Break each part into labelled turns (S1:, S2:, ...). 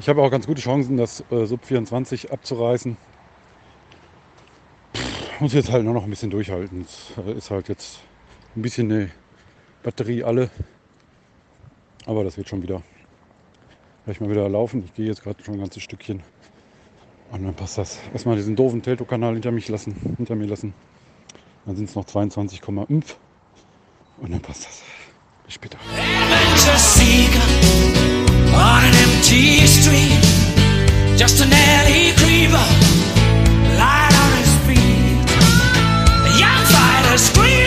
S1: Ich habe auch ganz gute Chancen, das äh, Sub 24 abzureißen. Pff, muss jetzt halt nur noch ein bisschen durchhalten. Es äh, ist halt jetzt ein bisschen eine Batterie alle. Aber das wird schon wieder gleich mal wieder laufen. Ich gehe jetzt gerade schon ein ganzes Stückchen. Und dann passt das. Erstmal diesen doofen Telto-Kanal hinter, hinter mir lassen. Dann sind es noch 22,5. Und dann passt das. Bis später. On an empty street, just an alley creeper, light on his feet. A young fighter screaming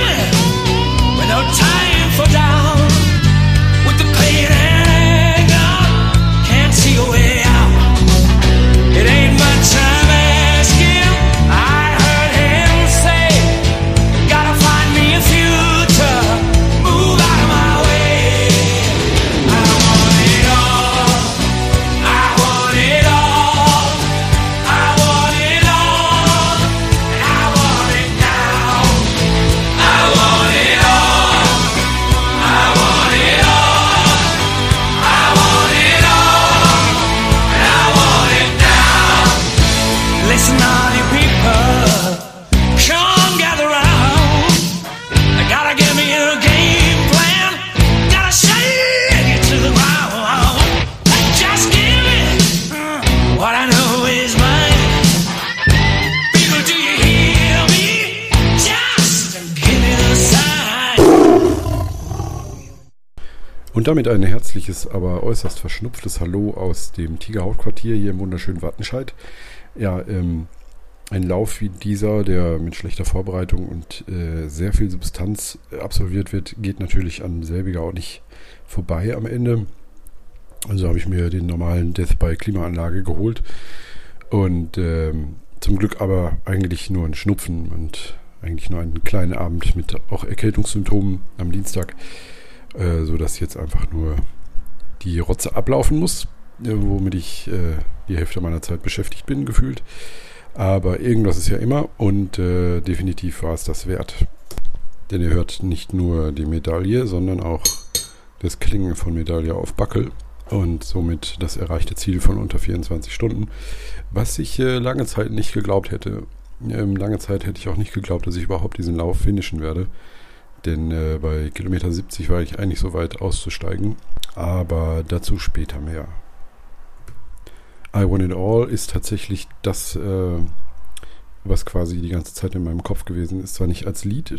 S1: Und damit ein herzliches, aber äußerst verschnupftes Hallo aus dem Tigerhautquartier hier im wunderschönen Wattenscheid. Ja, ähm, ein Lauf wie dieser, der mit schlechter Vorbereitung und äh, sehr viel Substanz absolviert wird, geht natürlich an selbiger auch nicht vorbei am Ende. Also habe ich mir den normalen Death by Klimaanlage geholt und ähm, zum Glück aber eigentlich nur ein Schnupfen und eigentlich nur einen kleinen Abend mit auch Erkältungssymptomen am Dienstag äh, sodass jetzt einfach nur die Rotze ablaufen muss, äh, womit ich äh, die Hälfte meiner Zeit beschäftigt bin, gefühlt. Aber irgendwas ist ja immer und äh, definitiv war es das wert. Denn ihr hört nicht nur die Medaille, sondern auch das Klingen von Medaille auf Backel und somit das erreichte Ziel von unter 24 Stunden, was ich äh, lange Zeit nicht geglaubt hätte. Ähm, lange Zeit hätte ich auch nicht geglaubt, dass ich überhaupt diesen Lauf finishen werde. Denn äh, bei Kilometer 70 war ich eigentlich so weit auszusteigen. Aber dazu später mehr. I Want It All ist tatsächlich das, äh, was quasi die ganze Zeit in meinem Kopf gewesen ist. Zwar nicht als Lied.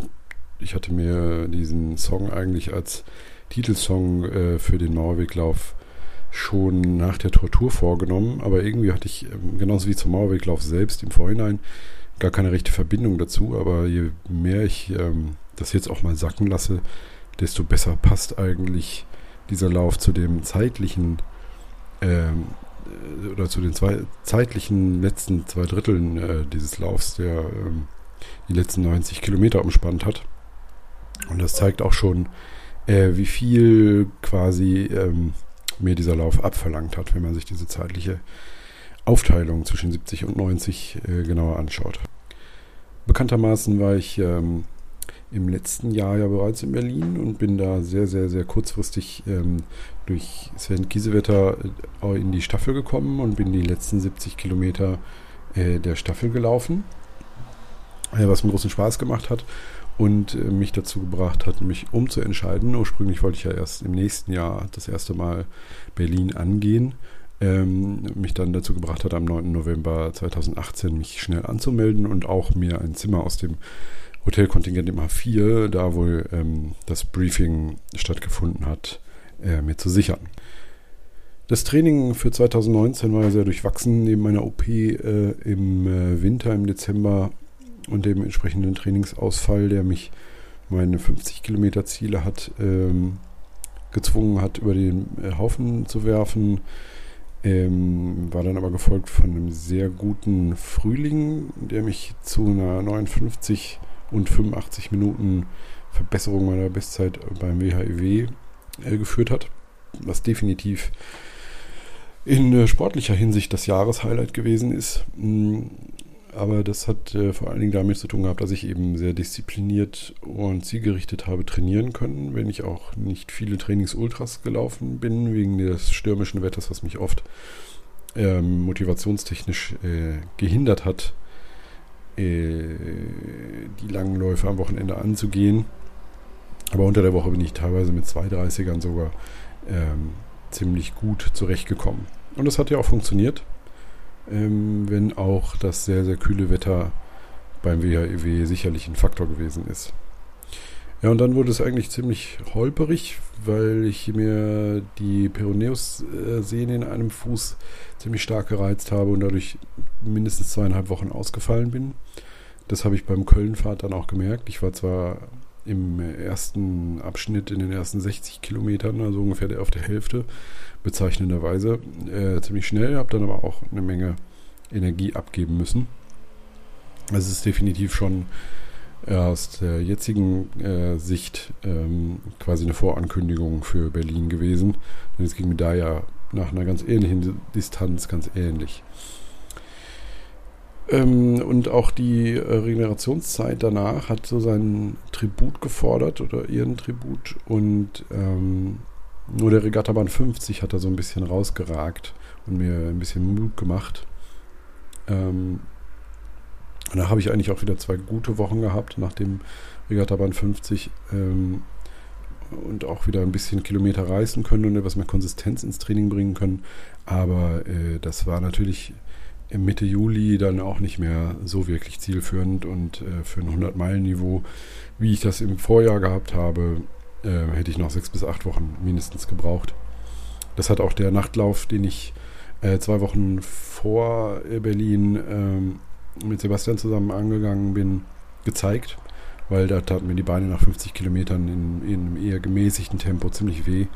S1: Ich hatte mir diesen Song eigentlich als Titelsong äh, für den Mauerweglauf schon nach der Tortur vorgenommen, aber irgendwie hatte ich, ähm, genauso wie zum Mauerweglauf selbst im Vorhinein, gar keine rechte Verbindung dazu. Aber je mehr ich ähm, das jetzt auch mal sacken lasse, desto besser passt eigentlich dieser Lauf zu dem zeitlichen ähm, äh, oder zu den zwei zeitlichen letzten zwei Dritteln äh, dieses Laufs, der ähm, die letzten 90 Kilometer umspannt hat. Und das zeigt auch schon, äh, wie viel quasi ähm, mir dieser Lauf abverlangt hat, wenn man sich diese zeitliche Aufteilung zwischen 70 und 90 äh, genauer anschaut. Bekanntermaßen war ich ähm, im letzten Jahr ja bereits in Berlin und bin da sehr, sehr, sehr kurzfristig ähm, durch Sven Kiesewetter äh, in die Staffel gekommen und bin die letzten 70 Kilometer äh, der Staffel gelaufen, äh, was mir großen Spaß gemacht hat und äh, mich dazu gebracht hat, mich umzuentscheiden. Ursprünglich wollte ich ja erst im nächsten Jahr das erste Mal Berlin angehen. Ähm, mich dann dazu gebracht hat, am 9. November 2018 mich schnell anzumelden und auch mir ein Zimmer aus dem Hotelkontingent im A4, da wohl ähm, das Briefing stattgefunden hat, äh, mir zu sichern. Das Training für 2019 war sehr durchwachsen, neben meiner OP äh, im äh, Winter, im Dezember und dem entsprechenden Trainingsausfall, der mich meine 50 Kilometer Ziele hat, ähm, gezwungen hat, über den äh, Haufen zu werfen. Ähm, war dann aber gefolgt von einem sehr guten Frühling, der mich zu einer 59 und 85 Minuten Verbesserung meiner Bestzeit beim WHIW äh, geführt hat, was definitiv in äh, sportlicher Hinsicht das Jahreshighlight gewesen ist. Mm, aber das hat äh, vor allen Dingen damit zu tun gehabt, dass ich eben sehr diszipliniert und zielgerichtet habe trainieren können, wenn ich auch nicht viele Trainings-Ultras gelaufen bin, wegen des stürmischen Wetters, was mich oft ähm, motivationstechnisch gehindert hat, die langen Läufe am Wochenende anzugehen. Aber unter der Woche bin ich teilweise mit 2,30ern sogar ähm, ziemlich gut zurechtgekommen. Und das hat ja auch funktioniert, ähm, wenn auch das sehr, sehr kühle Wetter beim WHEW sicherlich ein Faktor gewesen ist. Ja, und dann wurde es eigentlich ziemlich holperig, weil ich mir die Peroneus-Sehne in einem Fuß ziemlich stark gereizt habe und dadurch mindestens zweieinhalb Wochen ausgefallen bin. Das habe ich beim Kölnfahrt dann auch gemerkt. Ich war zwar im ersten Abschnitt in den ersten 60 Kilometern, also ungefähr auf der Hälfte, bezeichnenderweise, äh, ziemlich schnell, habe dann aber auch eine Menge Energie abgeben müssen. Also es ist definitiv schon aus der jetzigen äh, Sicht ähm, quasi eine Vorankündigung für Berlin gewesen. Denn es ging mir da ja nach einer ganz ähnlichen Distanz ganz ähnlich. Ähm, und auch die äh, Regenerationszeit danach hat so seinen Tribut gefordert oder ihren Tribut und ähm, nur der Regattabahn 50 hat da so ein bisschen rausgeragt und mir ein bisschen Mut gemacht. Ähm, und da habe ich eigentlich auch wieder zwei gute Wochen gehabt nach dem Regattabahn 50 ähm, und auch wieder ein bisschen Kilometer reißen können und etwas mehr Konsistenz ins Training bringen können. Aber äh, das war natürlich Mitte Juli dann auch nicht mehr so wirklich zielführend und äh, für ein 100-Meilen-Niveau, wie ich das im Vorjahr gehabt habe, äh, hätte ich noch sechs bis acht Wochen mindestens gebraucht. Das hat auch der Nachtlauf, den ich äh, zwei Wochen vor Berlin ähm, mit Sebastian zusammen angegangen bin, gezeigt, weil da taten mir die Beine nach 50 Kilometern in, in einem eher gemäßigten Tempo ziemlich weh,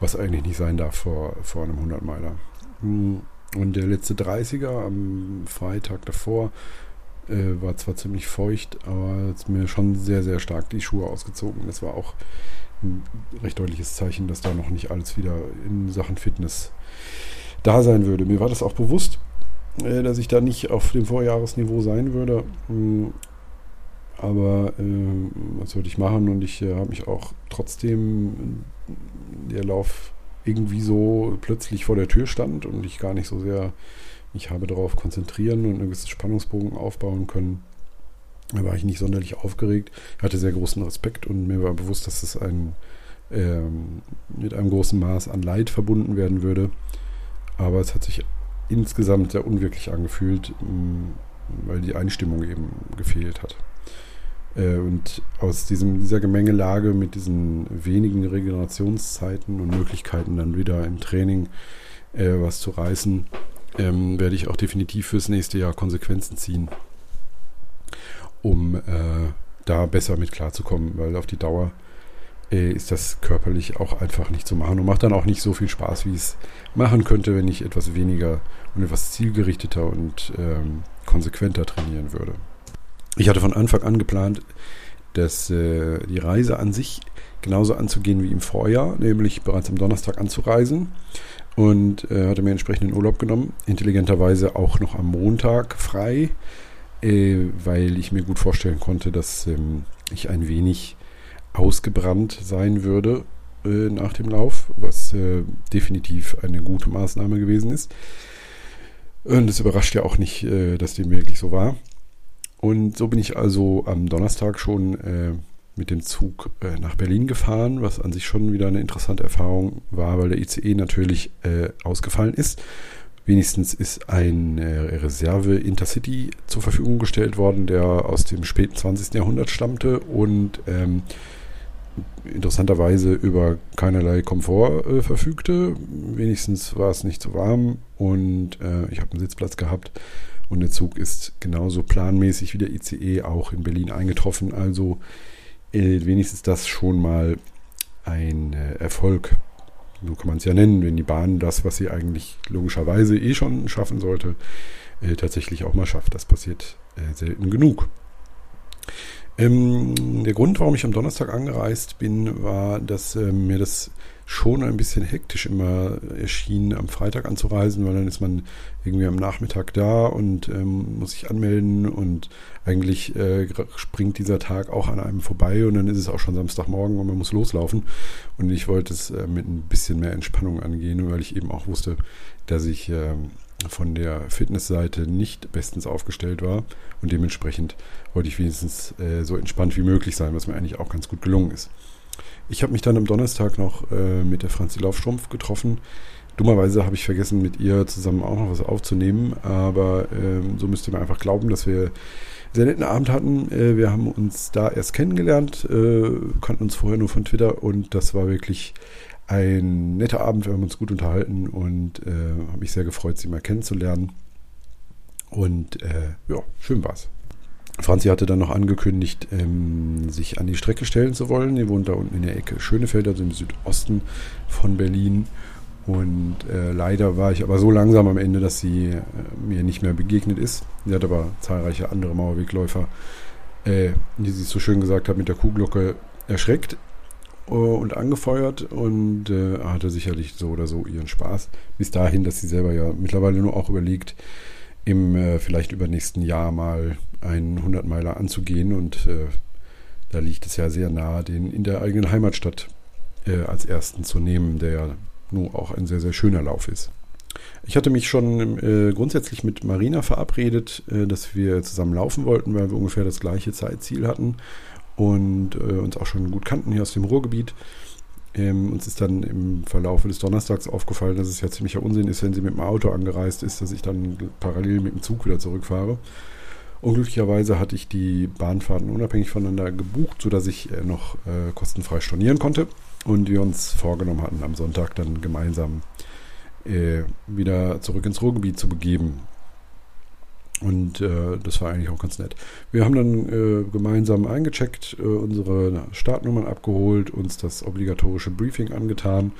S1: was eigentlich nicht sein darf vor, vor einem 100-Meiler. Hm, und der letzte 30er am Freitag davor äh, war zwar ziemlich feucht, aber es mir schon sehr, sehr stark die Schuhe ausgezogen. Das war auch ein recht deutliches Zeichen, dass da noch nicht alles wieder in Sachen Fitness da sein würde. Mir war das auch bewusst, äh, dass ich da nicht auf dem Vorjahresniveau sein würde. Hm, aber äh, was sollte ich machen? Und ich äh, habe mich auch trotzdem der Lauf irgendwie so plötzlich vor der Tür stand und ich gar nicht so sehr mich habe darauf konzentrieren und einen gewissen Spannungsbogen aufbauen können. Da war ich nicht sonderlich aufgeregt, ich hatte sehr großen Respekt und mir war bewusst, dass es ein, ähm, mit einem großen Maß an Leid verbunden werden würde. Aber es hat sich insgesamt sehr unwirklich angefühlt, mm, weil die Einstimmung eben gefehlt hat. Äh, und aus diesem, dieser Gemengelage mit diesen wenigen Regenerationszeiten und Möglichkeiten dann wieder im Training äh, was zu reißen, ähm, werde ich auch definitiv fürs nächste Jahr Konsequenzen ziehen, um äh, da besser mit klarzukommen, weil auf die Dauer äh, ist das körperlich auch einfach nicht zu machen und macht dann auch nicht so viel Spaß, wie es machen könnte, wenn ich etwas weniger und etwas zielgerichteter und ähm, konsequenter trainieren würde. Ich hatte von Anfang an geplant, dass äh, die Reise an sich genauso anzugehen wie im Vorjahr, nämlich bereits am Donnerstag anzureisen und äh, hatte mir entsprechenden Urlaub genommen, intelligenterweise auch noch am Montag frei, äh, weil ich mir gut vorstellen konnte, dass ähm, ich ein wenig ausgebrannt sein würde äh, nach dem Lauf, was äh, definitiv eine gute Maßnahme gewesen ist. Und es überrascht ja auch nicht, äh, dass dem wirklich so war. Und so bin ich also am Donnerstag schon äh, mit dem Zug äh, nach Berlin gefahren, was an sich schon wieder eine interessante Erfahrung war, weil der ICE natürlich äh, ausgefallen ist. Wenigstens ist ein Reserve Intercity zur Verfügung gestellt worden, der aus dem späten 20. Jahrhundert stammte und ähm, interessanterweise über keinerlei Komfort äh, verfügte. Wenigstens war es nicht zu warm und äh, ich habe einen Sitzplatz gehabt und der Zug ist genauso planmäßig wie der ICE auch in Berlin eingetroffen. Also äh, wenigstens das schon mal ein äh, Erfolg. So kann man es ja nennen, wenn die Bahn das, was sie eigentlich logischerweise eh schon schaffen sollte, äh, tatsächlich auch mal schafft. Das passiert äh, selten genug. Ähm, der Grund, warum ich am Donnerstag angereist bin, war, dass äh, mir das schon ein bisschen hektisch immer erschien, am Freitag anzureisen, weil dann ist man irgendwie am Nachmittag da und ähm, muss sich anmelden und eigentlich äh, springt dieser Tag auch an einem vorbei und dann ist es auch schon Samstagmorgen und man muss loslaufen. Und ich wollte es äh, mit ein bisschen mehr Entspannung angehen, weil ich eben auch wusste, dass ich äh, von der Fitnessseite nicht bestens aufgestellt war und dementsprechend wollte ich wenigstens äh, so entspannt wie möglich sein, was mir eigentlich auch ganz gut gelungen ist. Ich habe mich dann am Donnerstag noch äh, mit der Franzi Laufstrumpf getroffen. Dummerweise habe ich vergessen, mit ihr zusammen auch noch was aufzunehmen, aber ähm, so müsst ihr mir einfach glauben, dass wir sehr netten Abend hatten. Äh, wir haben uns da erst kennengelernt, äh, kannten uns vorher nur von Twitter und das war wirklich ein netter Abend. Wir haben uns gut unterhalten und äh, habe mich sehr gefreut, sie mal kennenzulernen. Und äh, ja, schön war's. Franzi hatte dann noch angekündigt, ähm, sich an die Strecke stellen zu wollen. Die wohnt da unten in der Ecke Schönefeld, also im Südosten von Berlin. Und äh, leider war ich aber so langsam am Ende, dass sie äh, mir nicht mehr begegnet ist. Sie hat aber zahlreiche andere Mauerwegläufer, äh, wie sie es so schön gesagt hat, mit der Kuhglocke erschreckt und angefeuert und äh, hatte sicherlich so oder so ihren Spaß. Bis dahin, dass sie selber ja mittlerweile nur auch überlegt, im äh, vielleicht übernächsten Jahr mal einen 100-Meiler anzugehen und äh, da liegt es ja sehr nahe, den in der eigenen Heimatstadt äh, als ersten zu nehmen, der ja nun auch ein sehr, sehr schöner Lauf ist. Ich hatte mich schon äh, grundsätzlich mit Marina verabredet, äh, dass wir zusammen laufen wollten, weil wir ungefähr das gleiche Zeitziel hatten und äh, uns auch schon gut kannten hier aus dem Ruhrgebiet. Ähm, uns ist dann im Verlauf des Donnerstags aufgefallen, dass es ja ziemlicher Unsinn ist, wenn sie mit dem Auto angereist ist, dass ich dann parallel mit dem Zug wieder zurückfahre. Unglücklicherweise hatte ich die Bahnfahrten unabhängig voneinander gebucht, sodass ich äh, noch äh, kostenfrei stornieren konnte und wir uns vorgenommen hatten, am Sonntag dann gemeinsam äh, wieder zurück ins Ruhrgebiet zu begeben. Und äh, das war eigentlich auch ganz nett. Wir haben dann äh, gemeinsam eingecheckt, äh, unsere Startnummern abgeholt, uns das obligatorische Briefing angetan,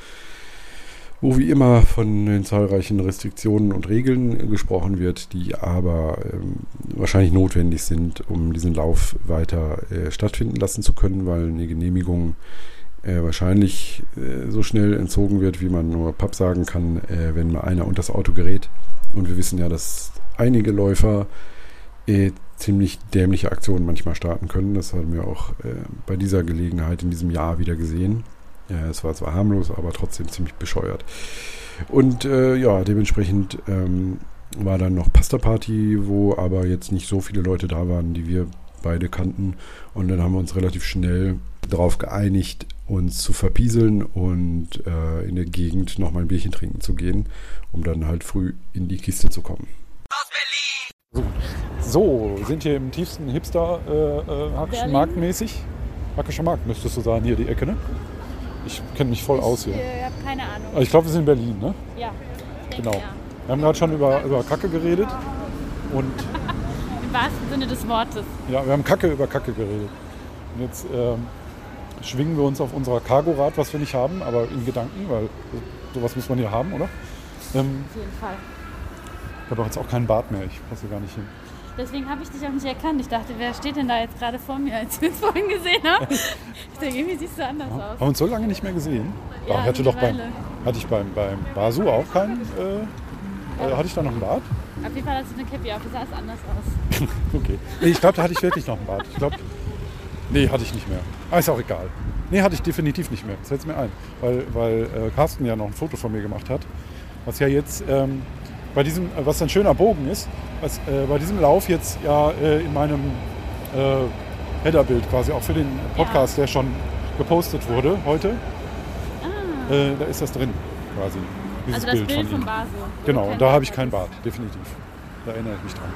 S1: wo wie immer von den zahlreichen Restriktionen und Regeln gesprochen wird, die aber ähm, wahrscheinlich notwendig sind, um diesen Lauf weiter äh, stattfinden lassen zu können, weil eine Genehmigung äh, wahrscheinlich äh, so schnell entzogen wird, wie man nur Papp sagen kann, wenn mal einer unter das Auto gerät. Und wir wissen ja, dass einige Läufer äh, ziemlich dämliche Aktionen manchmal starten können. Das haben wir auch äh, bei dieser Gelegenheit in diesem Jahr wieder gesehen. Ja, es war zwar harmlos, aber trotzdem ziemlich bescheuert. Und äh, ja, dementsprechend ähm, war dann noch Pasta Party, wo aber jetzt nicht so viele Leute da waren, die wir beide kannten. Und dann haben wir uns relativ schnell darauf geeinigt, uns zu verpieseln und äh, in der Gegend nochmal ein Bierchen trinken zu gehen, um dann halt früh in die Kiste zu kommen. Aus
S2: Berlin! So, sind hier im tiefsten Hipster äh, äh, Hackischen Markt mäßig. Hackischer Markt müsstest du sagen, hier die Ecke, ne? Ich kenne mich voll aus hier.
S3: Ich äh, habe keine Ahnung.
S2: Ich glaube, wir sind in Berlin, ne?
S3: Ja.
S2: Genau. Ja. Wir haben gerade schon über, über Kacke geredet. Und
S3: Im wahrsten Sinne des Wortes.
S2: Ja, wir haben Kacke über Kacke geredet. Und jetzt ähm, schwingen wir uns auf unser Cargorad, was wir nicht haben, aber in Gedanken, weil sowas muss man hier haben, oder?
S3: Ähm, auf jeden Fall.
S2: Ich habe jetzt auch keinen Bart mehr, ich passe gar nicht hin.
S3: Deswegen habe ich dich auch nicht erkannt. Ich dachte, wer steht denn da jetzt gerade vor mir, als wir es vorhin gesehen haben? Ich denke, irgendwie siehst du anders ja. aus.
S2: Haben wir uns so lange nicht mehr gesehen?
S3: Ja,
S2: hatte, doch beim, hatte ich beim, beim Basu auch keinen. Äh, äh, hatte ich da noch einen Bart?
S3: Auf jeden Fall hast du eine Cappy auf, du sahst anders aus.
S2: okay. Nee, ich glaube, da hatte ich wirklich noch einen Bart. Ich glaube, Nee, hatte ich nicht mehr. Ah, ist auch egal. Nee, hatte ich definitiv nicht mehr. Das fällt mir ein. Weil, weil äh, Carsten ja noch ein Foto von mir gemacht hat. Was ja jetzt ähm, bei diesem, äh, was ein schöner Bogen ist, was äh, bei diesem Lauf jetzt ja äh, in meinem äh, Headerbild quasi auch für den Podcast, ja. der schon gepostet wurde heute, ah. Äh, da ist das drin quasi.
S3: Also das Bild, Bild von, von Basel.
S2: Genau, und da habe ich keinen Bart, definitiv. Da erinnere ich mich dran.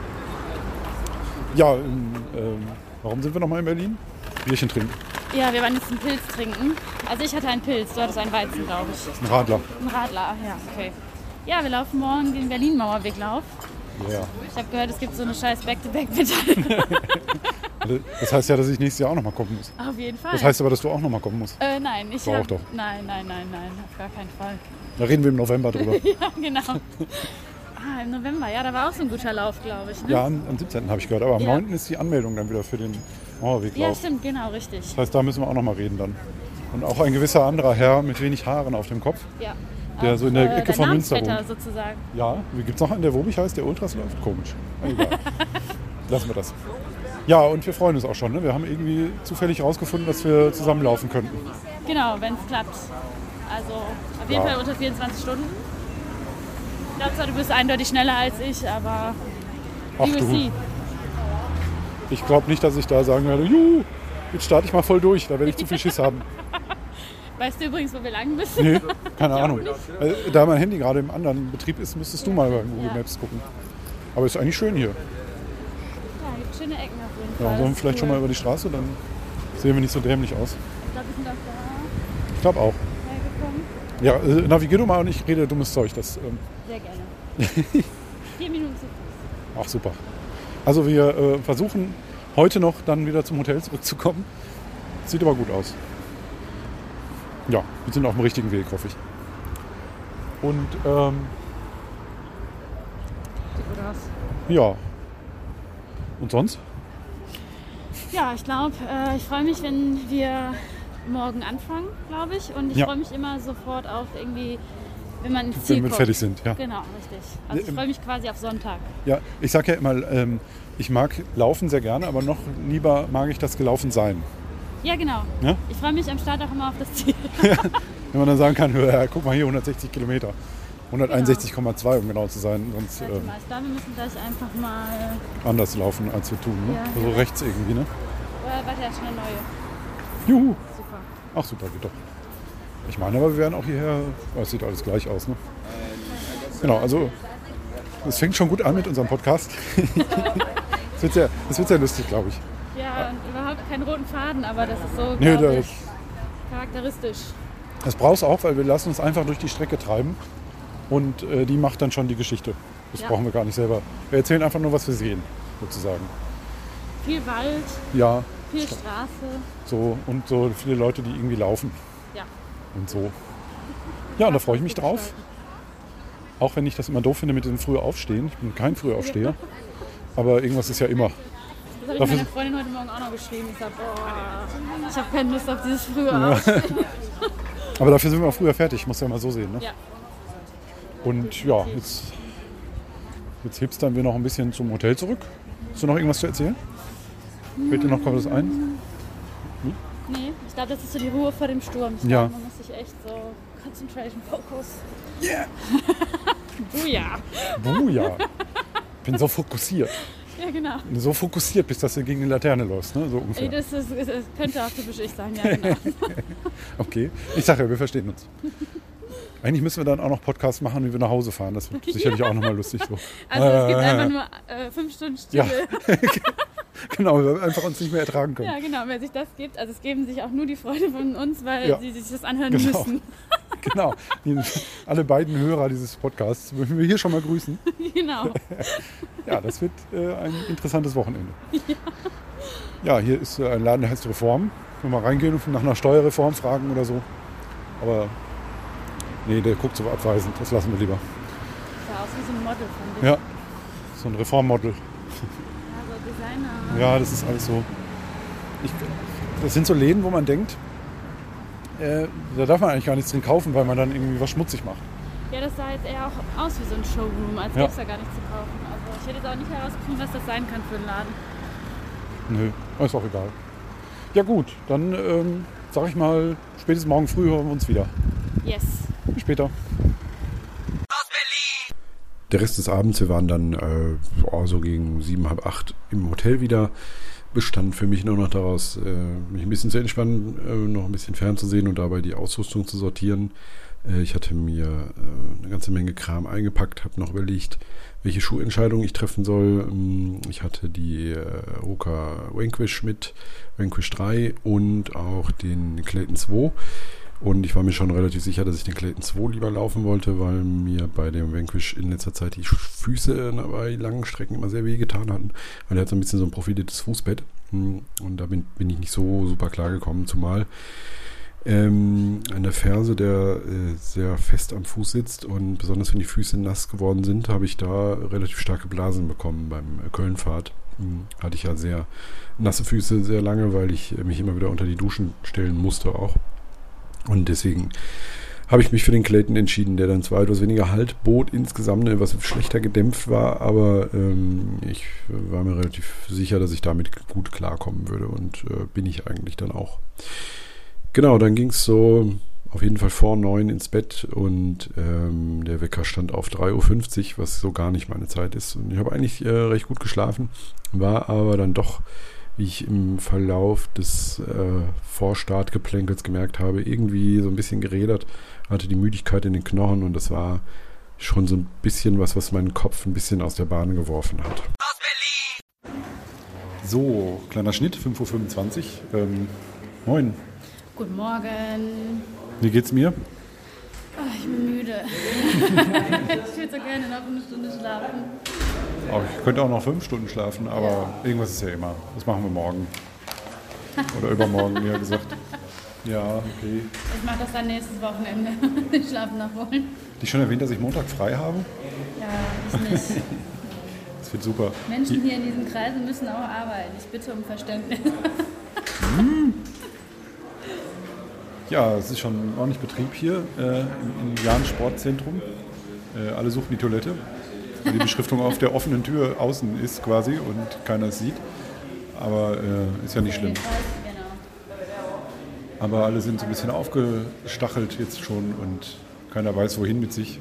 S2: Ja, ähm, warum sind wir nochmal in Berlin? Bierchen trinken.
S3: Ja, wir waren jetzt einen Pilz trinken. Also ich hatte einen Pilz, du hattest einen Weizen, glaube ich.
S2: Ein Radler.
S3: Ein Radler, ach ja, okay. Ja, wir laufen morgen den Berlin-Mauerweglauf.
S2: Ja.
S3: Ich habe gehört, es gibt so eine scheiß Back-to-Back-Medaille.
S2: das heißt ja, dass ich nächstes Jahr auch nochmal kommen muss.
S3: Auf jeden Fall.
S2: Das heißt aber, dass du auch nochmal kommen musst.
S3: Äh, nein, ich
S2: hab, doch.
S3: Nein, nein, nein, nein, auf gar keinen Fall.
S2: Da reden wir im November drüber.
S3: ja, genau. Ah, im November, ja, da war auch so ein guter Lauf, glaube ich. Ne?
S2: Ja, am, am 17. habe ich gehört. Aber am ja. 9. ist die Anmeldung dann wieder für den Mauerweglauf.
S3: Ja, stimmt, genau, richtig.
S2: Das heißt, da müssen wir auch nochmal reden dann. Und auch ein gewisser anderer Herr mit wenig Haaren auf dem Kopf.
S3: Ja.
S2: Der so in der Ecke
S3: der
S2: von Münster wohnt.
S3: sozusagen.
S2: Ja, wie gibt es noch einen, der Wobig heißt, der Ultras läuft? Komisch. Egal. Lassen wir das. Ja, und wir freuen uns auch schon. Ne? Wir haben irgendwie zufällig herausgefunden, dass wir zusammenlaufen könnten.
S3: Genau, wenn es klappt. Also auf jeden ja. Fall unter 24 Stunden. glaube zwar, du bist eindeutig schneller als ich, aber
S2: Ach du,
S3: see.
S2: ich glaube nicht, dass ich da sagen werde, juhu, jetzt starte ich mal voll durch, da werde ich zu viel Schiss haben.
S3: Weißt du übrigens, wo wir lang müssen?
S2: Nee, keine Ahnung. Äh, Da mein Handy gerade im anderen Betrieb ist, müsstest du mal bei Google
S3: Ja.
S2: Maps gucken. Aber ist eigentlich schön hier.
S3: Ja, gibt schöne Ecken auf jeden
S2: Ja,
S3: Fall.
S2: sollen wir vielleicht schon
S3: cool.
S2: mal über die Straße, dann sehen wir nicht so dämlich aus.
S3: Ich glaube, wir sind auch da
S2: Ich glaube auch. Ja, äh, navigier du mal und ich rede dummes Zeug. Das, ähm,
S3: Sehr gerne. Vier Minuten zu Fuß.
S2: ach super. Also wir äh, versuchen heute noch dann wieder zum Hotel zurückzukommen. Sieht aber gut aus. Ja, wir sind auf dem richtigen Weg, hoffe ich. Und ähm, ja. Und sonst?
S3: Ja, ich glaube, äh, ich freue mich, wenn wir morgen anfangen, glaube ich. Und ich
S2: Ja.
S3: freue mich immer sofort auf irgendwie, wenn man ins Ziel
S2: Wenn wir
S3: kommt.
S2: fertig sind, ja.
S3: Genau, richtig. Also ich freue mich quasi auf Sonntag.
S2: Ja, ich sage ja immer, ähm, ich mag Laufen sehr gerne, aber noch lieber mag ich das Gelaufen sein.
S3: Ja, genau.
S2: Ja?
S3: Ich freue mich am Start auch immer auf das Ziel.
S2: Wenn man dann sagen kann, ja, guck mal hier, 160 Kilometer. 161,2 um genau zu sein, sonst
S3: Warte
S2: ähm,
S3: mal, ich glaube, wir müssen gleich einfach mal.
S2: anders laufen, als wir tun. Ne?
S3: Ja,
S2: also
S3: ja.
S2: rechts irgendwie, ne?
S3: Äh, warte, ja, schon eine neue.
S2: Juhu.
S3: Super.
S2: Ach super, geht doch. Ich meine aber, wir werden auch hierher, oh, es sieht alles gleich aus, ne? Genau, also es fängt schon gut an mit unserem Podcast. Es wird, sehr, es wird sehr lustig, glaube ich.
S3: Ja, und überhaupt keinen roten Faden, aber das ist so
S2: Nee, das-
S3: charakteristisch.
S2: Das brauchst du auch, weil wir lassen uns einfach durch die Strecke treiben und äh, die macht dann schon die Geschichte. Das
S3: Ja.
S2: brauchen wir gar nicht selber. Wir erzählen einfach nur, was wir sehen, sozusagen.
S3: Viel Wald,
S2: Ja,
S3: viel Straße.
S2: so und so viele Leute, die irgendwie laufen
S3: Ja.
S2: und so. Ja, und da freue ich mich drauf. Auch wenn ich das immer doof finde mit dem früher Aufstehen. Ich bin kein früher Aufsteher. Aber irgendwas ist ja immer.
S3: Das habe ich
S2: Dafür-
S3: meiner Freundin heute Morgen auch noch geschrieben. Ich sag, boah, ich habe keine Lust auf dieses frühe Aufstehen.
S2: Aber dafür sind wir auch früher fertig, muss ja mal so sehen. Ne?
S3: Ja.
S2: Und ja, jetzt, jetzt hipstern wir noch ein bisschen zum Hotel zurück. Hast du noch irgendwas zu erzählen? Fällt dir noch was ein?
S3: Nee, ich glaube, das ist so die Ruhe vor dem Sturm. Ich
S2: Ja.
S3: man muss sich echt so Concentration, Focus. Yeah! Buja!
S2: Buja. Bin so fokussiert.
S3: Ja, genau.
S2: So fokussiert, bis dass du gegen die Laterne läufst, ne? So
S3: Ey,
S2: ungefähr.
S3: das, ist, das könnte auch typisch ich sein, ja, genau.
S2: Okay. Ich sage ja, wir verstehen uns. Eigentlich müssen wir dann auch noch Podcasts machen, wie wir nach Hause fahren. Das wird sicherlich auch nochmal lustig so.
S3: Also es gibt
S2: Äh,
S3: einfach nur äh, fünf Stunden Stille.
S2: Ja. Genau, weil wir einfach uns nicht mehr ertragen können.
S3: Ja, genau, wer sich das gibt, also es geben sich auch nur die Freunde von uns, weil
S2: Ja.
S3: sie sich das anhören
S2: Genau.
S3: müssen.
S2: Genau. Die, alle beiden Hörer dieses Podcasts möchten wir hier schon mal grüßen.
S3: genau.
S2: Ja, das wird äh, ein interessantes Wochenende. Ja, hier ist äh, ein Laden, der heißt Reform. Können wir mal reingehen und nach einer Steuerreform fragen oder so. Aber nee, der guckt so abweisend. Das lassen wir lieber.
S3: Sah aus wie so ein Model von dir.
S2: Ja, so ein Reformmodel. Ja, das ist alles so. Ich, das sind so Läden, wo man denkt, äh, da darf man eigentlich gar nichts drin kaufen, weil man dann irgendwie was schmutzig macht.
S3: Ja, das sah jetzt eher auch aus wie so ein Showroom, als
S2: Ja.
S3: gäbe es da gar nichts zu kaufen. Also ich hätte jetzt auch nicht herausgefunden, was das sein kann für einen Laden.
S2: Nö, ist auch egal. Ja gut, dann ähm, sag ich mal, spätestens morgen früh hören wir uns wieder.
S3: Yes.
S2: Bis später.
S1: Der Rest des Abends, wir waren dann äh, oh, so gegen sieben, halb acht im Hotel wieder. Bestand für mich nur noch daraus, äh, mich ein bisschen zu entspannen, äh, noch ein bisschen fernzusehen und dabei die Ausrüstung zu sortieren. Äh, ich hatte mir äh, eine ganze Menge Kram eingepackt, habe noch überlegt, welche Schuhentscheidung ich treffen soll. Ähm, Ich hatte die äh, Roka Vanquish mit, Vanquish 3 und auch den Clayton 2. Und ich war mir schon relativ sicher, dass ich den Clayton 2 lieber laufen wollte, weil mir bei dem Vanquish in letzter Zeit die Füße bei langen Strecken immer sehr weh getan hatten. Weil er hat so ein bisschen so ein profiliertes Fußbett. Hm, Und da bin, bin ich nicht so super klar gekommen, zumal ähm, an der Ferse, der äh, sehr fest am Fuß sitzt und besonders wenn die Füße nass geworden sind, habe ich da relativ starke Blasen bekommen beim äh, Kölnfahrt. Hm, Hatte ich ja sehr nasse Füße sehr lange, weil ich äh, mich immer wieder unter die Duschen stellen musste auch. Und deswegen habe ich mich für den Clayton entschieden, der dann zwar etwas weniger Halt bot insgesamt, etwas schlechter gedämpft war, aber ähm, ich war mir relativ sicher, dass ich damit gut klarkommen würde und äh, bin ich eigentlich dann auch. Genau, dann ging es so auf jeden Fall vor neun ins Bett und ähm, der Wecker stand auf 3.50 Uhr, was so gar nicht meine Zeit ist. Und ich habe eigentlich äh, recht gut geschlafen, war aber dann doch, wie ich im Verlauf des äh, Vorstartgeplänkels gemerkt habe, irgendwie so ein bisschen gerädert, hatte die Müdigkeit in den Knochen und das war schon so ein bisschen was, was meinen Kopf ein bisschen aus der Bahn geworfen hat.
S2: So, kleiner Schnitt, 5.25 Uhr. Ähm, moin,
S3: Guten Morgen.
S2: wie geht's mir?
S3: Ah, ich bin müde. ich würde so gerne noch eine Stunde schlafen.
S2: Oh, ich könnte auch noch fünf Stunden schlafen, aber irgendwas ist ja immer. Das machen wir morgen. Oder übermorgen, eher gesagt. Ja, okay.
S3: Ich mache das dann nächstes Wochenende. Den Schlaf nachholen.
S2: Die schon erwähnt, dass ich Montag frei habe?
S3: Ja, ich nicht.
S2: Das wird super.
S3: Menschen hier in diesen Kreisen müssen auch arbeiten. Ich bitte um Verständnis.
S2: Ja, es ist schon ordentlich Betrieb hier äh, im, Jahn Sportzentrum. Äh, alle suchen die Toilette. weil Die Beschriftung auf der offenen Tür außen ist quasi und keiner es sieht. Aber äh, ist ja nicht schlimm. Aber alle sind so ein bisschen aufgestachelt jetzt schon und keiner weiß, wohin mit sich.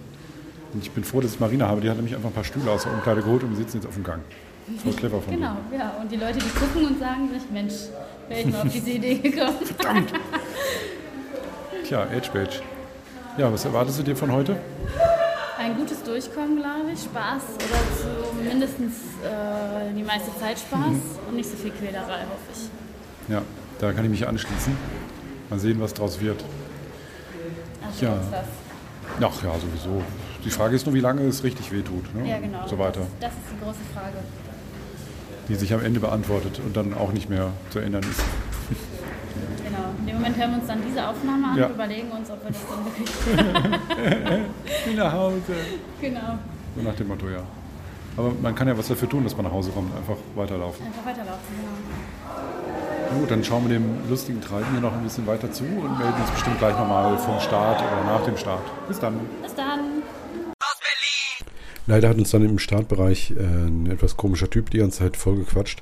S2: Und ich bin froh, dass ich Marina habe. Die hat nämlich einfach ein paar Stühle aus der Umkleide geholt und wir sitzen jetzt auf dem Gang. Voll clever von
S3: Genau, ja. Und die Leute, die gucken und sagen sich, Mensch, wäre ich mal auf diese Idee gekommen.
S2: Verdammt! Tja, Edge Badge. Ja, was erwartest du dir von heute?
S3: Ein gutes Durchkommen, glaube ich. Spaß oder zumindest äh, die meiste Zeit Spaß und nicht so viel Quälerei, hoffe ich.
S2: Ja, da kann ich mich anschließen. Mal sehen, was draus wird.
S3: Also
S2: Ja.
S3: das.
S2: Ach ja, sowieso. Die Frage ist nur, wie lange es richtig wehtut. Ne?
S3: Ja, genau.
S2: So weiter.
S3: Das, das ist die große Frage.
S2: Die sich am Ende beantwortet und dann auch nicht mehr zu ändern ist.
S3: Genau. In dem Moment hören wir uns dann diese Aufnahme an
S2: Ja.
S3: und überlegen uns, ob wir das dann wirklich.
S2: Ich nach Hause.
S3: genau.
S2: So nach dem Motto, ja. Aber man kann ja was dafür tun, dass man nach Hause kommt. Einfach weiterlaufen.
S3: Einfach weiterlaufen. Genau.
S2: Na gut, dann schauen wir dem lustigen Treiben hier noch ein bisschen weiter zu und melden uns bestimmt gleich nochmal vom Start oder nach dem Start. Bis dann.
S3: Bis dann.
S1: Leider hat uns dann im Startbereich äh, ein etwas komischer Typ die ganze Zeit vollgequatscht,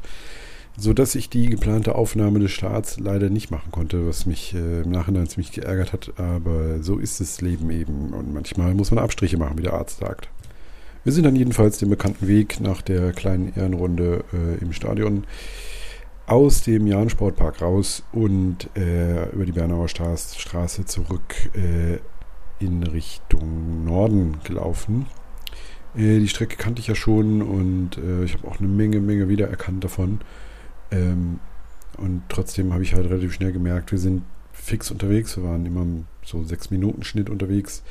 S1: sodass ich die geplante Aufnahme des Starts leider nicht machen konnte, was mich äh, im Nachhinein ziemlich geärgert hat. Aber so ist das Leben eben und manchmal muss man Abstriche machen, wie der Arzt sagt. Wir sind dann jedenfalls den bekannten Weg nach der kleinen Ehrenrunde äh, im Stadion aus dem Jahn-Sportpark raus und äh, über die Bernauer Straße, Straße zurück äh, in Richtung Norden gelaufen. Äh, die Strecke kannte ich ja schon und äh, ich habe auch eine Menge, Menge wiedererkannt davon. Ähm, und trotzdem habe ich halt relativ schnell gemerkt, wir sind fix unterwegs. Wir waren immer im so sechs Minuten Schnitt unterwegs.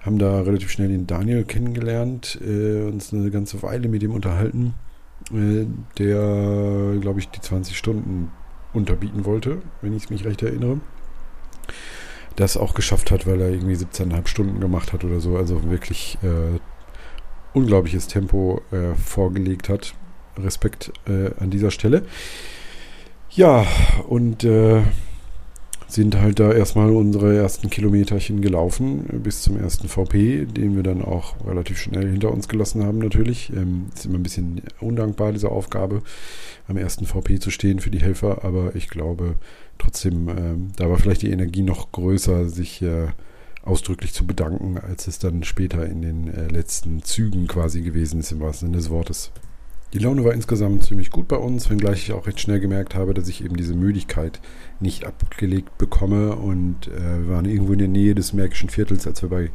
S1: Haben da relativ schnell den Daniel kennengelernt, äh, uns eine ganze Weile mit ihm unterhalten, äh, der, glaube ich, die 20 Stunden unterbieten wollte, wenn ich mich recht erinnere. Das auch geschafft hat, weil er irgendwie 17,5 Stunden gemacht hat oder so. Also wirklich äh, unglaubliches Tempo äh, vorgelegt hat. Respekt äh, an dieser Stelle. Ja, und äh, sind halt da erstmal unsere ersten Kilometerchen gelaufen äh, bis zum ersten VP, den wir dann auch relativ schnell hinter uns gelassen haben natürlich. Ähm, ist immer ein bisschen undankbar, diese Aufgabe, am ersten VP zu stehen für die Helfer, aber ich glaube trotzdem, ähm, da war vielleicht die Energie noch größer, sich äh, ausdrücklich zu bedanken, als es dann später in den äh, letzten Zügen quasi gewesen ist, im wahrsten Sinne des Wortes. Die Laune war insgesamt ziemlich gut bei uns, wenngleich ich auch recht schnell gemerkt habe, dass ich eben diese Müdigkeit nicht abgelegt bekomme. Und äh, wir waren irgendwo in der Nähe des Märkischen Viertels, als wir bei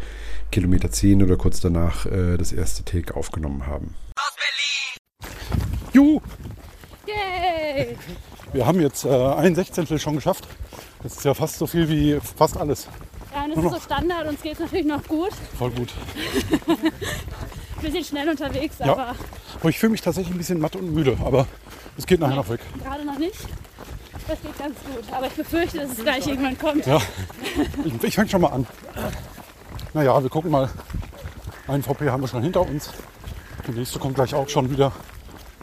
S1: Kilometer 10 oder kurz danach äh, das erste Take aufgenommen haben.
S2: Juhu!
S3: Yay!
S2: Wir haben jetzt äh, ein Sechzehntel schon geschafft. Das ist ja fast so viel wie fast alles.
S3: Ja, und es ist so Standard, uns geht es natürlich noch gut.
S2: Voll gut.
S3: Bisschen schnell unterwegs,
S2: Ja.
S3: aber
S2: Aber ich fühle mich tatsächlich ein bisschen matt und müde, aber es geht nachher noch weg.
S3: gerade noch nicht. Das geht ganz gut. Aber ich befürchte, dass es gleich irgendwann kommt.
S2: Ja, ich, ich fange schon mal an. Naja, wir gucken mal. Einen VP haben wir schon hinter uns. Der nächste kommt gleich auch schon wieder.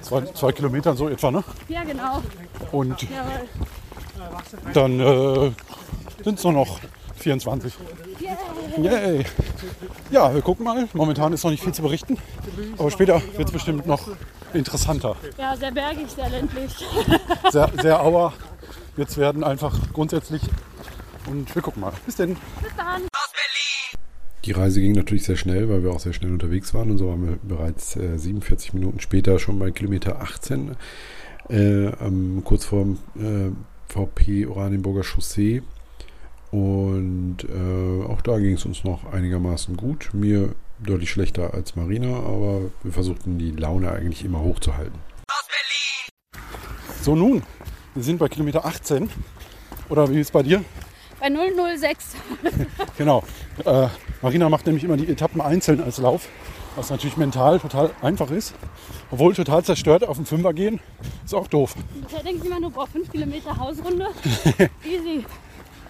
S2: Zwei, zwei Kilometer so etwa, ne?
S3: Ja, genau.
S2: Und
S3: Jawohl.
S2: dann äh, sind es nur noch 24.
S3: Yay.
S2: Yay! Ja, wir gucken mal. Momentan ist noch nicht viel zu berichten. Aber später wird es bestimmt noch interessanter.
S3: Ja, sehr bergig, sehr ländlich.
S2: Sehr, sehr auer. Jetzt werden einfach grundsätzlich Und wir gucken mal. Bis denn.
S3: Bis dann.
S1: Die Reise ging natürlich sehr schnell, weil wir auch sehr schnell unterwegs waren und so waren wir bereits äh, 47 Minuten später schon bei Kilometer 18, äh, ähm, kurz vor äh, VP Oranienburger Chaussee. Und äh, auch da ging es uns noch einigermaßen gut. Mir deutlich schlechter als Marina, aber wir versuchten die Laune eigentlich immer hochzuhalten.
S2: So, nun. Wir sind bei Kilometer 18. Oder wie ist es bei dir?
S3: Bei 006.
S2: Genau. Äh, Marina macht nämlich immer die Etappen einzeln als Lauf, was natürlich mental total einfach ist. Obwohl total zerstört auf den Fünfer gehen, ist auch doof.
S3: Bisher denke ich immer nur, boah, 5 Kilometer Hausrunde. Easy.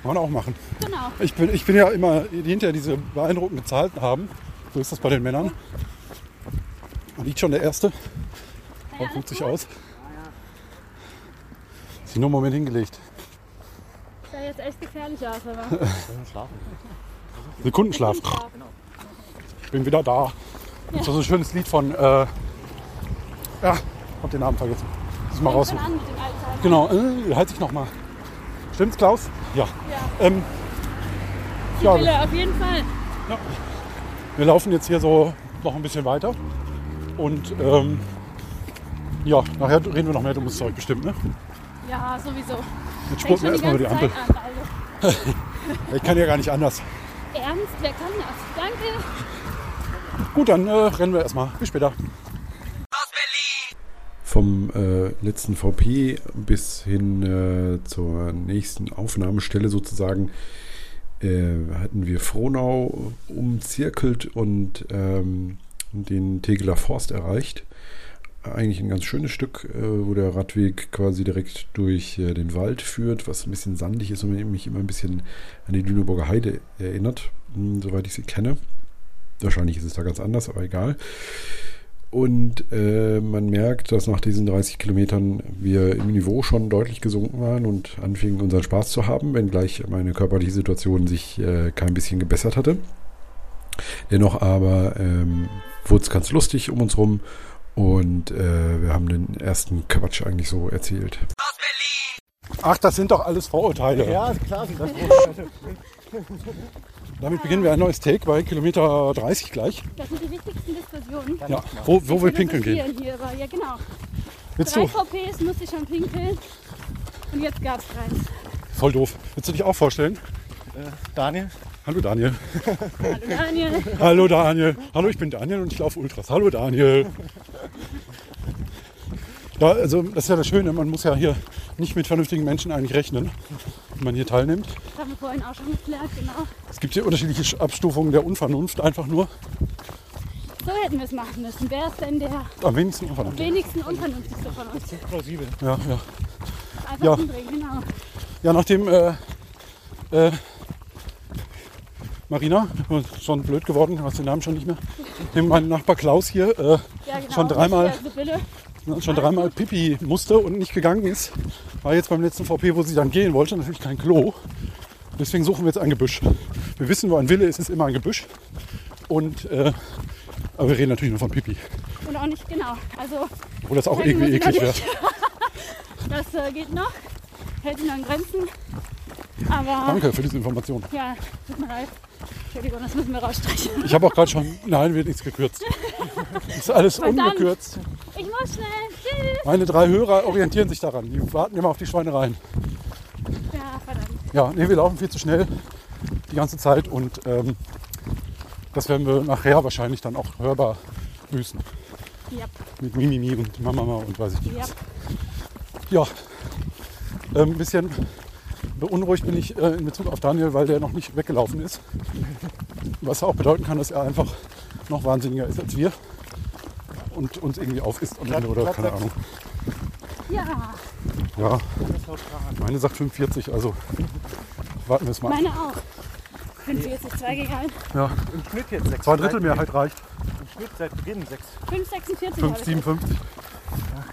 S2: Kann man auch machen.
S3: Genau.
S2: Ich bin, ich bin ja immer die hinterher diese beeindruckenden Zahlen haben. So ist das bei den Männern. Da liegt schon der erste.
S3: Ja,
S2: Guckt sich aus. Ist nur einen Moment hingelegt.
S3: Sah jetzt echt gefährlich aus, aber.
S2: Sekundenschlaf. Ich bin wieder da. Das ist so ein schönes Lied von. Äh, ja, hab den Namen vergessen. Muss ich mal
S3: Alter.
S2: Genau, äh, halt sich nochmal. Stimmt's, Klaus? Ja.
S3: Ja,
S2: Ähm, ja, wir,
S3: Wille, auf jeden Fall.
S2: wir laufen jetzt hier so noch ein bisschen weiter. Und ähm, ja, nachher reden wir noch mehr dummes Zeug bestimmt. Ne?
S3: Ja, sowieso.
S2: Jetzt spurten wir erstmal über die Ampel.
S3: An, also.
S2: Ich kann ja gar nicht anders.
S3: Ernst, wer kann das? Danke.
S2: Gut, dann äh, rennen wir erstmal. Bis später.
S1: Letzten VP bis hin äh, zur nächsten Aufnahmestelle sozusagen äh, hatten wir Frohnau umzirkelt und ähm, den Tegeler Forst erreicht. Eigentlich ein ganz schönes Stück, äh, wo der Radweg quasi direkt durch äh, den Wald führt, was ein bisschen sandig ist und mich immer ein bisschen an die Lüneburger Heide erinnert, mh, soweit ich sie kenne. Wahrscheinlich ist es da ganz anders, aber egal. Und äh, man merkt, dass nach diesen 30 Kilometern wir im Niveau schon deutlich gesunken waren und anfingen unseren Spaß zu haben, wenngleich meine körperliche Situation sich äh, kein bisschen gebessert hatte. Dennoch aber ähm, wurde es ganz lustig um uns rum und äh, wir haben den ersten Quatsch eigentlich so erzählt.
S2: Ach, das sind doch alles Vorurteile.
S4: Ja, ist klar, sind das
S2: Damit beginnen wir ein neues Take bei Kilometer 30 gleich.
S3: Das sind die wichtigsten Diskussionen.
S2: Ja, wo, wo wir pinkeln gehen.
S3: Hier, aber ja, genau.
S2: Willst
S3: Drei
S2: du?
S3: VPs musste ich schon pinkeln. Und jetzt gab's keins.
S2: Voll doof. Willst du dich auch vorstellen?
S4: Daniel?
S2: Hallo Daniel.
S3: Hallo Daniel.
S2: Hallo Daniel. Hallo, ich bin Daniel und ich laufe Ultras. Hallo Daniel. Ja, also das ist ja das Schöne, man muss ja hier nicht mit vernünftigen Menschen eigentlich rechnen, wenn man hier teilnimmt.
S3: Das haben wir vorhin auch schon geklärt, genau.
S2: Es gibt hier unterschiedliche Abstufungen der Unvernunft, einfach nur
S3: So hätten wir es machen müssen. Wer ist denn der
S2: am wenigsten Unvernunft.
S3: wenigsten unvernünftigste von uns?
S4: Plausibel.
S2: Ja, ja.
S3: Einfach
S2: Ja.
S3: umdrehen, genau.
S2: ja nachdem äh, äh, Marina, schon blöd geworden, du hast den Namen schon nicht mehr, dem mein Nachbar Klaus hier äh,
S3: Ja, genau.
S2: Schon dreimal.
S3: Ja, Sibylle.
S2: schon dreimal Pipi musste und nicht gegangen ist, war jetzt beim letzten VP, wo sie dann gehen wollte, natürlich kein Klo. Deswegen suchen wir jetzt ein Gebüsch. Wir wissen, wo ein Wille ist, ist immer ein Gebüsch. Und, äh, aber wir reden natürlich nur von Pipi.
S3: Und auch nicht genau. Also
S2: Obwohl das auch irgendwie eklig wäre.
S3: das äh, geht noch. Hält sich noch in Grenzen. Aber
S2: Danke für diese Information.
S3: ja, tut mir leid. Entschuldigung, das müssen wir rausstreichen.
S2: Ich habe auch gerade schon, nein, wird nichts gekürzt. Ist alles
S3: Verdammt.
S2: ungekürzt.
S3: Ich muss schnell. Tschüss.
S2: Meine drei Hörer orientieren sich daran. Die warten immer auf die Schweinereien.
S3: Ja, verdammt.
S2: Ja, nee, wir laufen viel zu schnell die ganze Zeit und ähm, das werden wir nachher wahrscheinlich dann auch hörbar büßen.
S3: Ja,
S2: Mit Mimimi und Mamama und weiß ich nicht.
S3: ja.
S2: was. Ja, ähm, ein bisschen beunruhigt bin ich äh, in Bezug auf Daniel, weil der noch nicht weggelaufen ist. Was auch bedeuten kann, dass er einfach noch wahnsinniger ist als wir und uns irgendwie aufisst am Ende oder keine Ahnung.
S3: Ja,
S2: Ja, meine sagt 45, also warten wir es mal.
S3: meine auch. 45, 2 gegen 1.
S2: Ja,
S4: Im Schnitt jetzt 6.
S2: zwei Drittel Mehrheit reicht.
S4: Im Schnitt seit Beginn 6.
S3: 5,46
S2: 5,
S3: habe ich.
S2: 57.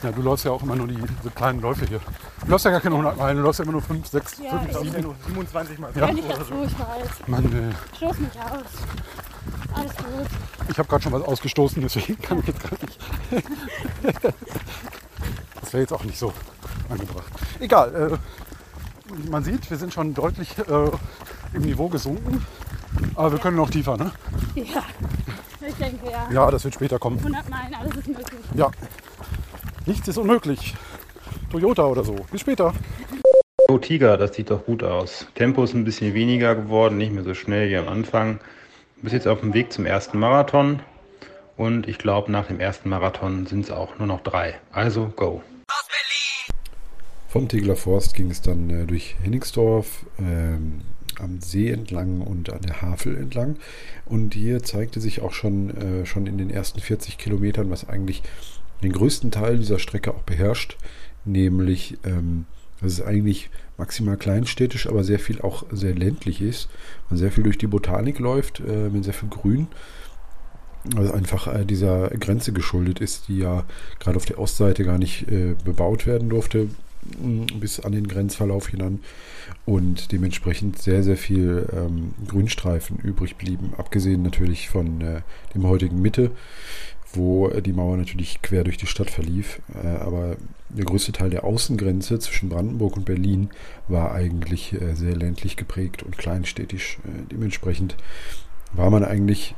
S2: Ja, du läufst ja auch immer nur die, diese kleinen Läufe hier. Du läufst ja gar keine 100 Meilen, du läufst ja immer nur 5, 6,
S3: Ja,
S2: 5,
S3: ich-
S2: 7.
S4: nur 27 Mal.
S2: Ja.
S3: Wenn ich dazu, ich weiß.
S2: Mann, äh,
S3: Stoß mich aus. Alles gut.
S2: ich habe gerade schon was ausgestoßen, deswegen kann ich jetzt gar nicht. Das wäre jetzt auch nicht so angebracht. Egal. Äh,
S5: man sieht, wir sind schon deutlich äh, im Niveau gesunken. Aber wir können noch tiefer, ne?
S3: Ja, ich denke ja.
S5: Ja, das wird später kommen.
S3: 100 Meilen, alles ist möglich.
S5: Ja. Nichts ist unmöglich. Toyota oder so. Bis später.
S6: Oh Tiger, das sieht doch gut aus. Tempo ist ein bisschen weniger geworden, nicht mehr so schnell wie am Anfang. Du bist jetzt auf dem Weg zum ersten Marathon und ich glaube, nach dem ersten Marathon sind es auch nur noch drei. Also go.
S2: Vom Tegeler Forst ging es dann äh, durch Hennigsdorf, ähm, am See entlang und an der Havel entlang. Und hier zeigte sich auch schon, äh, schon in den ersten 40 Kilometern, was eigentlich den größten Teil dieser Strecke auch beherrscht, nämlich ähm, dass es eigentlich maximal kleinstädtisch, aber sehr viel auch sehr ländlich ist. Man sehr viel durch die Botanik läuft, äh, mit sehr viel Grün. Also einfach äh, dieser Grenze geschuldet ist, die ja gerade auf der Ostseite gar nicht äh, bebaut werden durfte, mh, bis an den Grenzverlauf hinan. Und dementsprechend sehr, sehr viel ähm, Grünstreifen übrig blieben, abgesehen natürlich von äh, dem heutigen Mitte wo äh, die Mauer natürlich quer durch die Stadt verlief. Äh, aber der größte Teil der Außengrenze zwischen Brandenburg und Berlin war eigentlich äh, sehr ländlich geprägt und kleinstädtisch. Dementsprechend war man eigentlich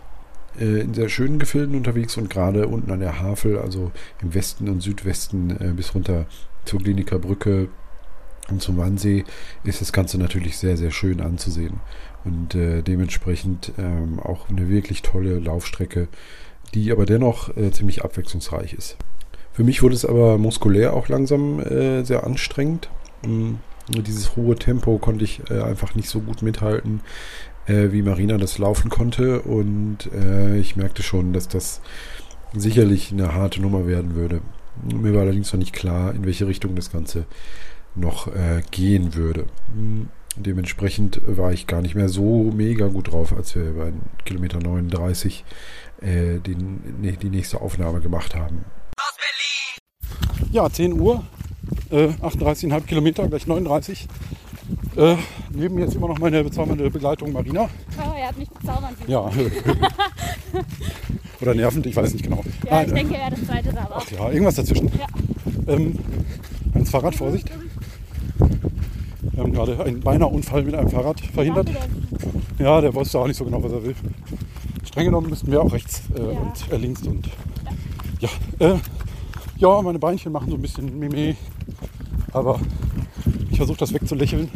S2: in sehr schönen Gefilden unterwegs und gerade unten an der Havel, also im Westen und Südwesten bis runter zur Kliniker Brücke und zum Wannsee, ist das Ganze natürlich sehr, sehr schön anzusehen. Und äh, dementsprechend ähm, auch eine wirklich tolle Laufstrecke die aber dennoch äh, ziemlich abwechslungsreich ist. Für mich wurde es aber muskulär auch langsam äh, sehr anstrengend. Mhm. Dieses hohe Tempo konnte ich äh, einfach nicht so gut mithalten, äh, wie Marina das laufen konnte. Und äh, ich merkte schon, dass das sicherlich eine harte Nummer werden würde. Mir war allerdings noch nicht klar, in welche Richtung das Ganze noch äh, gehen würde. Mhm. Dementsprechend war ich gar nicht mehr so mega gut drauf, als wir bei Kilometer 39 äh, die, die nächste Aufnahme gemacht haben. Aus
S5: Berlin! Ja, 10 Uhr, äh, 38,5 Kilometer, gleich 39. Äh, neben jetzt immer noch meine bezaubernde Begleitung Marina.
S3: Oh, er hat mich bezaubern
S5: sehen. Ja. Oder nervend, ich weiß nicht genau.
S3: Ja, Nein, ich denke, er das zweite da
S5: Ach ja, irgendwas dazwischen. Ja. Ähm, ans Fahrrad, Vorsicht. Wir haben gerade einen beinahe Unfall mit einem Fahrrad verhindert. Ja, der wusste auch nicht so genau, was er will streng genommen müssten wir auch rechts äh, ja. und äh, links und ja. Äh, ja, meine Beinchen machen so ein bisschen Meme, aber ich versuche das wegzulächeln,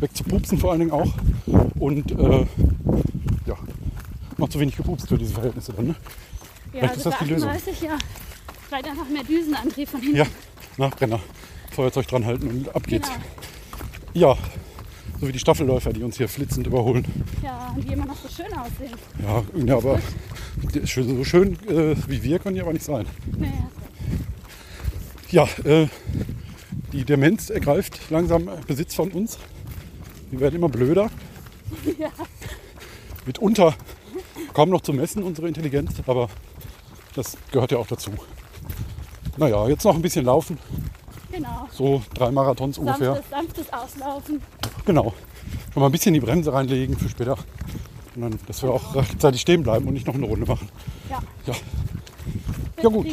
S5: wegzupupsen vor allen Dingen auch und äh, ja, noch zu wenig gepupst für diese Verhältnisse dann. Ne?
S3: Ja, Vielleicht ist das die Lösung. ja. Vielleicht einfach mehr Düsenantrieb von hinten.
S5: Ja, Nachbrenner, Feuerzeug dran halten und ab geht's. Genau. Ja, so wie die Staffelläufer, die uns hier flitzend überholen.
S3: Ja, und die immer noch so schön aussehen.
S5: Ja, ja aber so schön äh, wie wir können die aber nicht sein.
S3: Naja.
S5: Ja, äh, die Demenz ergreift langsam Besitz von uns. Wir werden immer blöder. Ja. Mitunter kaum noch zu messen, unsere Intelligenz, aber das gehört ja auch dazu. Naja, jetzt noch ein bisschen laufen.
S3: Genau.
S5: So drei Marathons
S3: sanftes,
S5: ungefähr.
S3: Sanftes Auslaufen.
S5: Genau. Schon mal ein bisschen die Bremse reinlegen für später. Und dann, dass wir auch rechtzeitig stehen bleiben und nicht noch eine Runde machen.
S3: Ja.
S5: Ja, ja gut.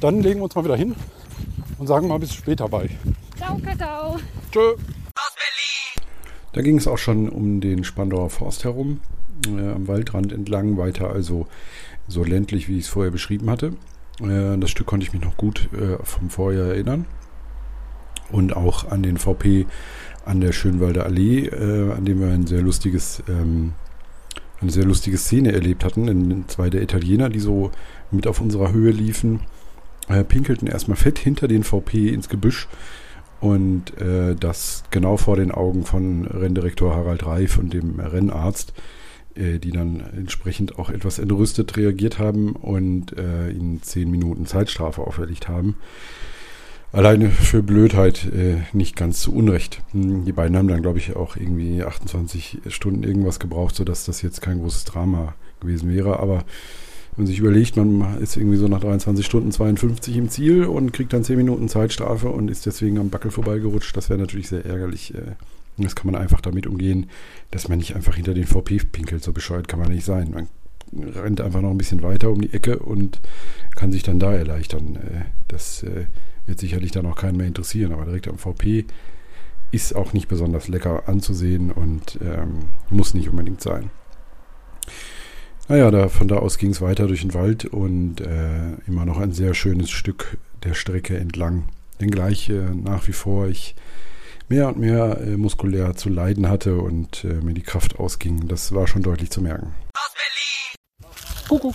S5: Dann legen wir uns mal wieder hin und sagen mal bis später bei.
S3: Ciao, Kakao.
S5: Tschö.
S2: Da ging es auch schon um den Spandauer Forst herum, äh, am Waldrand entlang, weiter also so ländlich, wie ich es vorher beschrieben hatte. Äh, das Stück konnte ich mich noch gut äh, vom Vorjahr erinnern. Und auch an den VP an der Schönwalder Allee, äh, an dem wir ein sehr lustiges, ähm, eine sehr lustige Szene erlebt hatten. Denn zwei der Italiener, die so mit auf unserer Höhe liefen, äh, pinkelten erstmal fett hinter den VP ins Gebüsch. Und äh, das genau vor den Augen von Renndirektor Harald Reif und dem Rennarzt, äh, die dann entsprechend auch etwas entrüstet reagiert haben und äh, ihnen zehn Minuten Zeitstrafe auferlegt haben alleine für Blödheit äh, nicht ganz zu Unrecht. Hm, die beiden haben dann, glaube ich, auch irgendwie 28 Stunden irgendwas gebraucht, sodass das jetzt kein großes Drama gewesen wäre. Aber wenn man sich überlegt, man ist irgendwie so nach 23 Stunden 52 im Ziel und kriegt dann 10 Minuten Zeitstrafe und ist deswegen am Backel vorbeigerutscht, das wäre natürlich sehr ärgerlich. Äh, das kann man einfach damit umgehen, dass man nicht einfach hinter den VP pinkelt. So bescheuert kann man nicht sein. Man rennt einfach noch ein bisschen weiter um die Ecke und kann sich dann da erleichtern. Äh, das äh, wird sicherlich dann auch keinen mehr interessieren, aber direkt am VP
S7: ist auch nicht besonders lecker anzusehen und ähm, muss nicht unbedingt sein. Naja, da, von da aus ging es weiter durch den Wald und äh, immer noch ein sehr schönes Stück der Strecke entlang. Wenngleich äh, nach wie vor ich mehr und mehr äh, muskulär zu leiden hatte und äh, mir die Kraft ausging. Das war schon deutlich zu merken.
S2: Kuckuck.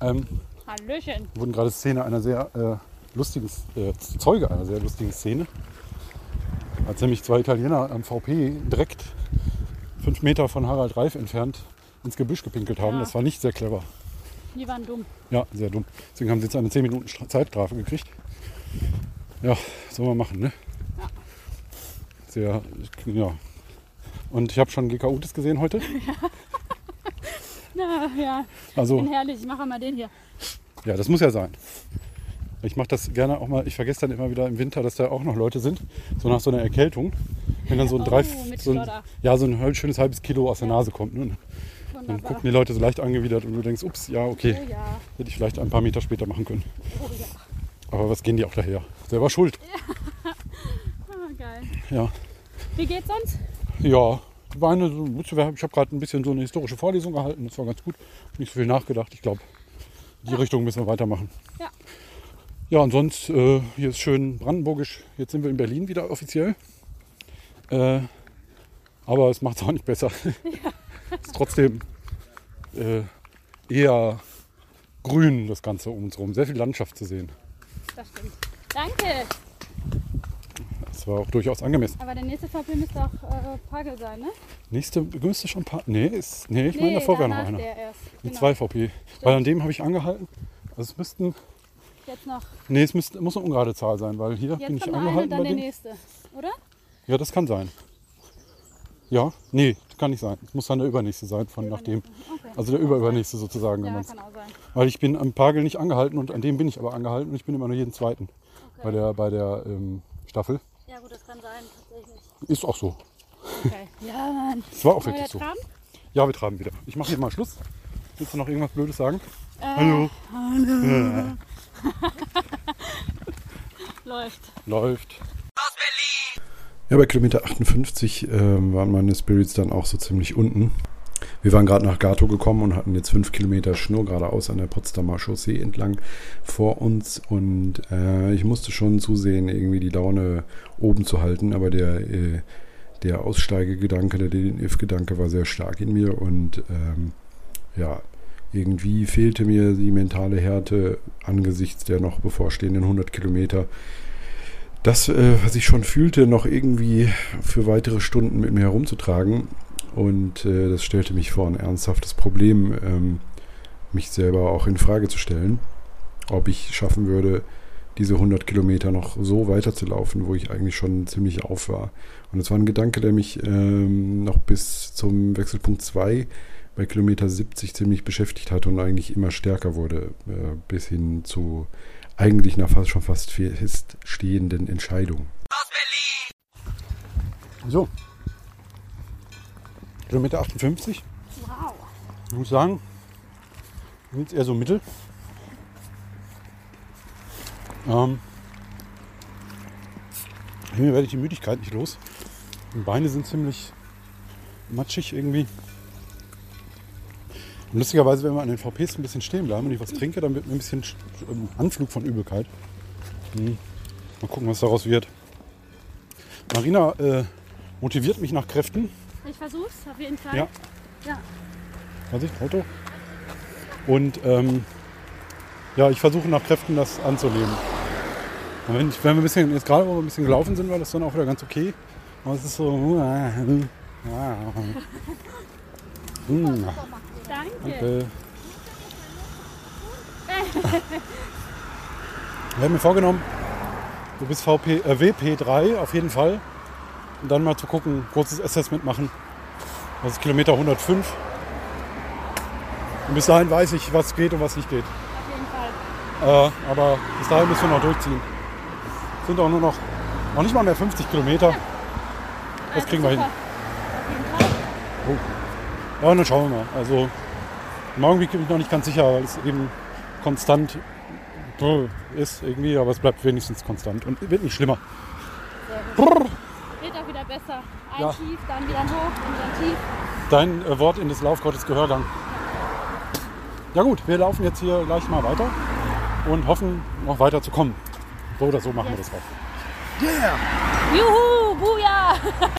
S2: Ähm,
S3: Hallöchen.
S2: wurden gerade Szene einer sehr äh, lustigen, äh, Zeuge einer sehr lustigen Szene. Als nämlich zwei Italiener am VP direkt fünf Meter von Harald Reif entfernt ins Gebüsch gepinkelt haben.
S3: Ja.
S2: Das war nicht sehr clever.
S3: Die waren dumm.
S2: Ja, sehr dumm. Deswegen haben sie jetzt eine 10 Minuten Stra- Zeitstrafe gekriegt. Ja, soll man machen, ne?
S3: Ja.
S2: Sehr, ja. Und ich habe schon GKUs gesehen heute.
S3: Na ja,
S2: Also,
S3: bin herrlich. Ich mache mal den hier.
S2: ja, das muss ja sein. Ich mache das gerne auch mal, ich vergesse dann immer wieder im Winter, dass da auch noch Leute sind, so nach so einer Erkältung. Wenn dann so ein, drei,
S3: Oh, mit
S2: so ein, ja, so ein schönes halbes Kilo aus der Nase kommt. Ne? Dann gucken die Leute so leicht angewidert und du denkst, ups, ja, okay,
S3: Oh ja,
S2: hätte ich vielleicht ein paar Meter später machen können.
S3: oh ja.
S2: Aber was gehen die auch daher? Selber schuld.
S3: Ah, geil.
S2: Ja.
S3: Wie geht's sonst?
S2: Ja, war eine, ich habe gerade ein bisschen so eine historische Vorlesung gehalten. Das war ganz gut. Nicht so viel nachgedacht. Ich glaube, die Richtung müssen wir weitermachen.
S3: Ja.
S2: Ja, und sonst, äh, hier ist schön brandenburgisch. Jetzt sind wir in Berlin wieder offiziell. Äh, aber es macht es auch nicht besser. es ist trotzdem äh, eher grün, das Ganze um uns herum. Sehr viel Landschaft zu sehen.
S3: Das stimmt. Danke.
S2: Das war auch durchaus angemessen.
S3: Aber der nächste VP müsste auch äh, Pagel sein, ne?
S2: Nächste müsste schon ein paar. Nee, ist, nee ich meine, davor wäre noch einer.
S3: der erst.
S2: Mit
S3: Genau.
S2: zwei VP. Weil an dem habe ich angehalten. Also es müssten.
S3: Jetzt noch.
S2: Nee, es müsste, muss eine ungerade Zahl sein, weil hier
S3: Jetzt
S2: bin ich
S3: noch eine,
S2: angehalten
S3: dann
S2: bei
S3: der
S2: dem.
S3: nächste. Oder?
S2: Ja, das kann sein. Ja, nee, kann nicht sein. Es muss dann der übernächste sein von nach dem.
S3: Okay.
S2: Also der überübernächste sozusagen.
S3: Ja, kann auch sein.
S2: weil ich bin am Pagel nicht angehalten und an dem bin ich aber angehalten und ich bin immer nur jeden zweiten bei der, bei der ähm, Staffel.
S3: Ja gut, das kann sein, tatsächlich.
S2: Ist auch so.
S3: Okay. Ja, Mann.
S2: Es war auch
S3: Wollen wir
S2: wirklich so.
S3: traben?
S2: Ja, wir traben wieder. Ich mache hier mal Schluss. Willst du noch irgendwas Blödes sagen?
S3: Äh,
S2: Hallo.
S3: Läuft.
S2: Läuft.
S7: Ja, bei Kilometer 58 ähm, waren meine Spirits dann auch so ziemlich unten. Wir waren gerade nach Gato gekommen und hatten jetzt fünf Kilometer Schnur geradeaus an der Potsdamer Chaussee entlang vor uns. Und äh, ich musste schon zusehen, irgendwie die Laune oben zu halten, aber der, äh, der Aussteigegedanke, der DNF-Gedanke war sehr stark in mir. Und ähm, ja, irgendwie fehlte mir die mentale Härte angesichts der noch bevorstehenden 100 Kilometer das, äh, was ich schon fühlte, noch irgendwie für weitere Stunden mit mir herumzutragen. Und äh, das stellte mich vor ein ernsthaftes Problem, ähm, mich selber auch in Frage zu stellen, ob ich schaffen würde, diese 100 Kilometer noch so weiterzulaufen, wo ich eigentlich schon ziemlich auf war. Und das war ein Gedanke, der mich ähm, noch bis zum Wechselpunkt 2 bei Kilometer 70 ziemlich beschäftigt hat und eigentlich immer stärker wurde, äh, bis hin zu eigentlich nach fast schon fast feststehenden Entscheidung.
S2: So. Kilometer 58.
S3: Wow.
S2: Ich muss sagen, jetzt eher so mittel. Ähm, mir werde ich die Müdigkeit nicht los. Die Beine sind ziemlich matschig irgendwie. Und lustigerweise, wenn wir an den VPs ein bisschen stehen bleiben und ich was trinke, dann wird mir ein bisschen Sch- Anflug von Übelkeit. Hm. Mal gucken, was daraus wird. Marina äh, motiviert mich nach Kräften.
S3: Ich versuch's auf jeden Fall.
S2: Ja.
S3: Ja.
S2: Vorsicht, Auto. Und ähm, ja, ich versuche nach Kräften das anzunehmen. Wenn, ich, wenn wir ein bisschen, jetzt gerade wo wir ein bisschen gelaufen sind, war das dann auch wieder ganz okay. Aber es ist so. Hm,
S3: Danke.
S2: Danke. Wir haben mir vorgenommen, du bist VP, äh, WP3 auf jeden Fall. Und dann mal zu gucken, kurzes Assessment machen. Das ist Kilometer 105. Und bis dahin weiß ich, was geht und was nicht geht.
S3: Auf jeden Fall.
S2: Äh, aber bis dahin müssen wir noch durchziehen. Sind auch nur noch, noch nicht mal mehr 50 Kilometer. Das
S3: Also
S2: kriegen wir hin.
S3: super. Auf jeden Fall.
S2: Ja, dann schauen wir mal. Also im Augenblick bin ich noch nicht ganz sicher, weil es eben konstant ist irgendwie, aber es bleibt wenigstens konstant und wird nicht schlimmer.
S3: Wir wird auch wieder besser. Ein
S8: Ja.
S3: Tief, dann wieder ein Hoch und dann tief.
S8: Dein äh, Wort in des Laufgottes Gehörgang. Ja gut, wir laufen jetzt hier gleich mal weiter und hoffen noch weiter zu kommen. So oder so machen wir das auch.
S3: Juhu, Buja!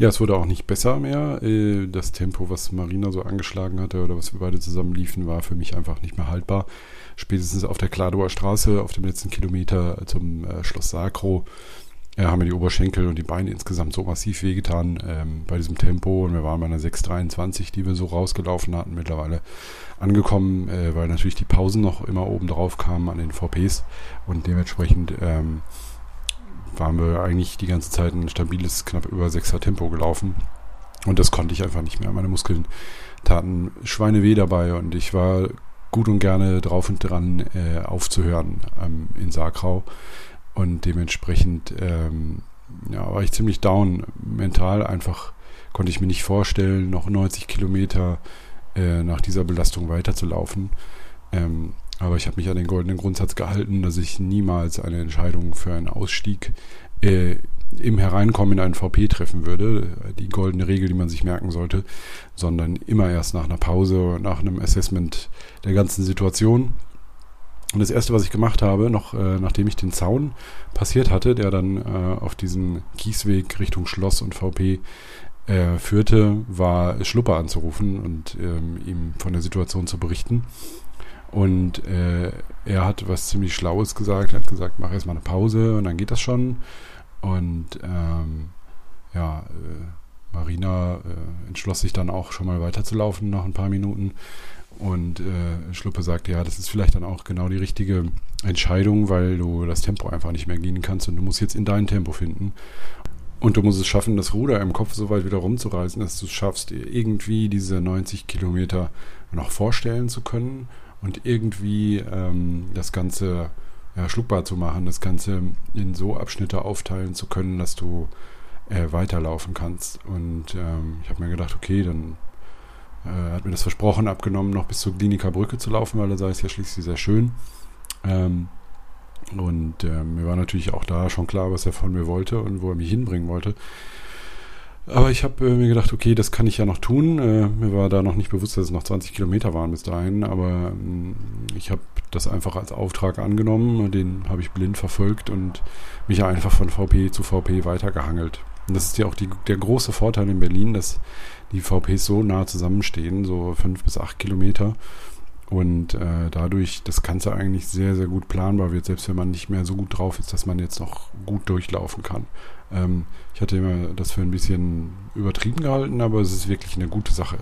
S2: Ja, es wurde auch nicht besser mehr. Äh, Das Tempo, was Marina so angeschlagen hatte oder was wir beide zusammen liefen, war für mich einfach nicht mehr haltbar. Spätestens auf der Kladower Straße, auf dem letzten Kilometer zum äh, Schloss Sakro, äh, haben mir die Oberschenkel und die Beine insgesamt so massiv wehgetan ähm, bei diesem Tempo. Und wir waren bei einer 6,23, die wir so rausgelaufen hatten, mittlerweile angekommen, weil natürlich die Pausen noch immer oben drauf kamen an den VPs und dementsprechend ähm, waren wir eigentlich die ganze Zeit ein stabiles, knapp über 6er Tempo gelaufen. Und das konnte ich einfach nicht mehr. Meine Muskeln taten Schweineweh dabei und ich war gut und gerne drauf und dran äh, aufzuhören ähm, in Sakrau. Und dementsprechend ähm, ja, war ich ziemlich down mental. Einfach konnte ich mir nicht vorstellen, noch 90 Kilometer äh, nach dieser Belastung weiterzulaufen. Ähm, aber ich habe mich an den goldenen Grundsatz gehalten, dass ich niemals eine Entscheidung für einen Ausstieg äh, im Hereinkommen in einen VP treffen würde. Die goldene Regel, die man sich merken sollte, sondern immer erst nach einer Pause, nach einem Assessment der ganzen Situation. Und das erste, was ich gemacht habe, noch äh, nachdem ich den Zaun passiert hatte, der dann äh, auf diesen Kiesweg Richtung Schloss und VP äh, führte, war Schlupper anzurufen und ähm, ihm von der Situation zu berichten. Und äh, er hat was ziemlich Schlaues gesagt. Er hat gesagt, mach erstmal eine Pause und dann geht das schon. Und ähm, ja, äh, Marina äh, entschloss sich dann auch schon mal weiterzulaufen nach ein paar Minuten. Und äh, Schluppe sagte, ja, das ist vielleicht dann auch genau die richtige Entscheidung, weil du das Tempo einfach nicht mehr gehen kannst und du musst jetzt in dein Tempo finden. Und du musst es schaffen, das Ruder im Kopf so weit wieder rumzureißen, dass du es schaffst, irgendwie diese 90 Kilometer noch vorstellen zu können und irgendwie ähm, das Ganze ja, schluckbar zu machen, das Ganze in so Abschnitte aufteilen zu können, dass du äh, weiterlaufen kannst. Und ähm, ich habe mir gedacht, okay, dann äh, hat mir das versprochen, abgenommen, noch bis zur Kliniker Brücke zu laufen, weil er sei es ja schließlich sehr schön. Ähm, und äh, mir war natürlich auch da schon klar, was er von mir wollte und wo er mich hinbringen wollte. Aber ich habe äh, mir gedacht, okay, das kann ich ja noch tun. Äh, mir war da noch nicht bewusst, dass es noch 20 Kilometer waren bis dahin, aber ähm, ich habe das einfach als Auftrag angenommen den habe ich blind verfolgt und mich einfach von VP zu VP weitergehangelt. Und das ist ja auch die, der große Vorteil in Berlin, dass die VPs so nah zusammenstehen, so fünf bis acht Kilometer. Und äh, dadurch das Ganze eigentlich sehr, sehr gut planbar wird, selbst wenn man nicht mehr so gut drauf ist, dass man jetzt noch gut durchlaufen kann. Ähm, ich hatte immer das für ein bisschen übertrieben gehalten, aber es ist wirklich eine gute Sache.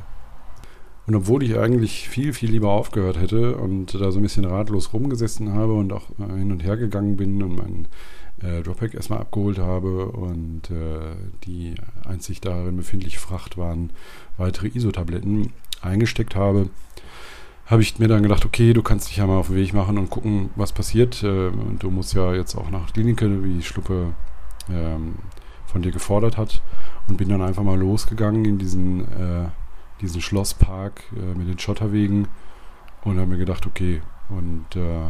S2: Und obwohl ich eigentlich viel, viel lieber aufgehört hätte und da so ein bisschen ratlos rumgesessen habe und auch hin und her gegangen bin und meinen äh, Dropback erstmal abgeholt habe und äh, die einzig darin befindliche Fracht waren weitere ISO-Tabletten eingesteckt habe, habe ich mir dann gedacht, okay, du kannst dich ja mal auf den Weg machen und gucken, was passiert. Äh, und du musst ja jetzt auch nach Klinike, wie Schluppe ähm, von dir gefordert hat. Und bin dann einfach mal losgegangen in diesen, äh, diesen Schlosspark äh, mit den Schotterwegen und habe mir gedacht, okay, und äh,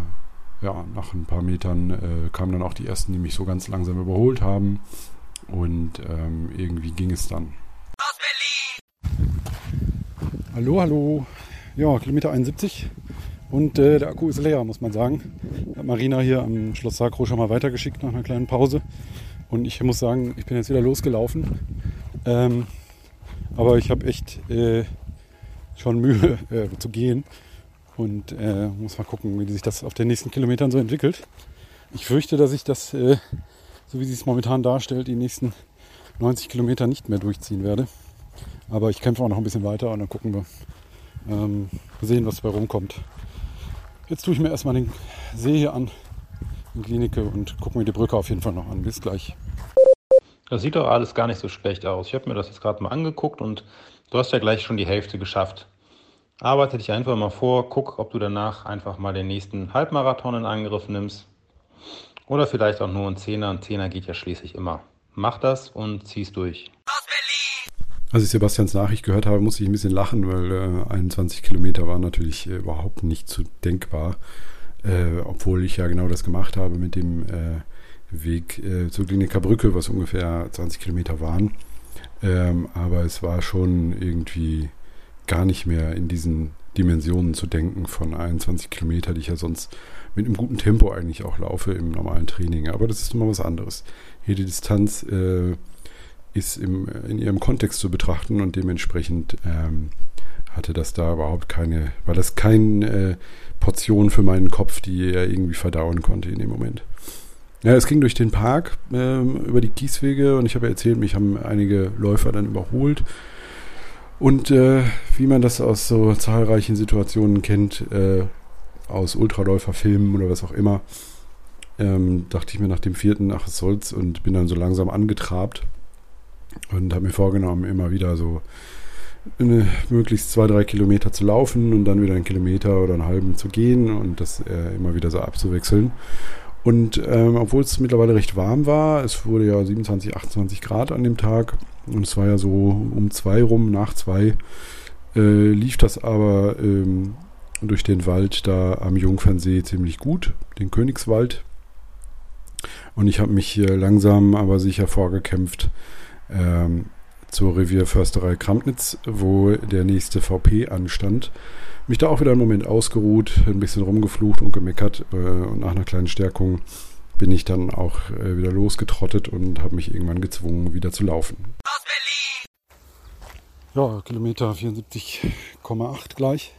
S2: ja, nach ein paar Metern äh, kamen dann auch die ersten, die mich so ganz langsam überholt haben. Und ähm, irgendwie ging es dann.
S8: Hallo, hallo. Ja, Kilometer 71. Und äh, der Akku ist leer, muss man sagen. Hat Marina hier am Schloss Sakro schon mal weitergeschickt nach einer kleinen Pause. Und ich muss sagen, ich bin jetzt wieder losgelaufen. Ähm, aber ich habe echt äh, schon Mühe äh, zu gehen. Und äh, muss mal gucken, wie sich das auf den nächsten Kilometern so entwickelt. Ich fürchte, dass ich das, äh, so wie sie es momentan darstellt, die nächsten 90 Kilometer nicht mehr durchziehen werde. Aber ich kämpfe auch noch ein bisschen weiter und dann gucken wir, ähm, sehen, was dabei rumkommt. Jetzt tue ich mir erstmal den See hier an, Klinike und gucke mir die Brücke auf jeden Fall noch an. Bis gleich.
S6: Das sieht doch alles gar nicht so schlecht aus. Ich habe mir das jetzt gerade mal angeguckt und du hast ja gleich schon die Hälfte geschafft. Arbeite dich einfach mal vor, guck, ob du danach einfach mal den nächsten Halbmarathon in Angriff nimmst. Oder vielleicht auch nur ein Zehner. Ein Zehner geht ja schließlich immer. Mach das und zieh's durch.
S2: Als ich Sebastians Nachricht gehört habe, musste ich ein bisschen lachen, weil äh, 21 Kilometer waren natürlich äh, überhaupt nicht zu denkbar. Äh, obwohl ich ja genau das gemacht habe mit dem äh, Weg äh, zur Kliniker Brücke, was ungefähr 20 Kilometer waren. Ähm, aber es war schon irgendwie gar nicht mehr in diesen Dimensionen zu denken von 21 Kilometer, die ich ja sonst mit einem guten Tempo eigentlich auch laufe im normalen Training. Aber das ist nochmal was anderes. Jede Distanz äh, ist im, in ihrem Kontext zu betrachten und dementsprechend ähm, hatte das da überhaupt keine, war das keine äh, Portion für meinen Kopf, die er irgendwie verdauen konnte in dem Moment. Ja, es ging durch den Park äh, über die Kieswege und ich habe erzählt, mich haben einige Läufer dann überholt. Und äh, wie man das aus so zahlreichen Situationen kennt, äh, aus Ultraläuferfilmen oder was auch immer, ähm, dachte ich mir nach dem vierten, ach es soll's und bin dann so langsam angetrabt und habe mir vorgenommen, immer wieder so möglichst zwei, drei Kilometer zu laufen und dann wieder einen Kilometer oder einen halben zu gehen und das äh, immer wieder so abzuwechseln. Und ähm, obwohl es mittlerweile recht warm war, es wurde ja 27, 28 Grad an dem Tag und es war ja so um zwei rum, nach zwei, äh, lief das aber ähm, durch den Wald da am Jungfernsee ziemlich gut, den Königswald. Und ich habe mich hier langsam aber sicher vorgekämpft ähm, zur Revierförsterei Kramnitz, wo der nächste VP anstand. Mich da auch wieder einen Moment ausgeruht, ein bisschen rumgeflucht und gemeckert äh, und nach einer kleinen Stärkung bin ich dann auch äh, wieder losgetrottet und habe mich irgendwann gezwungen, wieder zu laufen. Ja, Kilometer 74,8 gleich.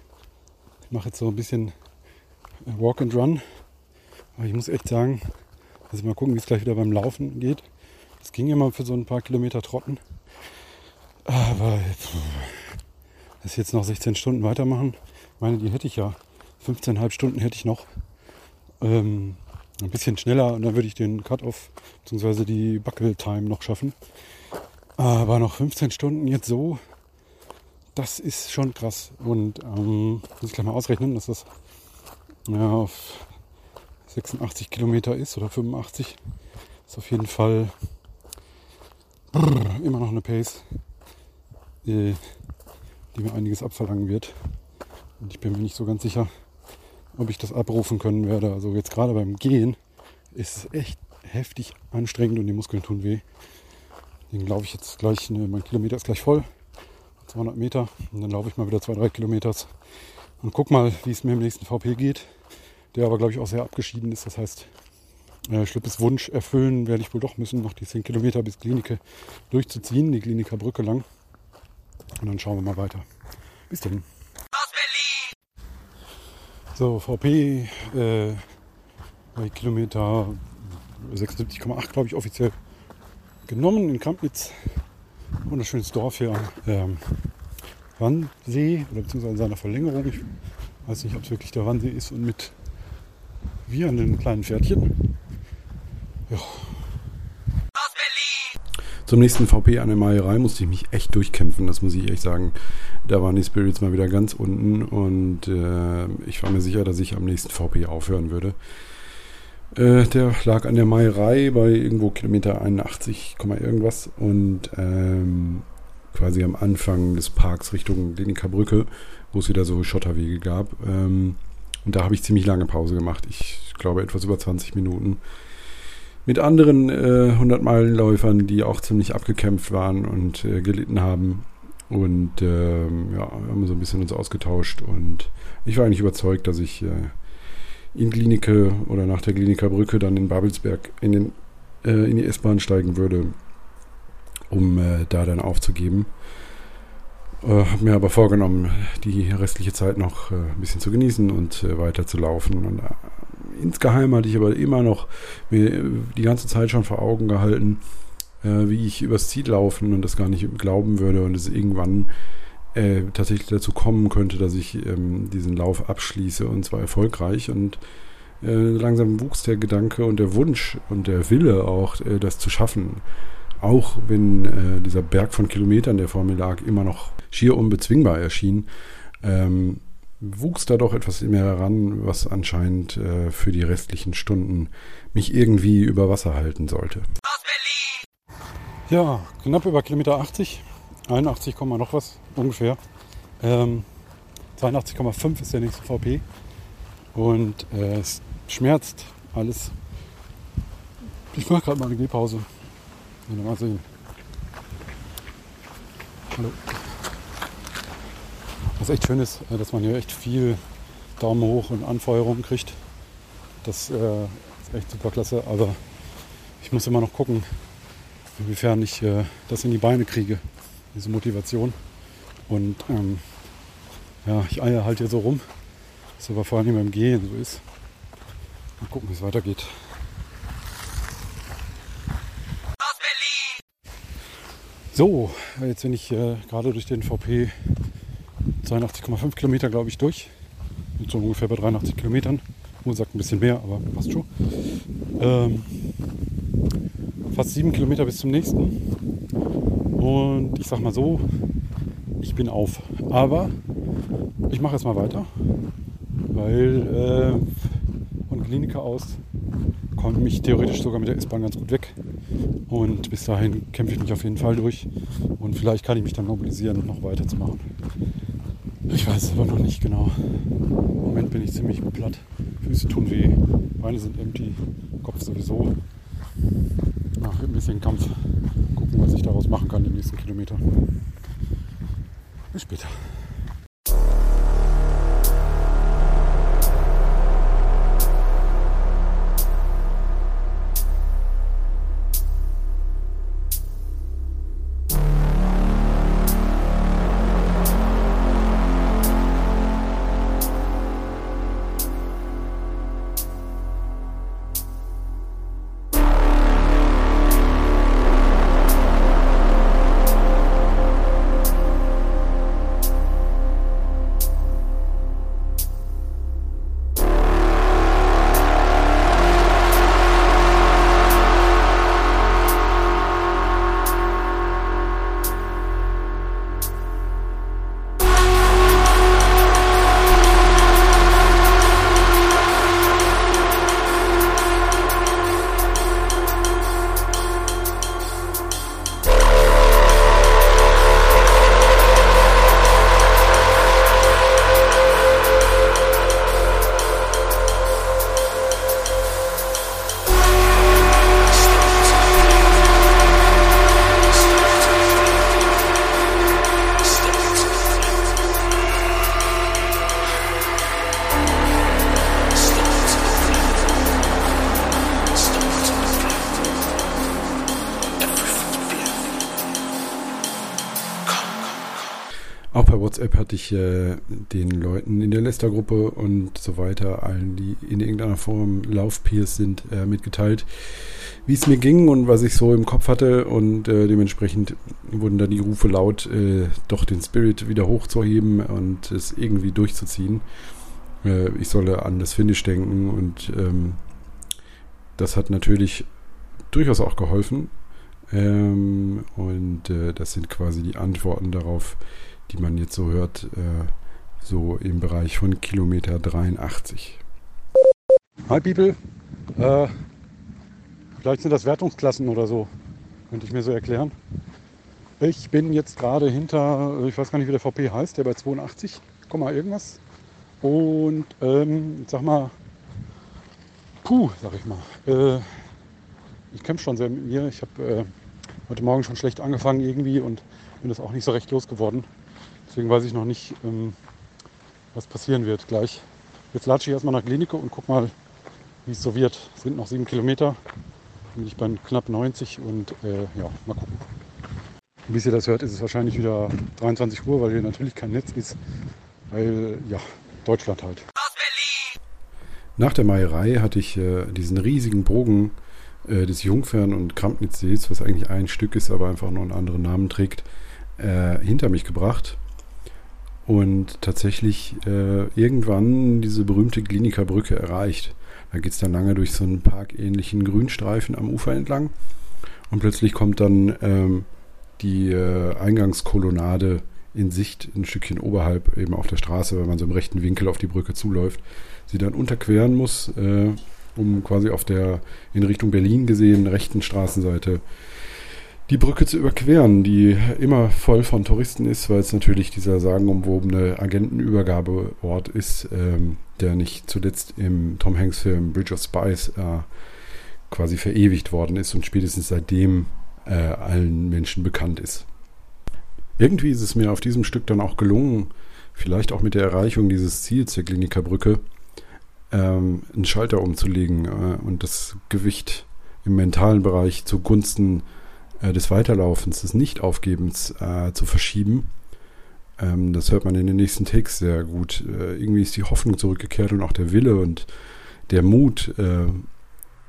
S2: Ich mache jetzt so ein bisschen äh, Walk and Run. Aber ich muss echt sagen, also mal gucken, wie es gleich wieder beim Laufen geht. Es ging immer für so ein paar Kilometer Trotten. Aber das jetzt noch 16 Stunden weitermachen, meine, die hätte ich ja. 15,5 Stunden hätte ich noch. Ähm, ein bisschen schneller und dann würde ich den Cut-Off bzw. die Buckle-Time noch schaffen. Aber noch 15 Stunden jetzt so, das ist schon krass. Und ähm, muss ich gleich mal ausrechnen, dass das ja, auf 86 Kilometer ist oder 85. Ist auf jeden Fall brr, immer noch eine Pace, die mir einiges abverlangen wird. Und ich bin mir nicht so ganz sicher, ob ich das abrufen können werde. Also jetzt gerade beim Gehen ist es echt heftig anstrengend und die Muskeln tun weh. Deswegen laufe ich jetzt gleich, ne, mein Kilometer ist gleich voll, 200 Meter. Und dann laufe ich mal wieder zwei, drei Kilometer und guck mal, wie es mir im nächsten VP geht. Der aber, glaube ich, auch sehr abgeschieden ist. Das heißt, äh, Schlippes Wunsch erfüllen werde ich wohl doch müssen, noch die 10 Kilometer bis Klinike durchzuziehen, die Kliniker Brücke lang. Und dann schauen wir mal weiter. Bis dann. So, VP äh, bei Kilometer 76,8 glaube ich offiziell genommen in Kampnitz. Wunderschönes Dorf hier am ähm, Wannsee oder beziehungsweise seiner Verlängerung. Ich weiß nicht, ob es wirklich der Wannsee ist und mit wie an den kleinen Pferdchen. Ja. Zum nächsten VP an der Meierei musste ich mich echt durchkämpfen, das muss ich echt sagen. Da waren die Spirits mal wieder ganz unten und äh, ich war mir sicher, dass ich am nächsten VP aufhören würde. Äh, der lag an der Meierei bei irgendwo Kilometer 81, irgendwas und ähm, quasi am Anfang des Parks Richtung Klinikerbrücke, wo es wieder so Schotterwege gab. Ähm, und da habe ich ziemlich lange Pause gemacht. Ich glaube etwas über 20 Minuten mit anderen äh, 100-Meilen-Läufern, die auch ziemlich abgekämpft waren und äh, gelitten haben. Und ähm, ja, wir haben so ein bisschen uns ausgetauscht und ich war eigentlich überzeugt, dass ich äh, in Klinike oder nach der Kliniker Brücke dann in Babelsberg in, den, äh, in die S-Bahn steigen würde, um äh, da dann aufzugeben. Äh, habe mir aber vorgenommen, die restliche Zeit noch äh, ein bisschen zu genießen und äh, weiter zu laufen. Äh, insgeheim hatte ich aber immer noch mir die ganze Zeit schon vor Augen gehalten, äh, wie ich übers Ziel laufen und das gar nicht glauben würde und es irgendwann äh, tatsächlich dazu kommen könnte, dass ich ähm, diesen Lauf abschließe und zwar erfolgreich. Und langsam wuchs der Gedanke und der Wunsch und der Wille auch, das zu schaffen auch wenn äh, dieser Berg von Kilometern, der vor mir lag, immer noch schier unbezwingbar erschien, ähm, wuchs da doch etwas mehr heran, was anscheinend äh, für die restlichen Stunden mich irgendwie über Wasser halten sollte. Ja, knapp über Kilometer 80, 81, noch was ungefähr. Ähm, 82,5 ist der nächste VP und äh, es schmerzt alles Ich mache gerade mal eine Gehpause. Mal sehen. Hallo. Was echt schön ist, äh, dass man hier echt viel Daumen hoch und Anfeuerung kriegt. Das äh, ist echt super klasse, aber ich muss immer noch gucken, inwiefern ich äh, das in die Beine kriege, diese Motivation. Und ähm, ja, ich eier halt hier so rum, was aber vor allem beim Gehen so ist. Mal gucken, wie es weitergeht. So, jetzt bin ich äh, gerade durch den VP 82,5 Kilometer, glaube ich, durch. Und so ungefähr bei 83 Kilometern. Uhr sagt ein bisschen mehr, aber passt schon. Ähm, fast sieben Kilometer bis zum nächsten. Und ich sag mal so, ich bin auf. Aber ich mache jetzt mal weiter, weil äh, von Klinika aus komme ich theoretisch sogar mit der S-Bahn ganz gut weg. Und bis dahin kämpfe ich mich auf jeden Fall durch. Und vielleicht kann ich mich dann mobilisieren, noch weiterzumachen. Ich weiß es aber noch nicht genau. Im Moment bin ich ziemlich platt. Füße tun weh, Beine sind empty, Kopf sowieso. Nach ein bisschen Kampf gucken, was ich daraus machen kann den nächsten Kilometer. Bis später. Per WhatsApp hatte ich äh, den Leuten in der Lester-Gruppe und so weiter, allen, die in irgendeiner Form Laufpeers sind, äh, mitgeteilt, wie es mir ging und was ich so im Kopf hatte. Und äh, dementsprechend wurden da die Rufe laut, äh, doch den Spirit wieder hochzuheben und es irgendwie durchzuziehen. Äh, ich solle an das Finish denken und ähm, das hat natürlich durchaus auch geholfen. Ähm, und äh, das sind quasi die Antworten darauf, die man jetzt so hört, äh, so im Bereich von Kilometer 83. Hi People, äh, vielleicht sind das Wertungsklassen oder so, könnte ich mir so erklären. Ich bin jetzt gerade hinter, ich weiß gar nicht, wie der VP heißt, der bei 82, irgendwas. Und ähm, sag mal, puh, sag ich mal, äh, ich kämpfe schon sehr mit mir. Ich habe äh, heute Morgen schon schlecht angefangen irgendwie und bin das auch nicht so recht losgeworden. Deswegen weiß ich noch nicht, ähm, was passieren wird gleich. Jetzt latsche ich erstmal nach Klinike und guck mal, wie es so wird. Es sind noch sieben Kilometer. Bin ich bei knapp 90 und äh, ja, mal gucken. Bis ihr das hört, ist es wahrscheinlich wieder 23 Uhr, weil hier natürlich kein Netz ist. Weil, ja, Deutschland halt. Nach der Meierei hatte ich äh, diesen riesigen Bogen äh, des Jungfern- und Krampnitzsees, was eigentlich ein Stück ist, aber einfach nur einen anderen Namen trägt, äh, hinter mich gebracht und tatsächlich äh, irgendwann diese berühmte Kliniker Brücke erreicht. Da geht es dann lange durch so einen parkähnlichen Grünstreifen am Ufer entlang und plötzlich kommt dann ähm, die äh, Eingangskolonnade in Sicht ein Stückchen oberhalb eben auf der Straße, wenn man so im rechten Winkel auf die Brücke zuläuft, sie dann unterqueren muss, äh, um quasi auf der in Richtung Berlin gesehen rechten Straßenseite die Brücke zu überqueren, die immer voll von Touristen ist, weil es natürlich dieser sagenumwobene Agentenübergabeort ist, ähm, der nicht zuletzt im Tom Hanks Film Bridge of Spies äh,
S7: quasi verewigt worden ist und spätestens seitdem äh, allen Menschen bekannt ist. Irgendwie ist es mir auf diesem Stück dann auch gelungen, vielleicht auch mit der Erreichung dieses Ziels der Klinikerbrücke, ähm, einen Schalter umzulegen äh, und das Gewicht im mentalen Bereich zugunsten äh, des Weiterlaufens, des Nichtaufgebens äh, zu verschieben. Ähm, das hört man in den nächsten Takes sehr gut. Äh, irgendwie ist die Hoffnung zurückgekehrt und auch der Wille und der Mut, äh,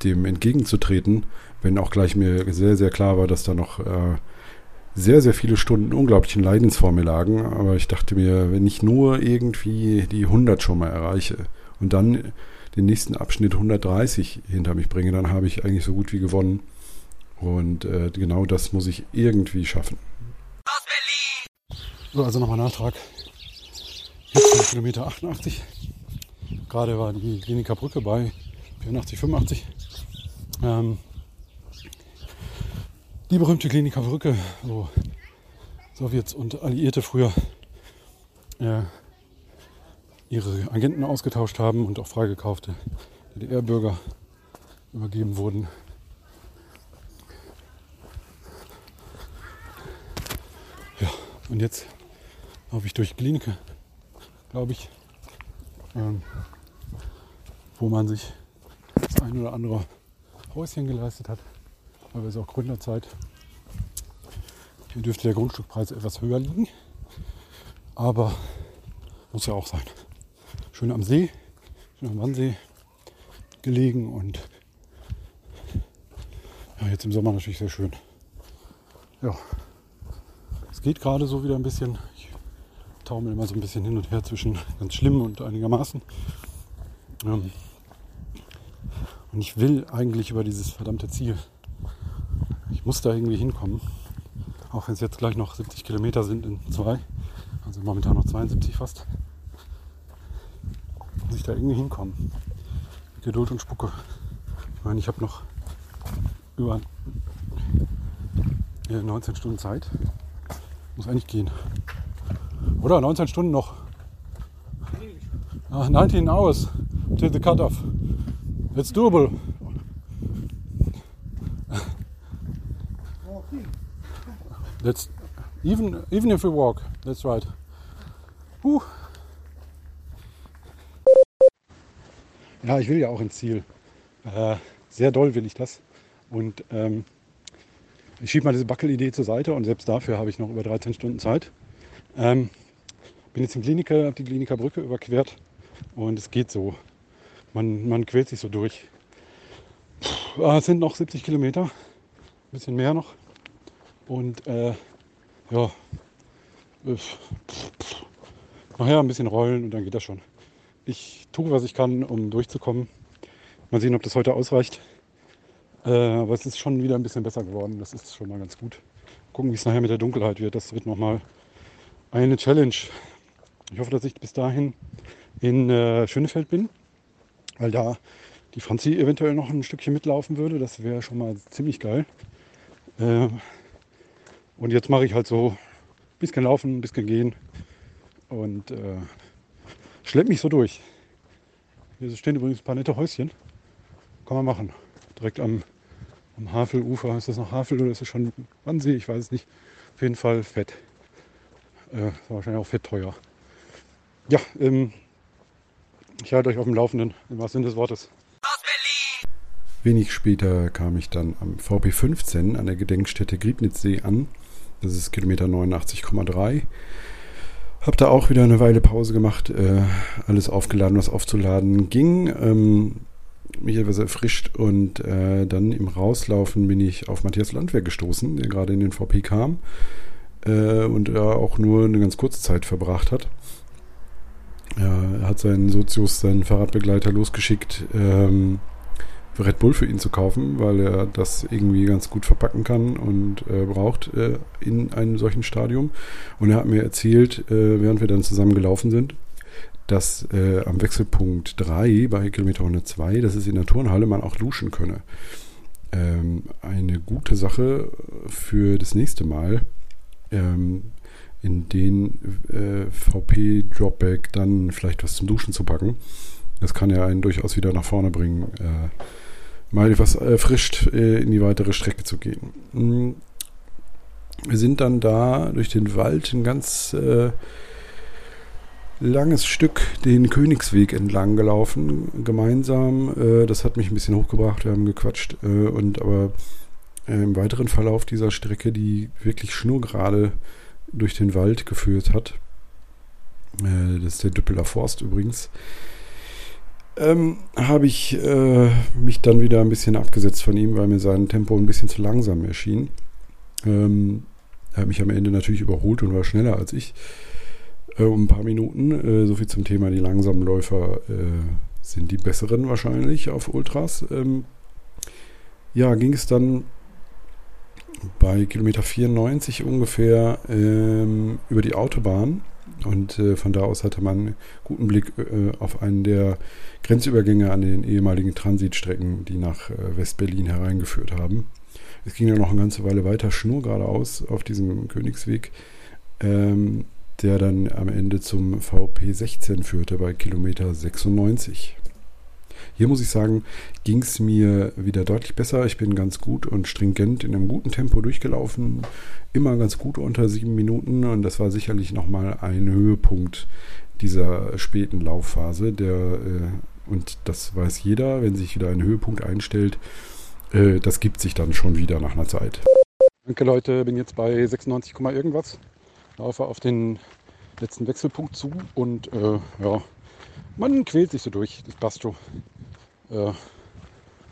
S7: dem entgegenzutreten, wenn auch gleich mir sehr, sehr klar war, dass da noch äh, sehr, sehr viele Stunden unglaublichen Leidens vor mir lagen. Aber ich dachte mir, wenn ich nur irgendwie die 100 schon mal erreiche und dann den nächsten Abschnitt 130 hinter mich bringe, dann habe ich eigentlich so gut wie gewonnen. Und äh, genau das muss ich irgendwie schaffen. So, also nochmal Nachtrag. Jetzt Kilometer 88. Gerade war die Kliniker Brücke bei 84, 85. Ähm, die berühmte Kliniker Brücke, wo Sowjets und Alliierte früher äh, ihre Agenten ausgetauscht haben und auch freigekaufte DDR-Bürger übergeben wurden. Ja, und jetzt laufe ich durch Klinike, glaube ich, ähm, wo man sich das ein oder andere Häuschen geleistet hat, weil es auch Gründerzeit. Hier dürfte der Grundstückpreis etwas höher liegen, aber muss ja auch sein. Schön am See, schön am Wannsee gelegen und ja, jetzt im Sommer natürlich sehr schön. Ja, es geht gerade so wieder ein bisschen. Ich taumel immer so ein bisschen hin und her zwischen ganz schlimm und einigermaßen. Ähm, und ich will eigentlich über dieses verdammte Ziel. Ich muss da irgendwie hinkommen. Auch wenn es jetzt gleich noch 70 Kilometer sind in zwei. Also momentan noch 72 fast. Muss ich da irgendwie hinkommen. Mit Geduld und Spucke. Ich meine, ich habe noch über 19 Stunden Zeit. Muss eigentlich gehen. Oder 19 Stunden noch. Ah, 19 hours till the cutoff. It's doable. That's even even if we walk. That's right. Huh. Ja, ich will ja auch ins Ziel. Äh, sehr doll will ich das. Und ähm, ich schiebe mal diese Backelidee zur Seite und selbst dafür habe ich noch über 13 Stunden Zeit. Ähm, bin jetzt in Kliniker, habe die Kliniker Brücke überquert und es geht so. Man, man quält sich so durch. Puh, ah, es sind noch 70 Kilometer, ein bisschen mehr noch. Und äh, ja, äh, nachher ein bisschen rollen und dann geht das schon. Ich tue, was ich kann, um durchzukommen. Mal sehen, ob das heute ausreicht. Äh, aber es ist schon wieder ein bisschen besser geworden. Das ist schon mal ganz gut. Gucken, wie es nachher mit der Dunkelheit wird. Das wird nochmal eine Challenge. Ich hoffe, dass ich bis dahin in äh, Schönefeld bin, weil da die Franzi eventuell noch ein Stückchen mitlaufen würde. Das wäre schon mal ziemlich geil. Äh, und jetzt mache ich halt so ein bisschen laufen, ein bisschen gehen und äh, schlepp mich so durch. Hier stehen übrigens ein paar nette Häuschen. Kann man machen. Direkt am, am Havelufer. Ist das noch Havel oder ist das schon Wannsee? Ich weiß es nicht. Auf jeden Fall fett. Äh, wahrscheinlich auch fett teuer. Ja, ähm, ich halte euch auf dem Laufenden, im wahrsten Sinne des Wortes. Wenig später kam ich dann am VP15 an der Gedenkstätte Griebnitzsee an. Das ist Kilometer 89,3. Hab da auch wieder eine Weile Pause gemacht, äh, alles aufgeladen, was aufzuladen ging. Ähm, mich etwas erfrischt und äh, dann im Rauslaufen bin ich auf Matthias Landwehr gestoßen, der gerade in den VP kam äh, und er auch nur eine ganz kurze Zeit verbracht hat. Er hat seinen Sozius, seinen Fahrradbegleiter losgeschickt, ähm, Red Bull für ihn zu kaufen, weil er das irgendwie ganz gut verpacken kann und äh, braucht äh, in einem solchen Stadium. Und er hat mir erzählt, äh, während wir dann zusammen gelaufen sind, dass äh, am Wechselpunkt 3 bei Kilometer 102, dass es in der Turnhalle man auch duschen könne. Ähm, eine gute Sache für das nächste Mal, ähm, in den äh, VP-Dropback dann vielleicht was zum Duschen zu packen. Das kann ja einen durchaus wieder nach vorne bringen. Äh, mal etwas erfrischt äh, in die weitere Strecke zu gehen. Mm. Wir sind dann da durch den Wald ein ganz äh, langes Stück den Königsweg entlang gelaufen, gemeinsam. Äh, das hat mich ein bisschen hochgebracht, wir haben gequatscht. Äh, und aber äh, im weiteren Verlauf dieser Strecke, die wirklich schnurgerade durch den Wald geführt hat, das ist der Düppeler Forst übrigens, ähm, habe ich äh, mich dann wieder ein bisschen abgesetzt von ihm, weil mir sein Tempo ein bisschen zu langsam erschien. Ähm, er hat mich am Ende natürlich überholt und war schneller als ich. Äh, um ein paar Minuten. Äh, so viel zum Thema, die langsamen Läufer äh, sind die besseren wahrscheinlich auf Ultras. Ähm, ja, ging es dann bei Kilometer 94 ungefähr ähm, über die Autobahn. Und äh, von da aus hatte man einen guten Blick äh, auf einen der Grenzübergänge an den ehemaligen Transitstrecken, die nach äh, West-Berlin hereingeführt haben. Es ging dann noch eine ganze Weile weiter schnurgeradeaus auf diesem Königsweg, ähm, der dann am Ende zum VP 16 führte bei Kilometer 96. Hier muss ich sagen, ging es mir wieder deutlich besser. Ich bin ganz gut und stringent in einem guten Tempo durchgelaufen. Immer ganz gut unter sieben Minuten. Und das war sicherlich nochmal ein Höhepunkt dieser späten Laufphase. Der, äh, und das weiß jeder, wenn sich wieder ein Höhepunkt einstellt, äh, das gibt sich dann schon wieder nach einer Zeit.
S2: Danke Leute, bin jetzt bei 96, irgendwas. Laufe auf den letzten Wechselpunkt zu und äh, ja, man quält sich so durch. Das passt schon. Äh,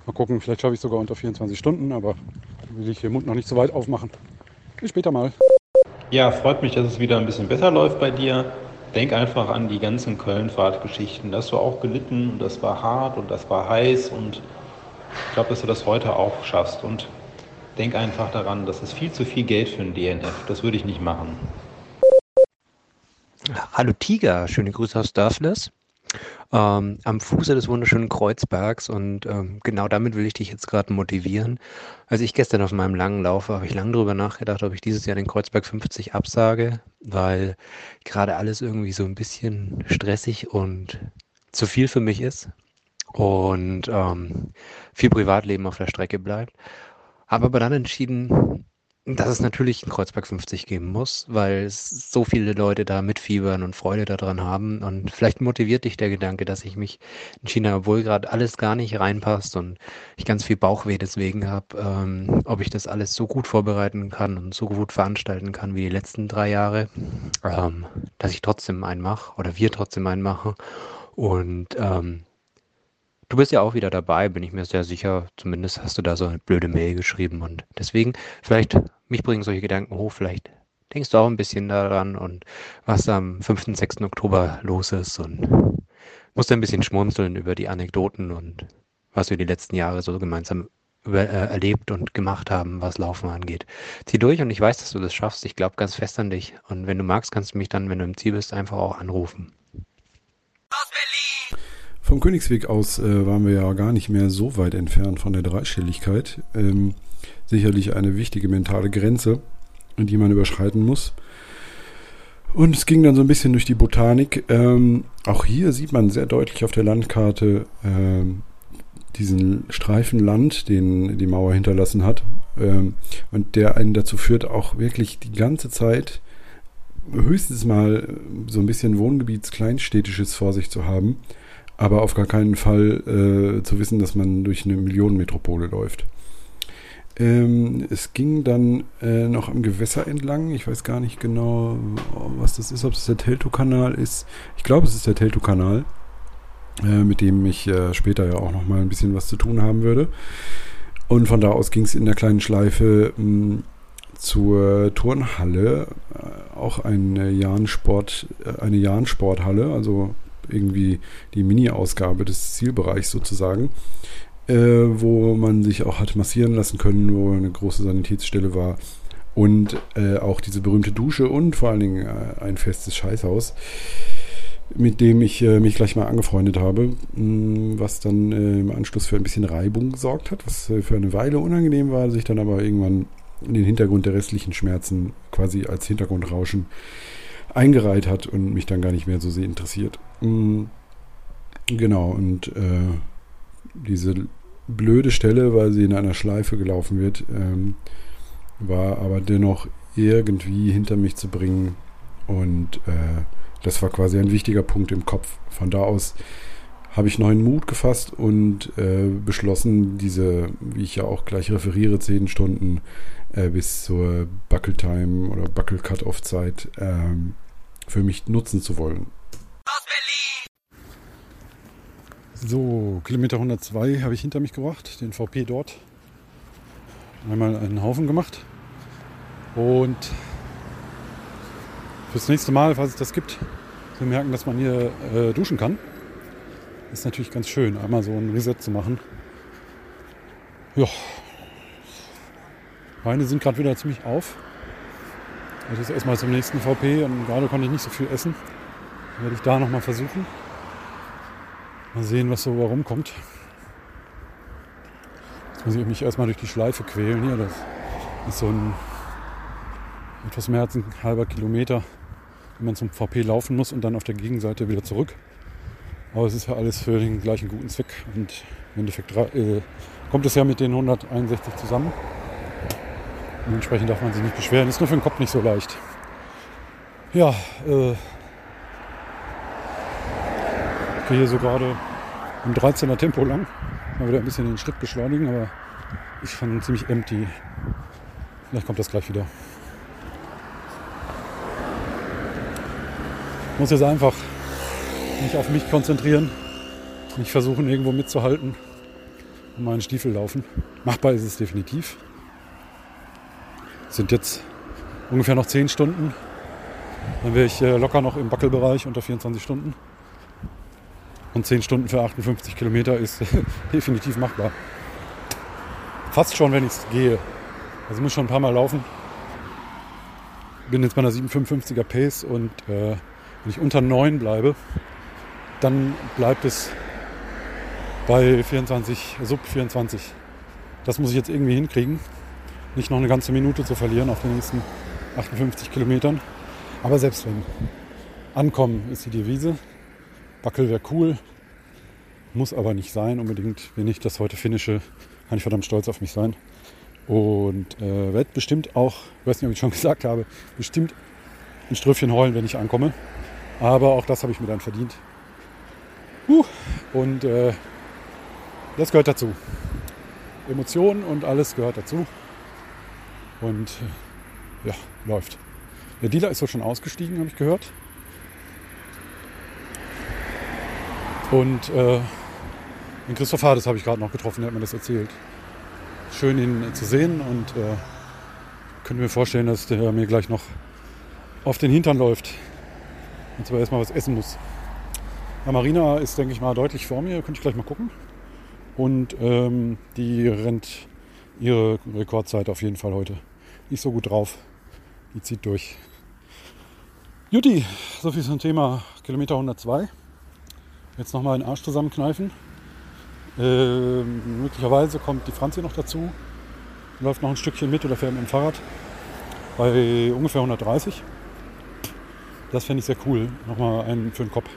S2: mal gucken, vielleicht schaffe ich sogar unter 24 Stunden, aber will ich den Mund noch nicht so weit aufmachen. Bis später mal.
S6: Ja, freut mich, dass es wieder ein bisschen besser läuft bei dir. Denk einfach an die ganzen Köln-Fahrtgeschichten. Da hast du auch gelitten und das war hart und das war heiß und ich glaube, dass du das heute auch schaffst. Und denk einfach daran, das ist viel zu viel Geld für ein DNF. Das würde ich nicht machen.
S9: Hallo Tiger, schöne Grüße aus Dörfles. Ähm, am Fuße des wunderschönen Kreuzbergs und ähm, genau damit will ich dich jetzt gerade motivieren. Als ich gestern auf meinem langen Lauf habe ich lange darüber nachgedacht, ob ich dieses Jahr den Kreuzberg 50 absage, weil gerade alles irgendwie so ein bisschen stressig und zu viel für mich ist und ähm, viel Privatleben auf der Strecke bleibt. Habe aber dann entschieden, dass es natürlich ein Kreuzberg 50 geben muss, weil so viele Leute da mitfiebern und Freude daran haben. Und vielleicht motiviert dich der Gedanke, dass ich mich in China, obwohl gerade alles gar nicht reinpasst und ich ganz viel Bauchweh deswegen habe, ähm, ob ich das alles so gut vorbereiten kann und so gut veranstalten kann wie die letzten drei Jahre, ähm, dass ich trotzdem einen mache oder wir trotzdem einen machen. Und ähm, Du bist ja auch wieder dabei, bin ich mir sehr sicher. Zumindest hast du da so eine blöde Mail geschrieben und deswegen, vielleicht, mich bringen solche Gedanken hoch, vielleicht denkst du auch ein bisschen daran und was am 5. 6. Oktober los ist und musst ein bisschen schmunzeln über die Anekdoten und was wir die letzten Jahre so gemeinsam über, äh, erlebt und gemacht haben, was Laufen angeht. Zieh durch und ich weiß, dass du das schaffst. Ich glaube ganz fest an dich. Und wenn du magst, kannst du mich dann, wenn du im Ziel bist, einfach auch anrufen.
S7: Aus Berlin! Vom Königsweg aus äh, waren wir ja gar nicht mehr so weit entfernt von der Dreistelligkeit. Ähm, sicherlich eine wichtige mentale Grenze, die man überschreiten muss. Und es ging dann so ein bisschen durch die Botanik. Ähm, auch hier sieht man sehr deutlich auf der Landkarte ähm, diesen Streifen Land, den die Mauer hinterlassen hat. Ähm, und der einen dazu führt, auch wirklich die ganze Zeit höchstens mal so ein bisschen Wohngebiets-Kleinstädtisches vor sich zu haben aber auf gar keinen Fall äh, zu wissen, dass man durch eine Millionenmetropole läuft. Ähm, es ging dann äh, noch am Gewässer entlang. Ich weiß gar nicht genau, was das ist, ob es der Teltow-Kanal ist. Ich glaube, es ist der Teltow-Kanal, äh, mit dem ich äh, später ja auch noch mal ein bisschen was zu tun haben würde. Und von da aus ging es in der kleinen Schleife mh, hm, zur Turnhalle, äh, auch eine Jahn-Sport, äh, eine Jahn-Sporthalle, also irgendwie die Mini-Ausgabe des Zielbereichs sozusagen, äh, wo man sich auch hat massieren lassen können, wo eine große Sanitätsstelle war und äh, auch diese berühmte Dusche und vor allen Dingen äh, ein festes Scheißhaus, mit dem ich äh, mich gleich mal angefreundet habe, mh, mm, was dann äh, im Anschluss für ein bisschen Reibung gesorgt hat, was äh, für eine Weile unangenehm war, sich dann aber irgendwann in den Hintergrund der restlichen Schmerzen quasi als Hintergrundrauschen eingereiht hat und mich dann gar nicht mehr so sehr interessiert. Mm, genau, und äh, diese
S2: blöde Stelle, weil sie in einer Schleife gelaufen wird, ähm, war aber dennoch irgendwie hinter mich zu bringen. Und äh, das war quasi ein wichtiger Punkt im Kopf. Von da aus habe ich neuen Mut gefasst und äh, beschlossen, diese, wie ich ja auch gleich referiere, zehn Stunden äh, bis zur Buckle-Time oder Buckle-Cut-Off-Zeit ähm, für mich nutzen zu wollen. So, Kilometer 102 habe ich hinter mich gebracht, den VP dort. Einmal einen Haufen gemacht. Und fürs nächste Mal, falls es das gibt, wir merken, dass man hier äh, duschen kann. Ist natürlich ganz schön, einmal so ein Reset zu machen. Ja. Beine sind gerade wieder ziemlich auf. Das ist erstmal zum nächsten VP und gerade konnte ich nicht so viel essen. Werde ich da nochmal versuchen. Mal sehen, was so rumkommt. Jetzt muss ich mich erstmal durch die Schleife quälen hier. Das ist so ein etwas mehr als ein halber Kilometer, wenn man zum VP laufen muss und dann auf der Gegenseite wieder zurück. Aber es ist ja alles für den gleichen guten Zweck und im Endeffekt äh, kommt es ja mit den 161 zusammen. Und entsprechend darf man sich nicht beschweren. Ist nur für den Kopf nicht so leicht. Ja, äh, gehe hier so gerade im 13er Tempo lang. Mal wieder ein bisschen den Schritt beschleunigen, aber ich fand ziemlich empty. Vielleicht kommt das gleich wieder. Ich muss jetzt einfach mich auf mich konzentrieren, nicht versuchen irgendwo mitzuhalten und meinen Stiefel laufen. Machbar ist es definitiv. Es sind jetzt ungefähr noch 10 Stunden. Dann wäre ich locker noch im Backelbereich unter 24 Stunden. Und 10 Stunden für 58 Kilometer ist definitiv machbar. Fast schon, wenn ich gehe. Also muss schon ein paar Mal laufen. Bin jetzt bei einer 755er Pace und äh, wenn ich unter 9 bleibe, dann bleibt es bei 24, Sub 24. Das muss ich jetzt irgendwie hinkriegen. Nicht noch eine ganze Minute zu verlieren auf den nächsten 58 Kilometern. Aber selbst wenn. Ankommen ist die Devise. Backel wäre cool. Muss aber nicht sein unbedingt. Wenn ich das heute finische, kann ich verdammt stolz auf mich sein. Und äh, werde bestimmt auch, ich weiß nicht, ob ich schon gesagt habe, bestimmt ein Strüffchen heulen, wenn ich ankomme. Aber auch das habe ich mir dann verdient. Uh, und äh, das gehört dazu. Emotionen und alles gehört dazu. Und äh, ja, läuft. Der Dealer ist so schon ausgestiegen, habe ich gehört. Und äh, den Christoph Hades habe ich gerade noch getroffen, der hat mir das erzählt. Schön ihn zu sehen und äh, könnte mir vorstellen, dass der mir gleich noch auf den Hintern läuft. Und zwar erstmal was essen muss. Ja, Marina ist, denke ich mal, deutlich vor mir. Könnte ich gleich mal gucken. Und ähm, die rennt ihre Rekordzeit auf jeden Fall heute. Nicht so gut drauf. Die zieht durch. Juti, so viel zum Thema Kilometer 102. Jetzt nochmal den Arsch zusammenkneifen. Äh, möglicherweise kommt die Franzi noch dazu. Läuft noch ein Stückchen mit oder fährt mit dem Fahrrad. Bei ungefähr 130. Das fände ich sehr cool. Nochmal einen für den Kopf,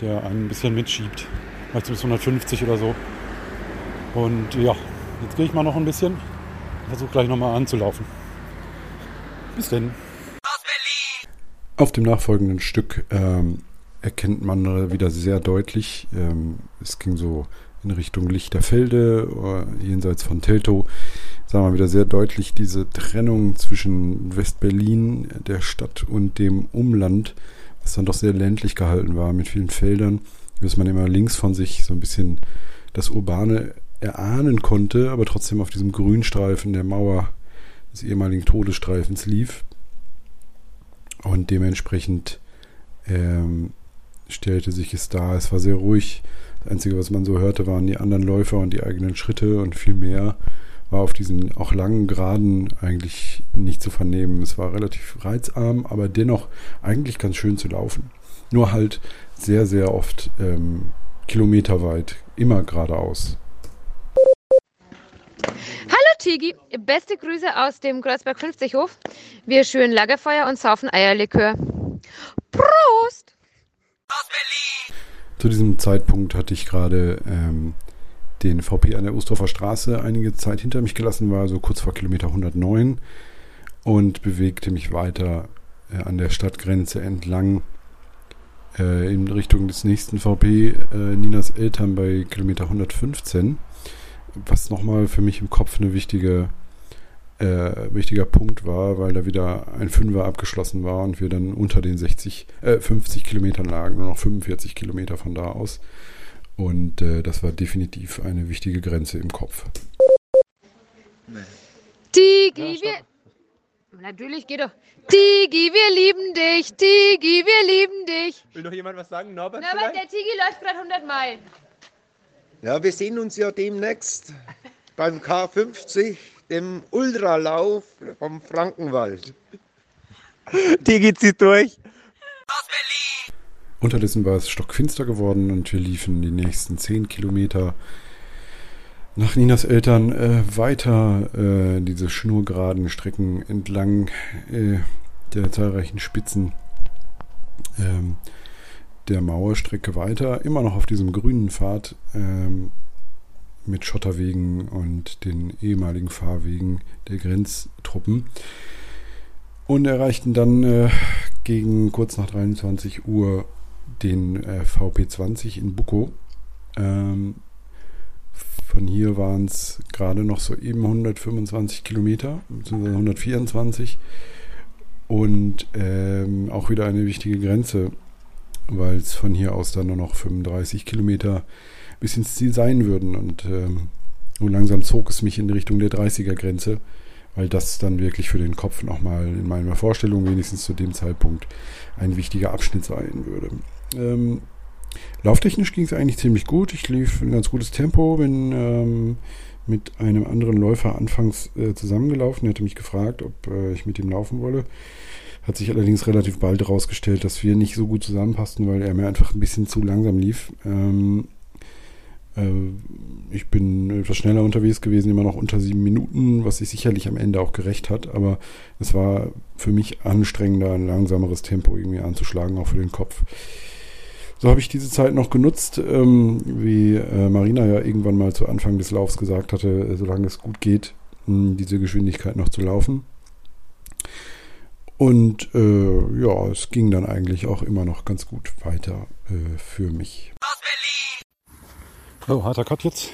S2: der einen ein bisschen mitschiebt. Vielleicht bis 150 oder so. Und ja, jetzt gehe ich mal noch ein bisschen. Versuche gleich nochmal anzulaufen. Bis denn. Auf dem nachfolgenden Stück ähm, erkennt man wieder sehr deutlich, ähm, es ging so in Richtung Lichterfelde, äh, jenseits von Teltow, sagen wir wieder sehr deutlich diese Trennung zwischen Westberlin, der Stadt und dem Umland, was dann doch sehr ländlich gehalten war mit vielen Feldern, dass man immer links von sich so ein bisschen das Urbane erahnen konnte, aber trotzdem auf diesem Grünstreifen der Mauer des ehemaligen Todesstreifens lief. Und dementsprechend ähm, stellte sich es dar. Es war sehr ruhig. Das Einzige, was man so hörte, waren die anderen Läufer und die eigenen Schritte und viel mehr war auf diesen auch langen Geraden eigentlich nicht zu vernehmen. Es war relativ reizarm, aber dennoch eigentlich ganz schön zu laufen. Nur halt sehr, sehr oft ähm, kilometerweit, immer geradeaus.
S10: Hallo Tigi, beste Grüße aus dem Kreuzberg 50 Hof. Wir schüren Lagerfeuer und saufen Eierlikör. Prost!
S2: Zu diesem Zeitpunkt hatte ich gerade ähm,
S7: den VP an der Ostdorfer Straße einige Zeit hinter mich gelassen, war so kurz vor Kilometer 109 und bewegte mich weiter äh, an der Stadtgrenze entlang äh, in Richtung des nächsten VP äh, Ninas Eltern bei Kilometer 115, was nochmal für mich im Kopf eine wichtige äh, wichtiger Punkt war, weil da wieder ein Fünfer abgeschlossen war und wir dann unter den 60, äh, 50 Kilometern lagen, nur noch 45 Kilometer von da aus. Und äh, das war definitiv eine wichtige Grenze im Kopf.
S10: Tigi, wir. Natürlich geht doch. Tigi, wir lieben dich. Tigi, wir lieben dich.
S11: Will noch jemand was sagen? Norbert
S10: Na, aber
S11: vielleicht?
S10: der Tigi läuft gerade 100 Meilen.
S12: Ja, wir sehen uns ja demnächst beim K50, dem Ultralauf vom Frankenwald.
S11: Tigi zieht durch.
S7: Unterdessen war es stockfinster geworden und wir liefen die nächsten 10 Kilometer nach Ninas Eltern äh, weiter äh, diese schnurgeraden Strecken entlang äh, der zahlreichen Spitzen ähm, der Mauerstrecke weiter, immer noch auf diesem grünen Pfad ähm, mit Schotterwegen und den ehemaligen Fahrwegen der Grenztruppen und erreichten dann äh, gegen kurz nach 23 Uhr den äh, VP20 in Buko. Ähm, von hier waren es gerade noch so eben 125 Kilometer, beziehungsweise 124. Und ähm, auch wieder eine wichtige Grenze, weil es von hier aus dann nur noch 35 Kilometer bis ins Ziel sein würden. Und ähm, nun langsam zog es mich in Richtung der 30er-Grenze, weil das dann wirklich für den Kopf nochmal in meiner Vorstellung wenigstens zu dem Zeitpunkt ein wichtiger Abschnitt sein würde. Ähm, lauftechnisch ging es eigentlich ziemlich gut. Ich lief ein ganz gutes Tempo, bin ähm, mit einem anderen Läufer anfangs äh, zusammengelaufen. Er hatte mich gefragt, ob äh, ich mit ihm laufen wolle. Hat sich allerdings relativ bald herausgestellt, dass wir nicht so gut zusammenpassten, weil er mir einfach ein bisschen zu langsam lief. Ähm, äh, ich bin etwas schneller unterwegs gewesen, immer noch unter sieben Minuten, was sich sicherlich am Ende auch gerecht hat, aber es war für mich anstrengender, ein langsameres Tempo irgendwie anzuschlagen, auch für den Kopf. So habe ich diese Zeit noch genutzt, ähm, wie äh, Marina ja irgendwann mal zu Anfang des Laufs gesagt hatte, äh, solange es gut geht, diese Geschwindigkeit noch zu laufen. Und äh, ja, es ging dann eigentlich auch immer noch ganz gut weiter äh, für mich.
S2: So, harter Cut jetzt.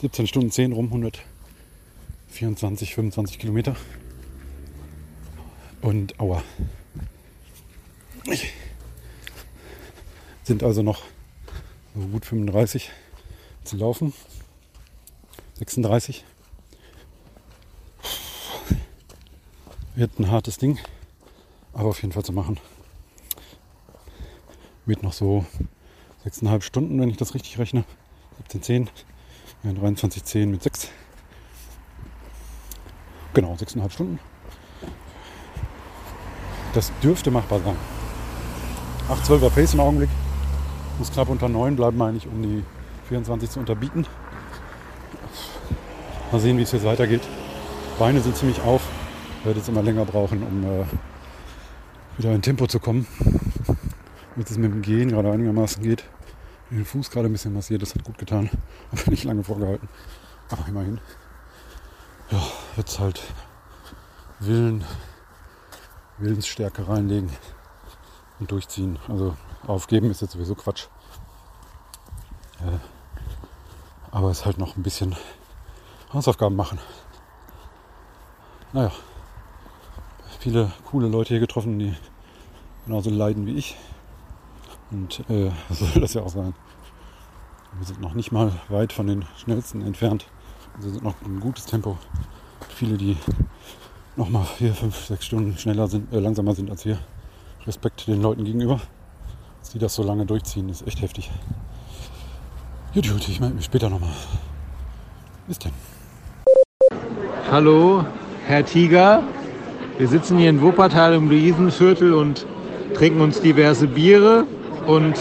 S2: 17 Stunden 10 rum, 124, 25 Kilometer. Und aua. Sind also noch so gut 35 zu laufen. 36. Wird ein hartes Ding, aber auf jeden Fall zu machen. Wird noch so 6,5 Stunden, wenn ich das richtig rechne. 17,10. Ja, 23,10 mit 6. Genau, 6,5 Stunden. Das dürfte machbar sein. 8,12er Pace im Augenblick. Muss knapp unter 9 bleiben, meine ich, um die 24 zu unterbieten. Mal sehen, wie es jetzt weitergeht. Beine sind ziemlich auf. Werde jetzt immer länger brauchen, um äh, wieder in Tempo zu kommen. Damit es mit dem Gehen gerade einigermaßen geht. Den Fuß gerade ein bisschen massiert, das hat gut getan. Aber nicht lange vorgehalten. Aber immerhin. Ja, jetzt halt Willen, Willensstärke reinlegen und durchziehen. Also aufgeben ist jetzt sowieso Quatsch. Äh, aber es halt noch ein bisschen Hausaufgaben machen. Naja, viele coole Leute hier getroffen, die genauso leiden wie ich. Und äh, so soll das ja auch sein. Wir sind noch nicht mal weit von den schnellsten entfernt. Wir sind noch ein gutes Tempo. Viele, die noch mal vier, fünf, sechs Stunden schneller sind, äh, langsamer sind als wir. Respekt den Leuten gegenüber. Dass die das so lange durchziehen, ist echt heftig. Gut, gut, ich melde mich später nochmal. Bis dann.
S11: Hallo, Herr Tiger. Wir sitzen hier in Wuppertal im Luisenviertel und trinken uns diverse Biere und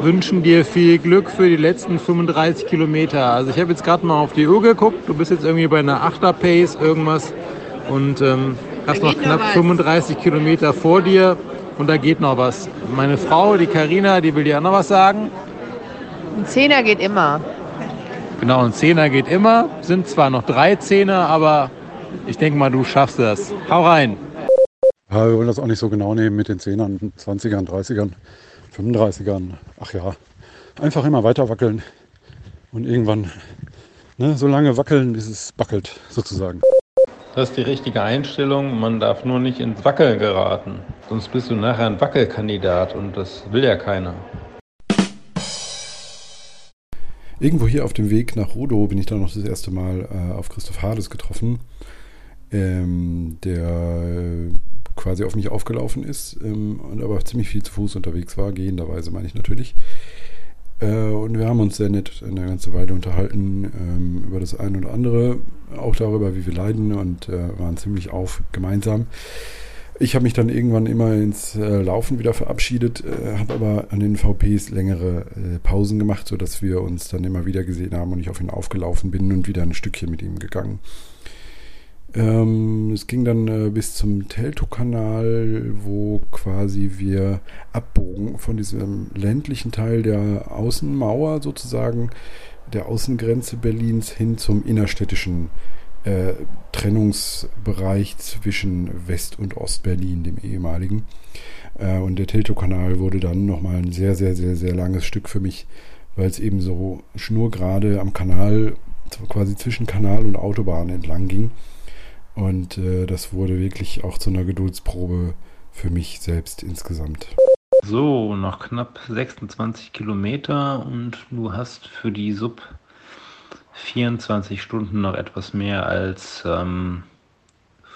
S11: wünschen dir viel Glück für die letzten 35 Kilometer. Also ich habe jetzt gerade mal auf die Uhr geguckt. Du bist jetzt irgendwie bei einer 8er Pace irgendwas und ähm, hast noch knapp 35 Kilometer vor dir und da geht noch was. Meine Frau, die Karina, die will dir auch noch was sagen.
S13: Ein Zehner geht immer.
S11: Genau, ein Zehner geht immer. Sind zwar noch drei Zehner, aber ich denke mal, du schaffst das. Hau rein.
S2: Ja, wir wollen das auch nicht so genau nehmen mit den 10ern, 20ern, 30ern, 35ern. Ach ja, einfach immer weiter wackeln und irgendwann ne, so lange wackeln, bis es backelt, sozusagen.
S6: Das ist die richtige Einstellung. Man darf nur nicht ins Wackeln geraten. Sonst bist du nachher ein Wackelkandidat und das will ja keiner.
S7: Irgendwo hier auf dem Weg nach Rodo bin ich dann noch das erste Mal äh, auf Christoph Hades getroffen, ähm, der äh, quasi auf mich aufgelaufen ist ähm, und aber ziemlich viel zu Fuß unterwegs war, gehenderweise meine ich natürlich. Äh, und wir haben uns sehr nett eine ganze Weile unterhalten ähm, über das eine oder andere, auch darüber, wie wir leiden und äh, waren ziemlich auf gemeinsam. Ich habe mich dann irgendwann immer ins äh, Laufen wieder verabschiedet, äh, habe aber an den VPs längere äh, Pausen gemacht, sodass wir uns dann immer wieder gesehen haben und ich auf ihn aufgelaufen bin und wieder ein Stückchen mit ihm gegangen. Ähm, es ging dann äh, bis zum Teltow-Kanal, wo quasi wir abbogen von diesem ländlichen Teil der Außenmauer sozusagen, der Außengrenze Berlins hin zum innerstädtischen äh, Trennungsbereich zwischen West- und Ostberlin, dem ehemaligen. Äh, und der Teltow-Kanal wurde dann nochmal ein sehr, sehr, sehr, sehr langes Stück für mich, weil es eben so schnurgerade am Kanal, quasi zwischen Kanal und Autobahn entlang ging. Und äh, das wurde wirklich auch zu einer Geduldsprobe für mich selbst insgesamt.
S6: So, noch knapp 26 Kilometer und du hast für die Sub 24 Stunden noch etwas mehr als ähm,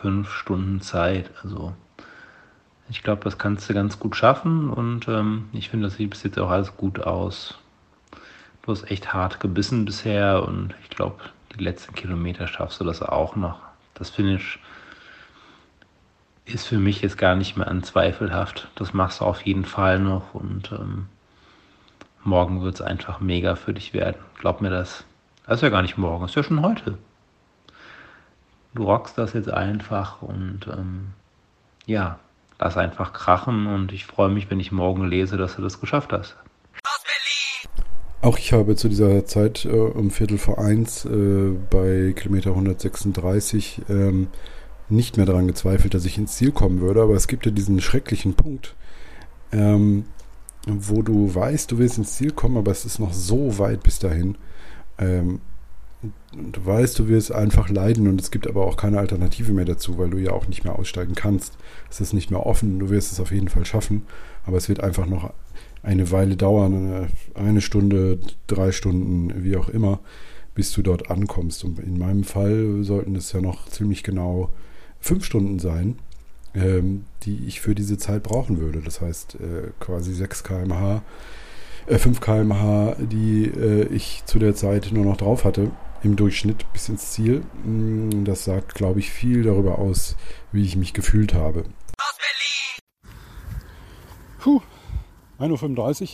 S6: 5 Stunden Zeit. Also ich glaube, das kannst du ganz gut schaffen und ähm, ich finde, das sieht bis jetzt auch alles gut aus. Du hast echt hart gebissen bisher und ich glaube, die letzten Kilometer schaffst du das auch noch. Das Finish ist für mich jetzt gar nicht mehr anzweifelhaft. Das machst du auf jeden Fall noch und ähm, morgen wird es einfach mega für dich werden. Glaub mir das. Das ist ja gar nicht morgen, das ist ja schon heute. Du rockst das jetzt einfach und ähm, ja, lass einfach krachen und ich freue mich, wenn ich morgen lese, dass du das geschafft hast.
S7: Auch ich habe zu dieser Zeit äh, um Viertel vor eins äh, bei Kilometer 136 ähm, nicht mehr daran gezweifelt, dass ich ins Ziel kommen würde. Aber es gibt ja diesen schrecklichen Punkt, ähm, wo du weißt, du willst ins Ziel kommen, aber es ist noch so weit bis dahin. Ähm, du weißt, du wirst einfach leiden und es gibt aber auch keine Alternative mehr dazu, weil du ja auch nicht mehr aussteigen kannst. Es ist nicht mehr offen, du wirst es auf jeden Fall schaffen, aber es wird einfach noch eine Weile dauern, eine Stunde, drei Stunden, wie auch immer, bis du dort ankommst. Und in meinem Fall sollten es ja noch ziemlich genau fünf Stunden sein, ähm, die ich für diese Zeit brauchen würde. Das heißt äh, quasi 6 kmh, äh, 5 kmh, die äh, ich zu der Zeit nur noch drauf hatte, im Durchschnitt bis ins Ziel. Mm, das sagt, glaube ich, viel darüber aus, wie ich mich gefühlt habe.
S2: Puh, 1.35 Uhr.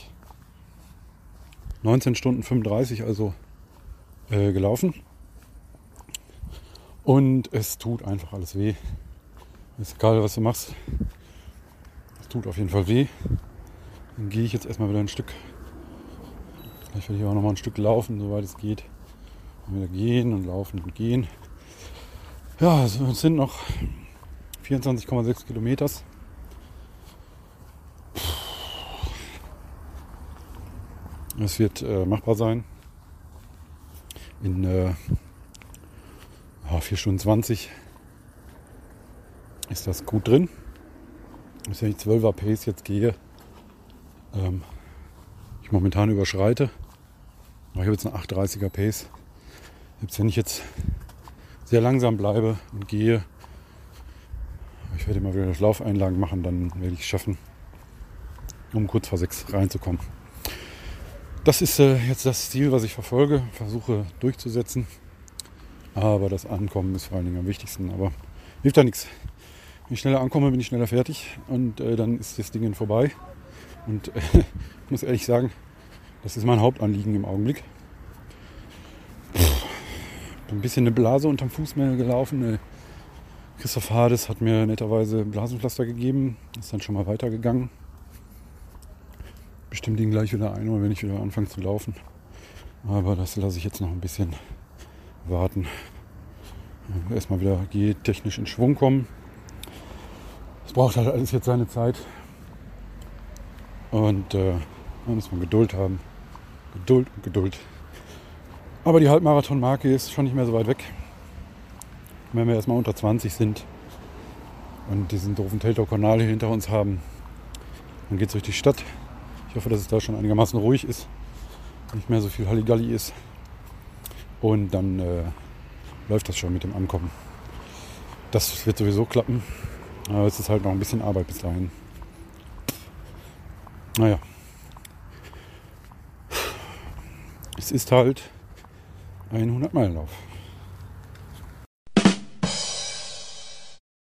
S2: 19 Stunden 35 also äh, gelaufen. Und es tut einfach alles weh. Ist egal, was du machst. Es tut auf jeden Fall weh. Dann gehe ich jetzt erstmal wieder ein Stück. Vielleicht werde ich auch noch mal ein Stück laufen, soweit es geht. Und wieder gehen und laufen und gehen. Ja, es sind noch 24,6 Kilometer. Es wird äh, machbar sein. In äh, ja, 4 Stunden 20 ist das gut drin. Wenn ich 12er Pace jetzt gehe, ähm, ich momentan überschreite. Ich habe jetzt eine 830er Pace. Selbst wenn ich jetzt sehr langsam bleibe und gehe, ich werde immer wieder Laufeinlagen machen, dann werde ich es schaffen, um kurz vor 6 reinzukommen. Das ist äh, jetzt das Ziel, was ich verfolge, versuche durchzusetzen. Aber das Ankommen ist vor allen Dingen am wichtigsten. Aber hilft da nichts. Wenn ich schneller ankomme, bin ich schneller fertig und äh, dann ist das Ding vorbei. Und äh, ich muss ehrlich sagen, das ist mein Hauptanliegen im Augenblick. Pff, ein bisschen eine Blase unterm Fuß mehr gelaufen. Äh, Christoph Hades hat mir netterweise Blasenpflaster gegeben, ist dann schon mal weitergegangen bestimmt ihn gleich wieder ein, wenn ich wieder anfange zu laufen.
S7: Aber das lasse ich jetzt noch ein bisschen warten. Erstmal wieder technisch in Schwung kommen. Es braucht halt alles jetzt seine Zeit. Und äh, da muss man Geduld haben. Geduld und Geduld. Aber die Halbmarathon-Marke ist schon nicht mehr so weit weg. Wenn wir erstmal unter 20 sind und diesen doofen Teltow-Kanal hier hinter uns haben, dann geht es durch die Stadt. Ich hoffe, dass es da schon einigermaßen ruhig ist, nicht mehr so viel Halligalli ist. Und dann äh, läuft das schon mit dem Ankommen. Das wird sowieso klappen. Aber es ist halt noch ein bisschen Arbeit bis dahin. Naja. Es ist halt ein 100-Meilen-Lauf.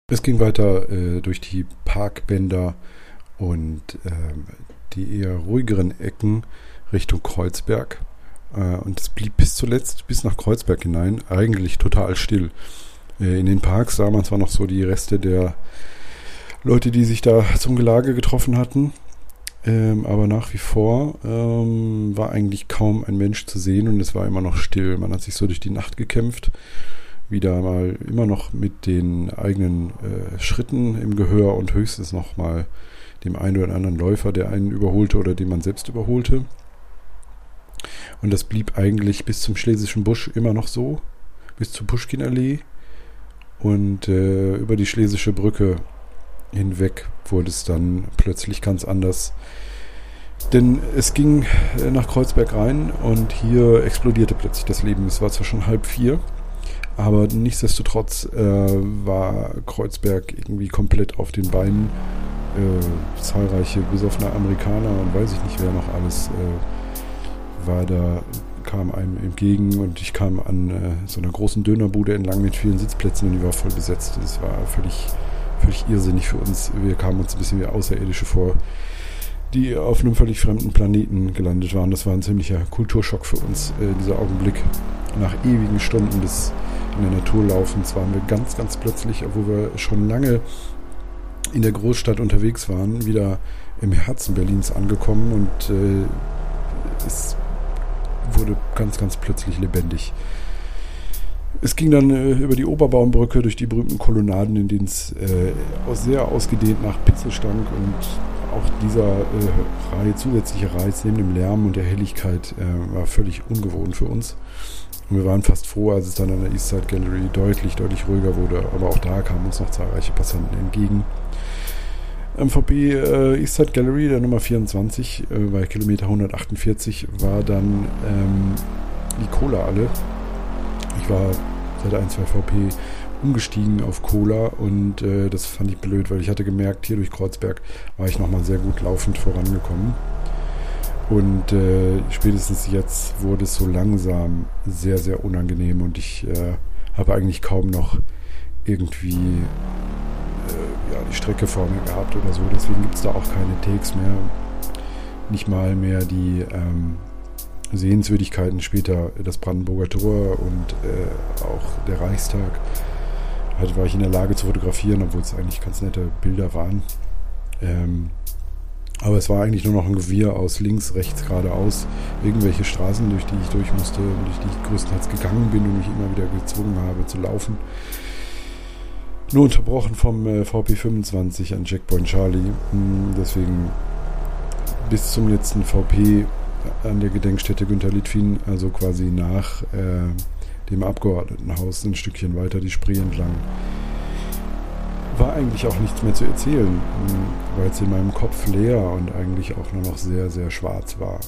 S7: Es ging weiter äh, durch die Parkbänder und äh, die eher ruhigeren Ecken Richtung Kreuzberg. Äh, und es blieb bis zuletzt, bis nach Kreuzberg hinein, eigentlich total still. Äh, in den Parks sah man zwar noch so die Reste der Leute, die sich da zum Gelage getroffen hatten. Ähm, aber nach wie vor ähm, war eigentlich kaum ein Mensch zu sehen und es war immer noch still. Man hat sich so durch die Nacht gekämpft, wieder mal immer noch mit den eigenen äh, Schritten im Gehör und höchstens noch mal dem einen oder anderen Läufer, der einen überholte oder den man selbst überholte. Und das blieb eigentlich bis zum Schlesischen Busch immer noch so, bis zur Puschkinallee. Und äh, über die Schlesische Brücke hinweg wurde es dann plötzlich ganz anders. Denn es ging äh, nach Kreuzberg rein und hier explodierte plötzlich das Leben. Es war zwar schon halb vier, aber nichtsdestotrotz äh, war Kreuzberg irgendwie komplett auf den Beinen. Äh, zahlreiche besoffene Amerikaner und weiß ich nicht wer noch alles äh, war da, kam einem entgegen und ich kam an äh, so einer großen Dönerbude entlang mit vielen Sitzplätzen und die war voll besetzt. Es war völlig völlig irrsinnig für uns. Wir kamen uns ein bisschen wie Außerirdische vor, die auf einem völlig fremden Planeten gelandet waren. Das war ein ziemlicher Kulturschock für uns, äh, dieser Augenblick. Nach ewigen Stunden des in der Natur laufens waren wir ganz, ganz plötzlich, obwohl wir schon lange in der Großstadt unterwegs waren, wieder im Herzen Berlins angekommen und äh, es wurde ganz, ganz plötzlich lebendig. Es ging dann äh, über die Oberbaumbrücke durch die berühmten Kolonnaden, in denen es äh, sehr ausgedehnt nach Pizza stank und auch dieser äh, Reihe, zusätzliche Reiz neben dem Lärm und der Helligkeit äh, war völlig ungewohnt für uns. Und wir waren fast froh, als es dann an der Eastside Gallery deutlich, deutlich ruhiger wurde. Aber auch da kamen uns noch zahlreiche Passanten entgegen. MVB äh, Eastside Gallery, der Nummer 24, äh, bei Kilometer 148, war dann ähm, die Cola alle. Ich war seit 1, 2 VP umgestiegen auf Cola und äh, das fand ich blöd, weil ich hatte gemerkt, hier durch Kreuzberg war ich nochmal sehr gut laufend vorangekommen. Und äh, spätestens jetzt wurde es so langsam sehr, sehr unangenehm und ich äh, habe eigentlich kaum noch irgendwie äh, ja, die Strecke vor mir gehabt oder so. Deswegen gibt es da auch keine Takes mehr. Nicht mal mehr die ähm, Sehenswürdigkeiten später das Brandenburger Tor und äh, auch der Reichstag. Halt war ich in der Lage zu fotografieren, obwohl es eigentlich ganz nette Bilder waren. Ähm, aber es war eigentlich nur noch ein Gewirr aus links, rechts, geradeaus. Irgendwelche Straßen, durch die ich durch musste und durch die ich größtenteils gegangen bin und mich immer wieder gezwungen habe zu laufen. Nur unterbrochen vom äh, VP25 an Checkpoint Charlie. Hm, deswegen bis zum letzten VP an der Gedenkstätte Günter Litwin, also quasi nach äh, dem Abgeordnetenhaus ein Stückchen weiter die Spree entlang. War eigentlich auch nichts mehr zu erzählen, hm, weil es in meinem Kopf leer und eigentlich auch nur noch sehr, sehr schwarz war.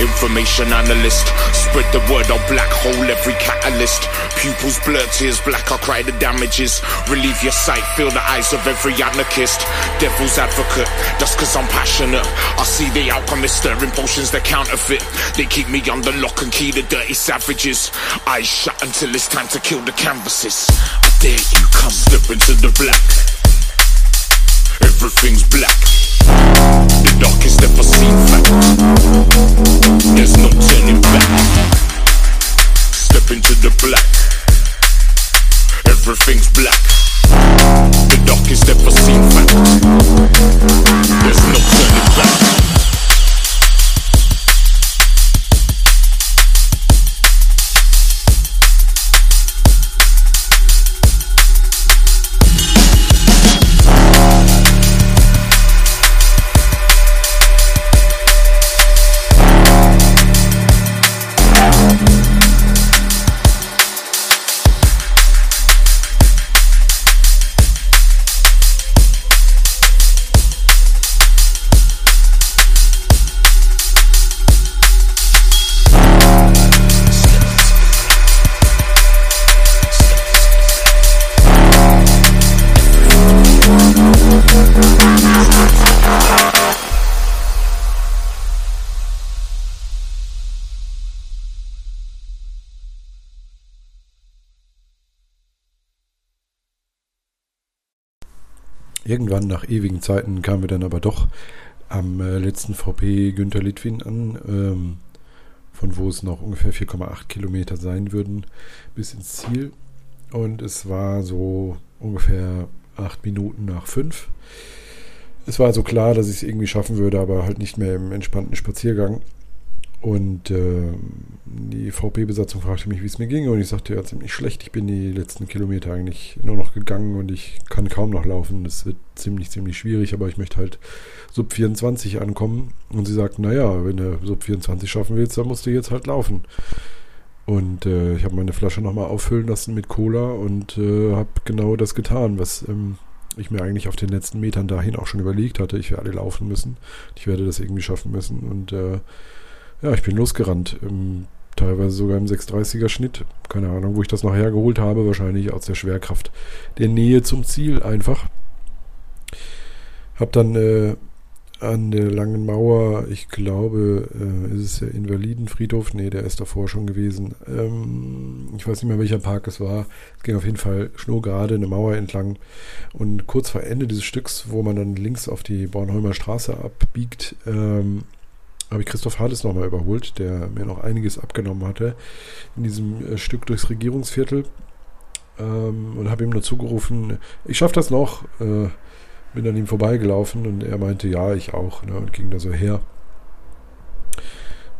S13: Information analyst. Spread the word, I'll black hole every catalyst. Pupils blur, tears black, I'll cry the damages. Relieve your sight, feel the eyes of every anarchist. Devil's advocate, just cause I'm passionate. I see the alchemists stirring potions that counterfeit. They keep me under lock and key, the dirty savages. Eyes shut until it's time to kill the canvases. I dare you come. Step into the black. Everything's black. The darkest ever seen fact. There's no turning back. Step into the black. Everything's black. The darkest ever seen. There's no turning back.
S7: Irgendwann nach ewigen Zeiten kamen wir dann aber doch am äh, letzten VP Günther Litwin an, ähm, von wo es noch ungefähr 4,8 Kilometer sein würden bis ins Ziel. Und es war so ungefähr acht Minuten nach fünf. Es war also klar, dass ich es irgendwie schaffen würde, aber halt nicht mehr im entspannten Spaziergang. Und äh, die VP-Besatzung fragte mich, wie es mir ging. Und ich sagte, ja, ziemlich schlecht. Ich bin die letzten Kilometer eigentlich nur noch gegangen und ich kann kaum noch laufen. Das wird ziemlich, ziemlich schwierig, aber ich möchte halt Sub 24 ankommen. Und sie sagten, naja, wenn du Sub 24 schaffen willst, dann musst du jetzt halt laufen. Und äh, ich habe meine Flasche nochmal auffüllen lassen mit Cola und äh, habe genau das getan, was ähm, ich mir eigentlich auf den letzten Metern dahin auch schon überlegt hatte. Ich werde laufen müssen. Ich werde das irgendwie schaffen müssen. Und äh, ja, ich bin losgerannt. Im, teilweise sogar im 630er Schnitt. Keine Ahnung, wo ich das noch hergeholt habe. Wahrscheinlich aus der Schwerkraft der Nähe zum Ziel einfach. Hab dann äh, an der langen Mauer, ich glaube, äh, ist es der Invalidenfriedhof? Nee, der ist davor schon gewesen. Ähm, ich weiß nicht mehr, welcher Park es war. Es ging auf jeden Fall schnurgerade eine Mauer entlang. Und kurz vor Ende dieses Stücks, wo man dann links auf die Bornholmer Straße abbiegt, ähm, habe ich Christoph Hades nochmal überholt, der mir noch einiges abgenommen hatte in diesem äh, Stück durchs Regierungsviertel. Ähm, und habe ihm nur zugerufen, ich schaffe das noch. Äh, bin an ihm vorbeigelaufen und er meinte, ja, ich auch. Ne, und ging da so her.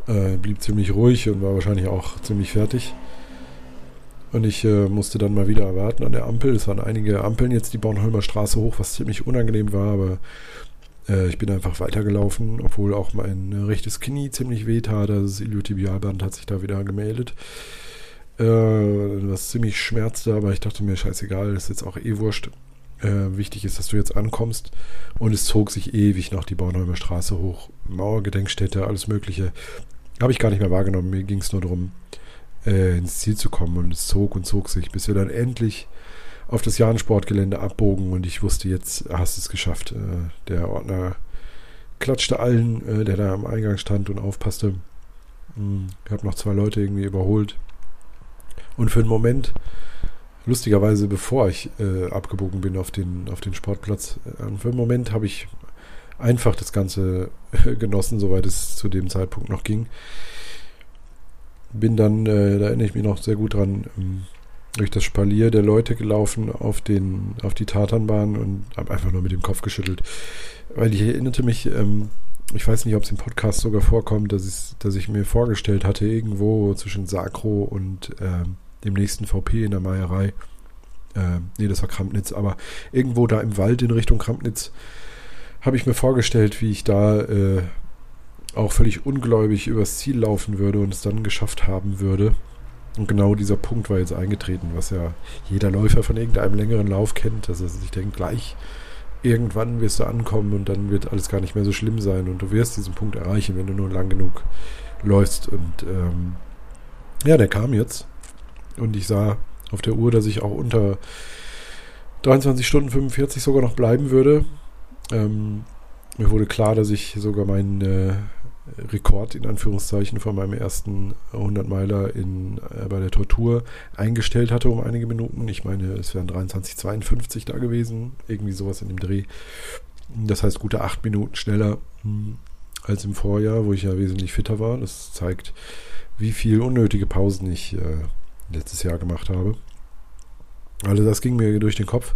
S7: Äh, blieb ziemlich ruhig und war wahrscheinlich auch ziemlich fertig. Und ich äh, musste dann mal wieder warten an der Ampel. Es waren einige Ampeln jetzt die Bornholmer Straße hoch, was ziemlich unangenehm war, aber äh, ich bin einfach weitergelaufen, obwohl auch mein rechtes Knie ziemlich weh tat. Das Iliotibialband hat sich da wieder gemeldet. Äh, was ziemlich schmerzte, aber ich dachte mir, scheißegal, ist jetzt auch eh wurscht. Äh, wichtig ist, dass du jetzt ankommst. Und es zog sich ewig noch die Bornholmer Straße hoch. Mauergedenkstätte, alles Mögliche. Habe ich gar nicht mehr wahrgenommen. Mir ging es nur darum, äh, ins Ziel zu kommen. Und es zog und zog sich, bis wir dann endlich auf das Jahrensportgelände abbogen. Und ich wusste, jetzt hast du es geschafft. Äh, der Ordner klatschte allen, äh, der da am Eingang stand und aufpasste. Hm, ich habe noch zwei Leute irgendwie überholt. Und für einen Moment lustigerweise, bevor ich äh, abgebogen bin auf den, auf den Sportplatz, für einen Moment habe ich einfach das Ganze genossen, soweit es zu dem Zeitpunkt noch ging. Bin dann, da erinnere ich mich noch sehr gut dran, ähm, durch das Spalier der Leute gelaufen auf, den, auf die Tatanbahn und habe einfach nur mit dem Kopf geschüttelt. Weil ich erinnerte mich, ähm, ich weiß nicht, ob es im Podcast sogar vorkommt, dass, ich, dass ich mir vorgestellt hatte, irgendwo zwischen Sakro und ähm, dem nächsten VP in der Meierei. Äh, nee, das war Krampnitz, aber irgendwo da im Wald in Richtung Krampnitz habe ich mir vorgestellt, wie ich da äh, auch völlig ungläubig übers Ziel laufen würde und es dann geschafft haben würde. Und genau dieser Punkt war jetzt eingetreten, was ja jeder Läufer von irgendeinem längeren Lauf kennt, dass er sich denkt, gleich irgendwann wirst du ankommen und dann wird alles gar nicht mehr so schlimm sein und du wirst diesen Punkt erreichen, wenn du nur lang genug läufst. Und ähm, ja, der kam jetzt. Und ich sah auf der Uhr, dass ich auch unter 23 Stunden 45 sogar noch bleiben würde. Ähm, mir wurde klar, dass ich sogar mein, äh, Rekord in Anführungszeichen von meinem ersten 100 Meiler in, äh, bei der Tortur eingestellt hatte um einige Minuten. Ich meine, es wären 23,52 da gewesen, irgendwie sowas in dem Dreh. Das heißt, gute acht Minuten schneller hm, als im Vorjahr, wo ich ja wesentlich fitter war. Das zeigt, wie viel unnötige Pausen ich äh, letztes Jahr gemacht habe. Also das ging mir durch den Kopf.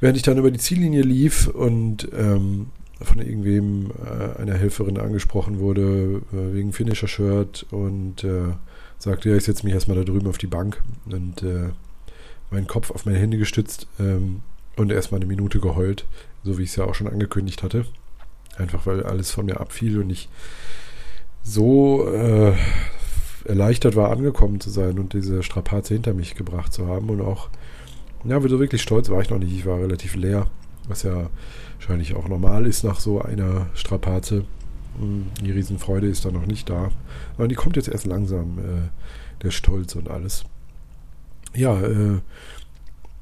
S7: Während ich dann über die Ziellinie lief und ähm, von irgendwem, äh, einer Helferin angesprochen wurde, äh, wegen Finisher-Shirt und äh, sagte, ja, ich setze mich erstmal da drüben auf die Bank und äh, meinen Kopf auf meine Hände gestützt ähm, und erstmal eine Minute geheult, so wie ich es ja auch schon angekündigt hatte. Einfach weil alles von mir abfiel und ich so äh, erleichtert war, angekommen zu sein und diese Strapaze hinter mich gebracht zu haben und auch, ja, so wirklich stolz war ich noch nicht. Ich war relativ leer, was ja wahrscheinlich auch normal ist nach so einer Strapaze. Hm, die Riesenfreude ist da noch nicht da. Aber die kommt jetzt erst langsam, äh, der Stolz und alles. Ja, äh,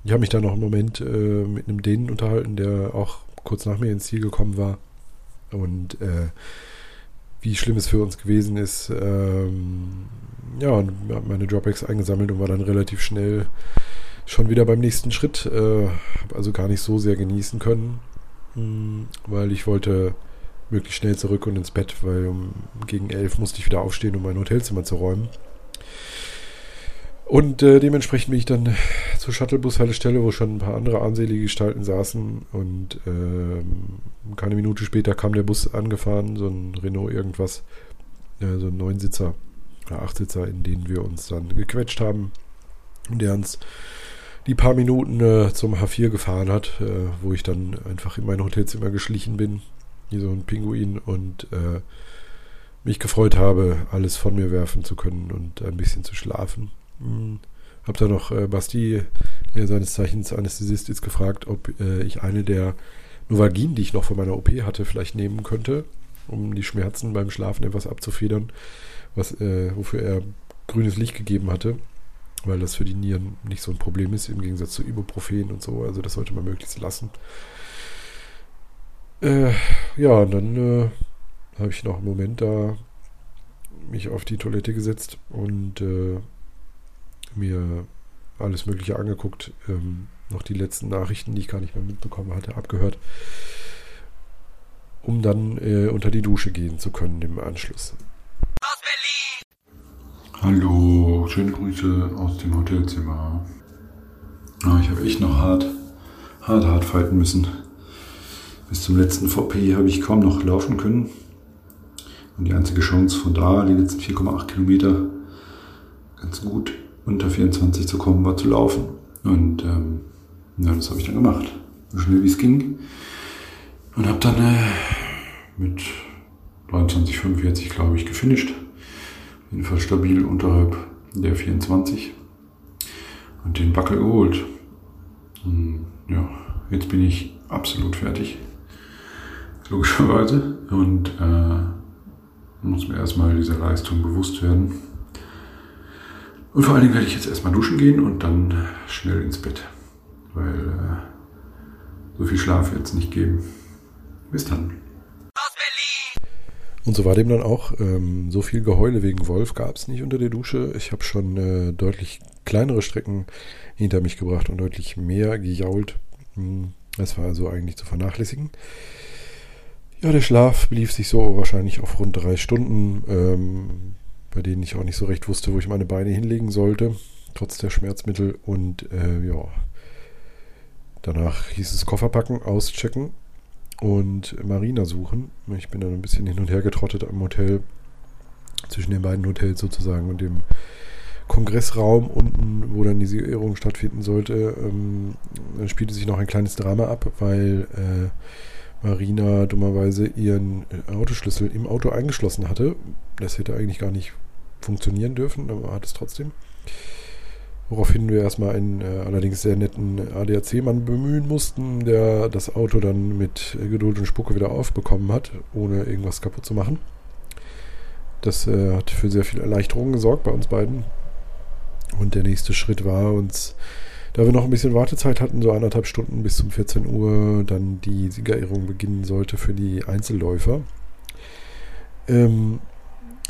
S7: ich habe mich da noch einen Moment äh, mit einem Dänen unterhalten, der auch kurz nach mir ins Ziel gekommen war. Und äh, wie schlimm es für uns gewesen ist. Ähm, ja, und habe meine Dropbacks eingesammelt und war dann relativ schnell schon wieder beim nächsten Schritt. Äh, habe also gar nicht so sehr genießen können. Hm, weil ich wollte möglichst schnell zurück und ins Bett, weil um, gegen elf musste ich wieder aufstehen, um mein Hotelzimmer zu räumen. Und äh, dementsprechend bin ich dann zur Shuttlebus-Haltestelle, wo schon ein paar andere armselige Gestalten saßen. Und äh, keine Minute später kam der Bus angefahren, so ein Renault irgendwas, äh, so ein Neunsitzer oder Achtsitzer, in denen wir uns dann gequetscht haben. Und der uns die paar Minuten äh, zum H4 gefahren hat, äh, wo ich dann einfach in mein Hotelzimmer geschlichen bin, wie so ein Pinguin und äh, mich gefreut habe, alles von mir werfen zu können und ein bisschen zu schlafen. Hm. Hab da noch äh, Basti, der seines Zeichens Anästhesist ist, gefragt, ob äh, ich eine der Novagin, die ich noch von meiner OP hatte, vielleicht nehmen könnte, um die Schmerzen beim Schlafen etwas abzufedern, was, äh, wofür er grünes Licht gegeben hatte weil das für die Nieren nicht so ein Problem ist, im Gegensatz zu Ibuprofen und so. Also das sollte man möglichst lassen. Äh, ja, und dann äh, habe ich noch einen Moment da mich auf die Toilette gesetzt und äh, mir alles Mögliche angeguckt. Ähm, noch die letzten Nachrichten, die ich gar nicht mehr mitbekommen hatte, abgehört. Um dann äh, unter die Dusche gehen zu können im Anschluss. Aus Berlin!
S14: Hallo, schöne Grüße aus dem Hotelzimmer. Ah, ich habe echt noch hart, hart, hart fighten müssen. Bis zum letzten VP habe ich kaum noch laufen können. Und die einzige Chance von da, die letzten 4,8 Kilometer, ganz gut unter 24 zu kommen, war zu laufen. Und ähm, ja, das habe ich dann gemacht. So schnell wie es ging. Und habe dann äh, mit 23,45 glaube ich gefinisht jedenfalls stabil unterhalb der 24 und den Backel geholt. Und ja, jetzt bin ich absolut fertig, logischerweise, und äh, muss mir erstmal dieser Leistung bewusst werden. Und vor allen Dingen werde ich jetzt erstmal duschen gehen und dann schnell ins Bett, weil äh, so viel Schlaf wird es nicht geben. Bis dann.
S7: Und so war dem dann auch. Ähm, so viel Geheule wegen Wolf gab es nicht unter der Dusche. Ich habe schon äh, deutlich kleinere Strecken hinter mich gebracht und deutlich mehr gejault. Hm, das war also eigentlich zu vernachlässigen. Ja, der Schlaf belief sich so wahrscheinlich auf rund drei Stunden, ähm, bei denen ich auch nicht so recht wusste, wo ich meine Beine hinlegen sollte, trotz der Schmerzmittel. Und äh, ja, danach hieß es Koffer packen, auschecken und Marina suchen. Ich bin dann ein bisschen hin und her getrottet am Hotel, zwischen den beiden Hotels sozusagen und dem Kongressraum unten, wo dann die Siegerung stattfinden sollte. Ähm, spielte sich noch ein kleines Drama ab, weil äh, Marina dummerweise ihren äh, Autoschlüssel im Auto eingeschlossen hatte. Das hätte eigentlich gar nicht funktionieren dürfen, aber hat es trotzdem. Woraufhin wir erstmal einen äh, allerdings sehr netten ADAC-Mann bemühen mussten, der das Auto dann mit Geduld und Spucke wieder aufbekommen hat, ohne irgendwas kaputt zu machen. Das äh, hat für sehr viel Erleichterung gesorgt bei uns beiden. Und der nächste Schritt war uns, da wir noch ein bisschen Wartezeit hatten, so anderthalb Stunden bis zum 14 Uhr, dann die Siegerehrung beginnen sollte für die Einzelläufer. ähm,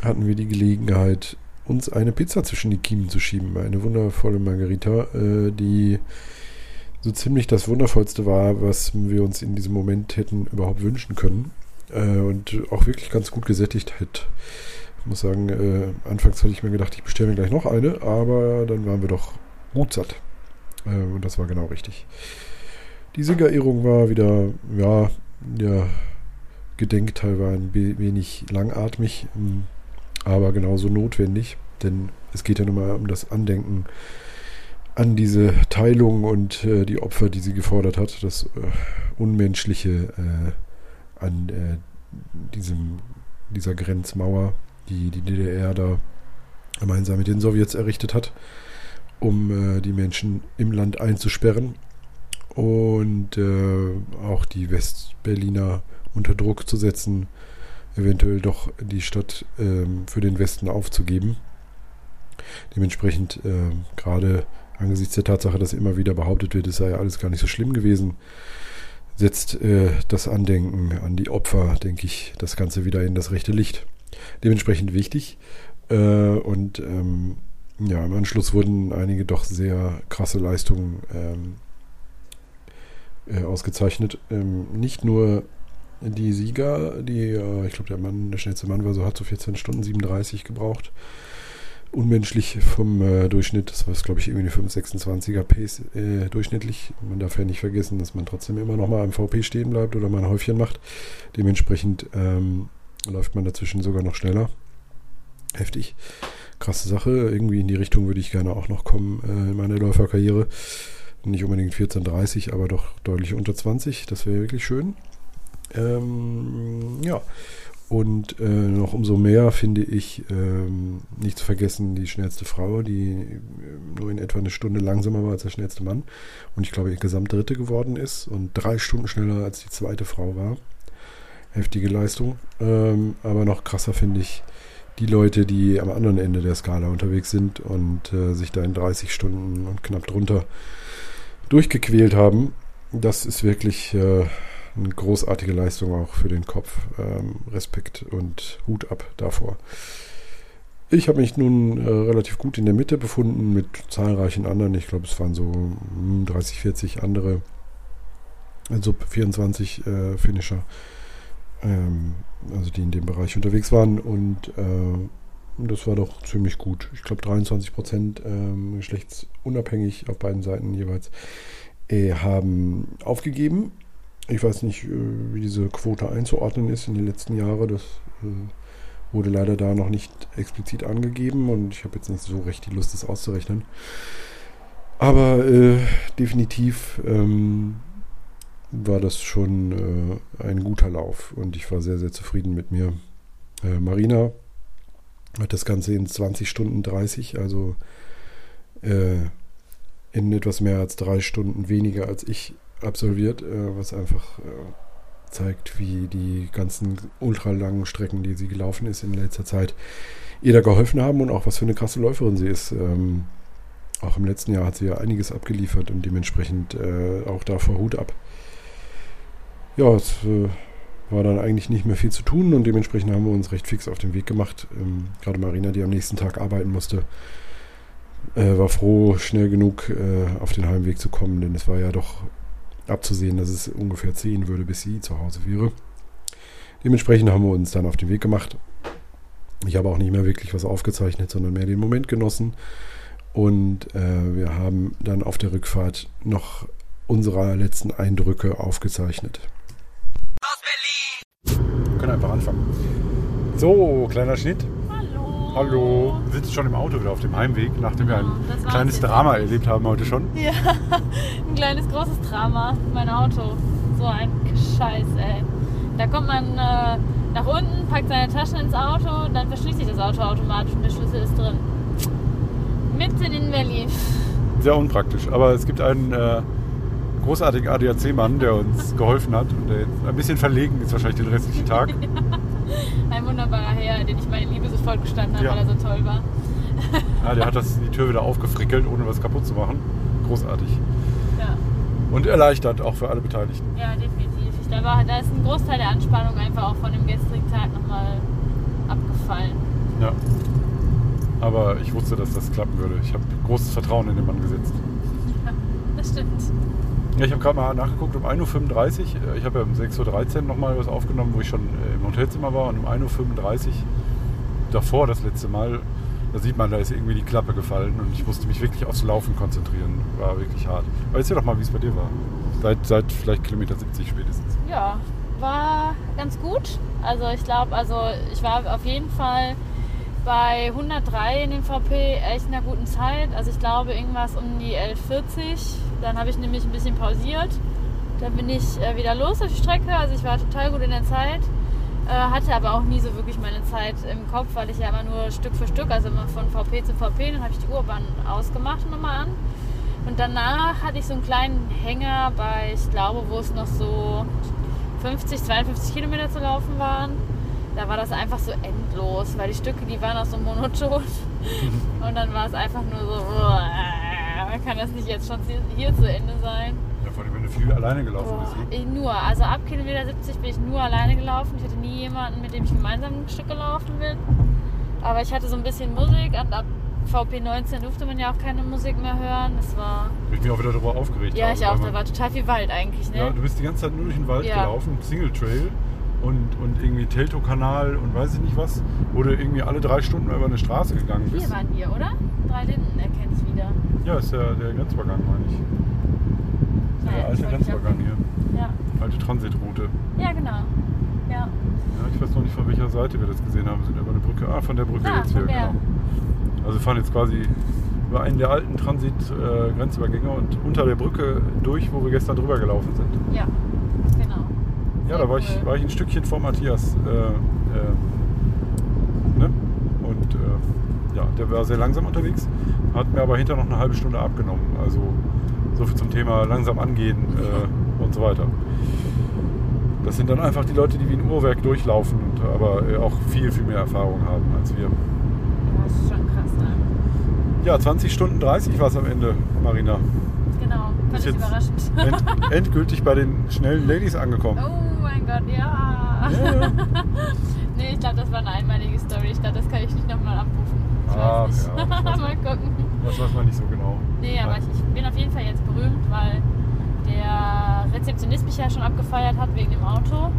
S7: hatten wir die Gelegenheit, uns eine Pizza zwischen die Kiemen zu schieben. Eine wundervolle Margarita, äh, die so ziemlich das Wundervollste war, was wir uns in diesem Moment hätten überhaupt wünschen können. Äh, und auch wirklich ganz gut gesättigt hat. Ich muss sagen, äh, anfangs hatte ich mir gedacht, ich bestelle mir gleich noch eine, aber dann waren wir doch gut satt. Äh, und das war genau richtig. Die Siegerehrung war wieder, ja, der Gedenkteil war ein wenig langatmig, ähm, aber genauso notwendig, denn es geht ja nun mal um das Andenken an diese Teilung und äh, die Opfer, die sie gefordert hat, das äh, Unmenschliche äh, an äh, diesem, dieser Grenzmauer, die die DDR da gemeinsam mit den Sowjets errichtet hat, um äh, die Menschen im Land einzusperren und äh, auch die Westberliner unter Druck zu setzen, eventuell doch die Stadt ähm, für den Westen aufzugeben. Dementsprechend äh, gerade angesichts der Tatsache, dass immer wieder behauptet wird, es sei alles gar nicht so schlimm gewesen, setzt äh, das Andenken an die Opfer, denke ich, das Ganze wieder in das rechte Licht. Dementsprechend wichtig. Äh, und ähm, ja, im Anschluss wurden einige doch sehr krasse Leistungen ähm, äh, ausgezeichnet. Ähm, nicht nur die Sieger, die, äh, ich glaube, der Mann, der schnellste Mann war so, hat so 14 Stunden 37 gebraucht unmenschlich vom äh, Durchschnitt. Das war, glaube ich, irgendwie eine 5,26er Pace äh, durchschnittlich. Man darf ja nicht vergessen, dass man trotzdem immer noch mal am VP stehen bleibt oder mal ein Häufchen macht. Dementsprechend ähm, läuft man dazwischen sogar noch schneller. Heftig. Krasse Sache. Irgendwie in die Richtung würde ich gerne auch noch kommen äh, in meiner Läuferkarriere. Nicht unbedingt 14,30, aber doch deutlich unter 20. Das wäre wirklich schön. Ähm, ja. Und äh, noch umso mehr finde ich, ähm, nicht zu vergessen, die schnellste Frau, die äh, nur in etwa eine Stunde langsamer war als der schnellste Mann. Und ich glaube, insgesamt Dritte geworden ist und drei Stunden schneller als die zweite Frau war. Heftige Leistung. Ähm, aber noch krasser finde ich die Leute, die am anderen Ende der Skala unterwegs sind und äh, sich da in 30 Stunden und knapp drunter durchgequält haben. Das ist wirklich äh, eine großartige Leistung auch für den Kopf. Ähm, Respekt und Hut ab davor. Ich habe mich nun äh, relativ gut in der Mitte befunden mit zahlreichen anderen. Ich glaube, es waren so 30, hm, 40 andere, also 24 äh, Finisher, ähm, also die in dem Bereich unterwegs waren. Und äh, das war doch ziemlich gut. Ich glaube, 23 Prozent ähm, geschlechtsunabhängig auf beiden Seiten jeweils äh, haben aufgegeben. Ich weiß nicht, äh, wie diese Quote einzuordnen ist in den letzten Jahren. Das äh, wurde leider da noch nicht explizit angegeben und ich habe jetzt nicht so recht die Lust, das auszurechnen. Aber äh, definitiv ähm, war das schon äh, ein guter Lauf und ich war sehr, sehr zufrieden mit mir. Äh, Marina hat das Ganze in 20 Stunden 30, also äh, in etwas mehr als drei Stunden weniger als ich absolviert, äh, was einfach äh, zeigt, wie die ganzen ultralangen Strecken, die sie gelaufen ist in letzter Zeit, ihr da geholfen haben und auch was für eine krasse Läuferin sie ist. Ähm, auch im letzten Jahr hat sie ja einiges abgeliefert und dementsprechend äh, auch davor Hut ab. Ja, es äh, war dann eigentlich nicht mehr viel zu tun und dementsprechend haben wir uns recht fix auf den Weg gemacht. Ähm, gerade Marina, die am nächsten Tag arbeiten musste, äh, war froh, schnell genug äh, auf den Heimweg zu kommen, denn es war ja doch abzusehen, dass es ungefähr ziehen würde, bis sie zu Hause wäre. Dementsprechend haben wir uns dann auf den Weg gemacht. Ich habe auch nicht mehr wirklich was aufgezeichnet, sondern mehr den Moment genossen. Und äh, wir haben dann auf der Rückfahrt noch unsere letzten Eindrücke aufgezeichnet.
S2: Aus Berlin! Wir können einfach anfangen. So, kleiner Schnitt. Hallo. Wir sitzen schon im Auto wieder auf dem Heimweg, nachdem wir ein kleines Drama erlebt haben heute schon.
S3: Ja, ein kleines großes Drama. Mein Auto. So ein Scheiß, ey. Da kommt man äh, nach unten, packt seine Taschen ins Auto, dann verschließt sich das Auto automatisch und der Schlüssel ist drin. Mitten in Berlin.
S2: Sehr unpraktisch, aber es gibt einen äh, großartigen ADAC-Mann, der uns geholfen hat und der jetzt ein bisschen verlegen ist wahrscheinlich den restlichen Tag.
S3: Ein wunderbarer Herr, den ich meine Liebe sofort gestanden habe, ja. weil er so toll war.
S2: Ja, der hat das, die Tür wieder aufgefrickelt, ohne was kaputt zu machen. Großartig. Ja. Und erleichtert auch für alle Beteiligten.
S3: Ja, definitiv. Ich, da, war, da ist ein Großteil der Anspannung einfach auch von dem gestrigen Tag nochmal abgefallen.
S2: Ja. Aber ich wusste, dass das klappen würde. Ich habe großes Vertrauen in den Mann gesetzt.
S3: Das stimmt.
S2: Ja, ich habe gerade mal nachgeguckt, um 1.35 Uhr, äh, ich habe ja um 6.13 Uhr nochmal was aufgenommen, wo ich schon äh, im Hotelzimmer war und um 1.35 Uhr davor das letzte Mal, da sieht man, da ist irgendwie die Klappe gefallen und ich musste mich wirklich aufs Laufen konzentrieren. War wirklich hart. Aber erzähl doch mal, wie es bei dir war. Seit, seit vielleicht Kilometer 70 spätestens.
S3: Ja, war ganz gut. Also ich glaube, also ich war auf jeden Fall bei 103 in den VP echt in einer guten Zeit. Also ich glaube irgendwas um die 11.40. Dann habe ich nämlich ein bisschen pausiert. Dann bin ich äh, wieder los auf die Strecke. Also ich war total gut in der Zeit. Äh, hatte aber auch nie so wirklich meine Zeit im Kopf, weil ich ja immer nur Stück für Stück, also immer von VP zu VP, dann habe ich die Urbahn ausgemacht und nochmal an. Und danach hatte ich so einen kleinen Hänger bei, ich glaube, wo es noch so 50, 52 Kilometer zu laufen waren. Da war das einfach so endlos, weil die Stücke, die waren auch so monoton. Und dann war es einfach nur so, "Uah, kann das nicht jetzt schon hier zu Ende sein?
S2: Ja, vor allem, wenn du viel alleine gelaufen
S3: Boah,
S2: bist. Ne?
S3: nur, also ab Kilometer 70 bin ich nur alleine gelaufen. Ich hatte nie jemanden, mit dem ich gemeinsam ein Stück gelaufen bin. Aber ich hatte so ein bisschen Musik und ab VP 19 durfte man ja auch keine Musik mehr hören. Das war.
S2: Ich bin auch wieder darüber aufgeregt.
S3: Ja,
S2: habe,
S3: ich auch.
S2: weil
S3: Da war total viel Wald eigentlich, ne?
S2: Ja, du bist die ganze Zeit nur durch den Wald
S3: Ja.
S2: gelaufen, Single Trail und, und irgendwie Teltow-Kanal und weiß ich nicht was, wo du irgendwie alle drei Stunden über eine Straße gegangen
S3: Hier
S2: bist.
S3: waren wir, oder? Drei Linden erkenne ich wieder.
S2: Ja, ist ja der Grenzübergang, meine ich.
S3: Naja,
S2: Der alte Grenzübergang hier.
S3: Ja,
S2: Alte Transitroute.
S3: ja genau. Ja.
S2: Ja, ich weiß noch nicht, von welcher Seite wir das gesehen haben. Wir sind über eine Brücke. Ah, von der Brücke
S3: Ah,
S2: jetzt hier, genau. Also wir fahren jetzt quasi über einen der alten Transit-Grenzübergänge und unter der Brücke durch, wo wir gestern drüber gelaufen sind.
S3: Ja.
S2: Ja, da war ich, war ich ein Stückchen vor Matthias. Äh, äh, ne? Und äh, ja, der war sehr langsam unterwegs, hat mir aber hinter noch eine halbe Stunde abgenommen. Also so viel zum Thema langsam angehen äh, und so weiter. Das sind dann einfach die Leute, die wie ein Uhrwerk durchlaufen und aber äh, auch viel, viel mehr Erfahrung haben als wir.
S3: Das ist schon krass, ne?
S2: Ja, 20 Stunden 30 war es am Ende, Marina.
S3: Genau. Völlig überraschend.
S2: End, endgültig bei den schnellen Ladies angekommen.
S3: Oh mein Gott, ja.
S2: Ja.
S3: nee, ich glaube, das war eine einmalige Story. Ich glaube, das kann ich nicht nochmal abrufen. Ich
S2: Ach,
S3: weiß nicht.
S2: ja,
S3: mal gucken.
S2: Das weiß man nicht so genau.
S3: Nee, aber ich, ich bin auf jeden Fall jetzt berühmt, weil der Rezeptionist mich ja schon abgefeiert hat wegen dem Auto.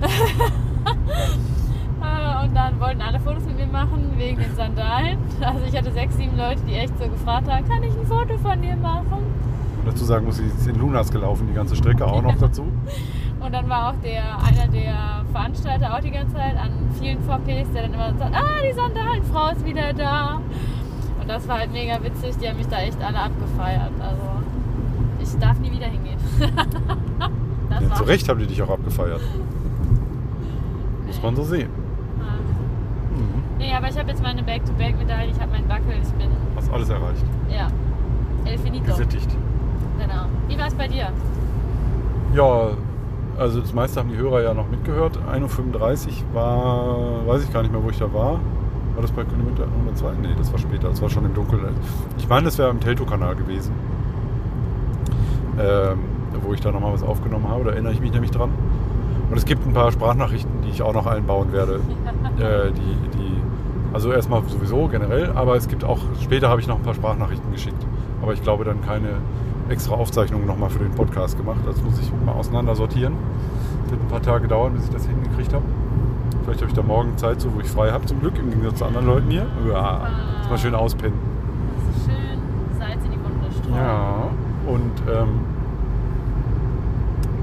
S3: Äh, Und dann wollten alle Fotos mit mir machen wegen den Sandalen. Also ich hatte sechs, sieben Leute, die echt so gefragt haben, kann ich ein Foto von dir machen?
S2: Und dazu sagen muss, sie ist in Lunas gelaufen, die ganze Strecke auch noch dazu.
S3: Und dann war auch der, einer der Veranstalter auch die ganze Zeit an vielen VPs, der dann immer sagt, ah, die Sandalenfrau ist wieder da. Und das war halt mega witzig, die haben mich da echt alle abgefeiert. Also ich darf nie wieder hingehen.
S2: Ja, zu Recht haben die dich auch abgefeiert. Muss man so sehen.
S3: Nee, aber ich habe jetzt meine Back-to-Back-Medaille, ich habe meinen Buckel, ich bin,
S2: Hast alles erreicht.
S3: ja, El Finito.
S2: Gesättigt.
S3: Genau. Wie war es bei dir?
S2: Ja, also das meiste haben die Hörer ja noch mitgehört. 1.35 Uhr war, weiß ich gar nicht mehr, wo ich da war. War das bei Kilometer 102? Nee, das war später, das war schon im Dunkeln. Ich meine, das wäre im Teltow-Kanal gewesen. Ähm, wo ich da nochmal was aufgenommen habe, da erinnere ich mich nämlich dran. Und es gibt ein paar Sprachnachrichten, die ich auch noch einbauen werde. äh, die, die, also erstmal sowieso generell, aber es gibt auch, später habe ich noch ein paar Sprachnachrichten geschickt. Aber ich glaube dann keine extra Aufzeichnungen nochmal für den Podcast gemacht. Das muss ich mal auseinander sortieren. Wird ein paar Tage dauern, bis ich das hingekriegt habe. Vielleicht habe ich da morgen Zeit, so wo ich frei habe, zum Glück, im Gegensatz zu anderen Leuten hier. Ja, jetzt mal schön auspennen.
S3: Schön Salz in die Wunde streuen.
S2: Ja, und ähm,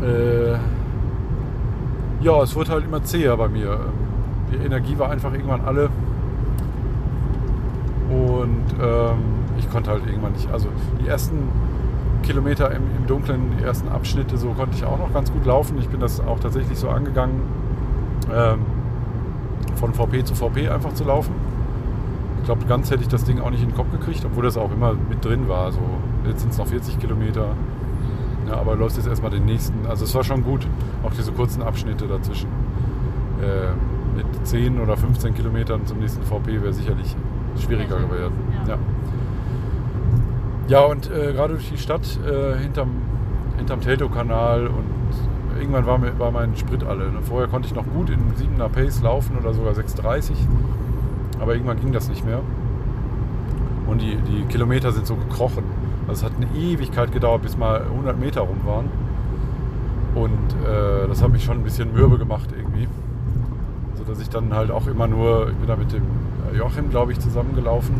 S2: äh, ja, es wurde halt immer zäher bei mir. Ähm, Die Energie war einfach irgendwann alle. Und ähm, ich konnte halt irgendwann nicht. Also die ersten Kilometer im, im Dunkeln, die ersten Abschnitte, so konnte ich auch noch ganz gut laufen. Ich bin das auch tatsächlich so angegangen, ähm, von VP zu VP einfach zu laufen. Ich glaube, ganz hätte ich das Ding auch nicht in den Kopf gekriegt, obwohl das auch immer mit drin war. So, jetzt sind es noch 40 Kilometer. Ja, aber läufst jetzt erstmal den nächsten. Also es war schon gut, auch diese kurzen Abschnitte dazwischen. Äh, mit 10 oder 15 Kilometern zum nächsten VP wäre sicherlich schwieriger gewesen.
S3: ja.
S2: Ja, ja und äh, gerade durch die Stadt äh, hinterm, hinterm Teltow-Kanal und irgendwann war, mir, war mein Sprit alle. Ne? Vorher konnte ich noch gut in 7er Pace laufen oder sogar 6,30. Aber irgendwann ging das nicht mehr. Und die, die Kilometer sind so gekrochen. Also es hat eine Ewigkeit gedauert, bis mal 100 Meter rum waren. Und äh, das hat mich schon ein bisschen mürbe gemacht irgendwie. So dass ich dann halt auch immer nur, ich bin da mit dem Joachim, glaube ich, zusammengelaufen.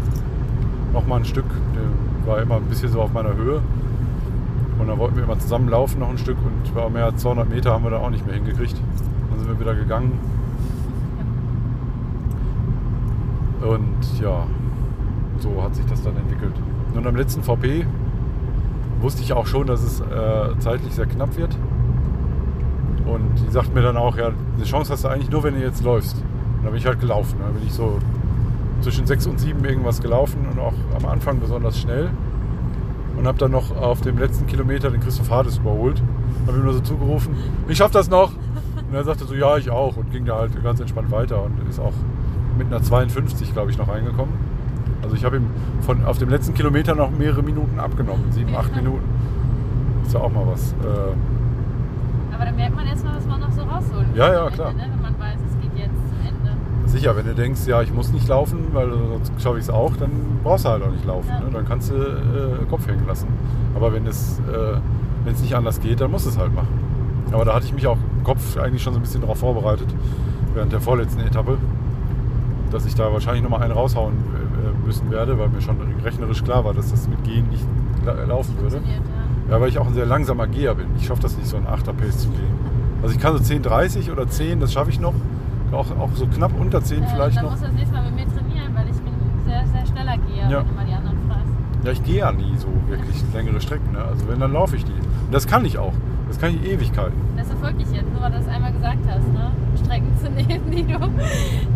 S2: Nochmal ein Stück, der war immer ein bisschen so auf meiner Höhe. Und dann wollten wir immer zusammenlaufen noch ein Stück und war mehr als 200 Meter haben wir dann auch nicht mehr hingekriegt. Dann sind wir wieder gegangen. Und ja, so hat sich das dann entwickelt. Und am letzten VP wusste ich auch schon, dass es äh, zeitlich sehr knapp wird. Und die sagt mir dann auch, ja, eine Chance hast du eigentlich nur, wenn du jetzt läufst. Und da bin ich halt gelaufen. Da bin ich so zwischen 6 und 7 irgendwas gelaufen und auch am Anfang besonders schnell. Und habe dann noch auf dem letzten Kilometer den Christoph Hades überholt. Habe ihm nur so zugerufen, ich schaff das noch. Und er sagte so, ja, ich auch. Und ging da halt ganz entspannt weiter und ist auch mit einer 52, glaube ich, noch reingekommen. Also ich habe ihm von, auf dem letzten Kilometer noch mehrere Minuten abgenommen. Sieben, acht Minuten. Ist ja auch mal was. Äh,
S3: Aber dann merkt man erstmal, was man noch so rausholen
S2: Ja, ja, klar.
S3: Ende, ne? wenn man weiß, es geht jetzt zum Ende.
S2: Sicher, wenn du denkst, ja, ich muss nicht laufen, weil sonst schaffe ich es auch, dann brauchst du halt auch nicht laufen.
S3: Ja.
S2: Ne? Dann kannst du äh, Kopf hängen lassen. Aber wenn es äh, nicht anders geht, dann musst du es halt machen. Aber da hatte ich mich auch im Kopf eigentlich schon so ein bisschen darauf vorbereitet, während der vorletzten Etappe, dass ich da wahrscheinlich nochmal einen raushauen äh, müssen werde, weil mir schon rechnerisch klar war, dass das mit Gehen nicht la- laufen würde.
S3: Ja.
S2: Ja, weil ich auch ein sehr langsamer Geher bin. Ich schaffe das nicht, so ein 8er Pace zu gehen. Also ich kann so 10,30 oder 10, das schaffe ich noch. Auch, auch so knapp unter 10
S3: Äh,
S2: vielleicht
S3: dann
S2: noch.
S3: musst du das nächste Mal mit mir trainieren, weil ich bin sehr, sehr schneller Geher,
S2: Ja.
S3: wenn du mal die anderen fragst.
S2: Ja, ich gehe ja nie so wirklich längere Strecken. Ne? Also wenn, dann laufe ich die. Und das kann ich auch. Das kann ich Ewigkeiten.
S3: Das verfolgt dich jetzt, nur weil du das einmal gesagt hast, ne? Strecken zu nehmen, die du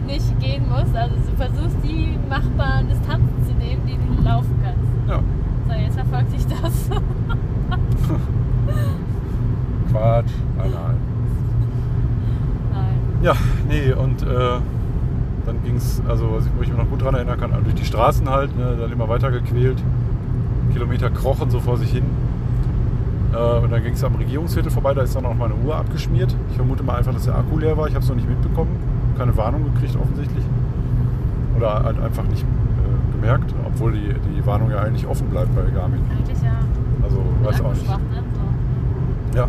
S3: nicht gehen musst. Also du versuchst die machbaren Distanzen zu nehmen, die du laufen kannst.
S2: Ja.
S3: So, jetzt verfolgt dich das.
S2: Quatsch. Nein, nein. Ja, nee, und äh, dann ging es, also wo ich mich noch gut dran erinnern kann, durch die Straßen halt, ne, dann immer weiter gequält. Kilometer krochen so vor sich hin. Äh, und dann ging es am Regierungsviertel vorbei, da ist dann auch meine Uhr abgeschmiert. Ich vermute mal einfach, dass der Akku leer war. Ich habe es noch nicht mitbekommen. Keine Warnung gekriegt offensichtlich. Oder halt einfach nicht äh, gemerkt, obwohl die, die Warnung ja eigentlich offen bleibt bei Garmin.
S3: Eigentlich ja.
S2: Also weiß auch nicht.
S3: Ne? So.
S2: Ja,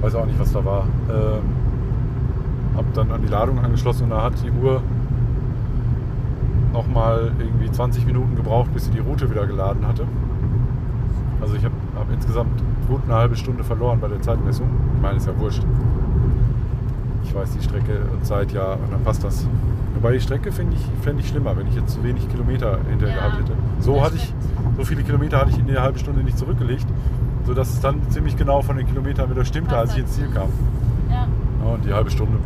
S2: weiß auch nicht, was da war. Ähm, hab dann an die Ladung angeschlossen und da hat die Uhr nochmal irgendwie 20 Minuten gebraucht, bis sie die Route wieder geladen hatte. Also ich habe hab insgesamt gut eine halbe Stunde verloren bei der Zeitmessung. Ich meine, ist ja wurscht. Ich weiß die Strecke und Zeit ja und dann passt das. Wobei die Strecke finde ich, fänd ich schlimmer, wenn ich jetzt zu wenig Kilometer hinterher
S3: Ja,
S2: gehabt hätte. So hatte ich, so viele Kilometer hatte ich in der halben Stunde nicht zurückgelegt, sodass es dann ziemlich genau von den Kilometern wieder stimmte, als ich ins Ziel kam.
S3: Ja.
S2: Ja, und die halbe Stunde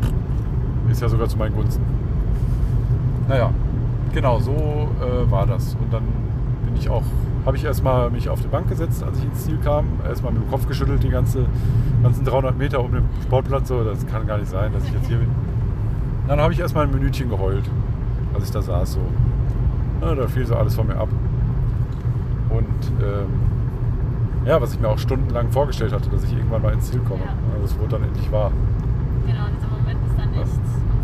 S2: ist ja sogar zu meinen Gunsten. Naja, genau, so äh, war das. Und dann bin ich auch, habe ich erstmal mich auf die Bank gesetzt, als ich ins Ziel kam. Erstmal mit dem Kopf geschüttelt, die ganze, ganzen 300 Meter um den Sportplatz. So, das kann gar nicht sein, dass ich jetzt hier bin. Dann habe ich erstmal ein Minütchen geheult, als ich da saß. So. Ja, da fiel so alles von mir ab. Und ähm, ja, was ich mir auch stundenlang vorgestellt hatte, dass ich irgendwann mal ins Ziel komme.
S3: Ja.
S2: Also das wurde dann endlich wahr.
S3: Genau, dieser Moment ist dann echt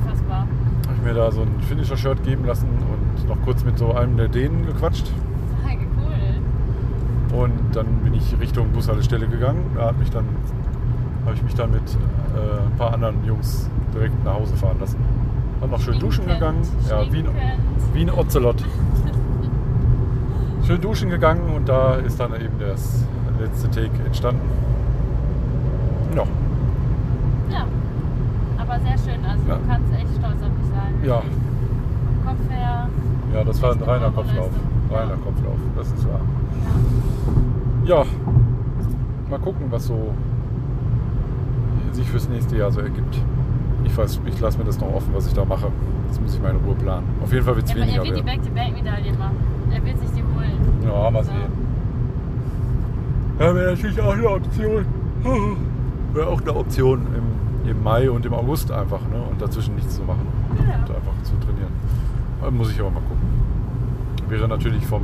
S3: unfassbar.
S2: Habe ich mir da so ein Finisher-Shirt geben lassen und noch kurz mit so einem der Dänen gequatscht.
S3: Cool.
S2: Und dann bin ich Richtung Bushaltestelle gegangen. Da hat mich dann, habe ich mich dann mit äh, ein paar anderen Jungs direkt nach Hause fahren lassen. Dann noch schön duschen gegangen. Ja, wie ein, wie ein Ocelot. schön duschen gegangen und da ist dann eben das letzte Take entstanden. Ja.
S3: Aber sehr schön. Also
S2: Ja.
S3: du kannst echt stolz auf dich sein.
S2: ja,
S3: Kopf her.
S2: ja, das war ein reiner Kopflauf. Reiner Kopflauf, das ist wahr. Ja, mal gucken, was so sich fürs nächste Jahr so ergibt. Ich weiß, ich lasse mir das noch offen, was ich da mache. Das muss ich in Ruhe planen. Auf jeden Fall wird es
S3: Ja,
S2: weniger
S3: er will die. Back-to-Back-Medaille machen. Er will sich die holen.
S2: Ja, mal sehen. Ja, wäre natürlich auch eine Option. Wäre auch eine Option im, Mai und im August einfach, ne? Und dazwischen nichts zu machen.
S3: Ja.
S2: Und einfach zu trainieren. Da muss ich aber mal gucken. Wäre natürlich vom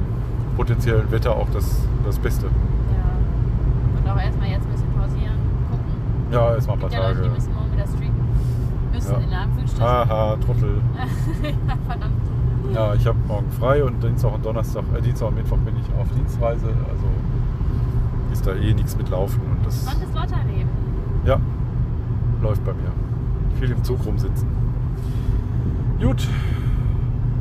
S2: potenziellen Wetter auch das, das Beste.
S3: Ja. Und auch erstmal jetzt ein bisschen pausieren, gucken.
S2: Ja, ist mal ein paar
S3: Ja, Leute, die
S2: Tage.
S3: müssen morgen wieder streaken. Müssen
S2: Ja.
S3: in Anführungsstrichen.
S2: Haha, Trottel.
S3: ja, verdammt.
S2: Ja, ich habe morgen frei und Dienstag und Donnerstag, äh, Dienstag und Mittwoch bin ich auf Dienstreise. Also ist da eh nichts mit Laufen und das
S3: Spannendes Lotterleben.
S2: ja, läuft bei mir. Viel im Zug rumsitzen. Gut.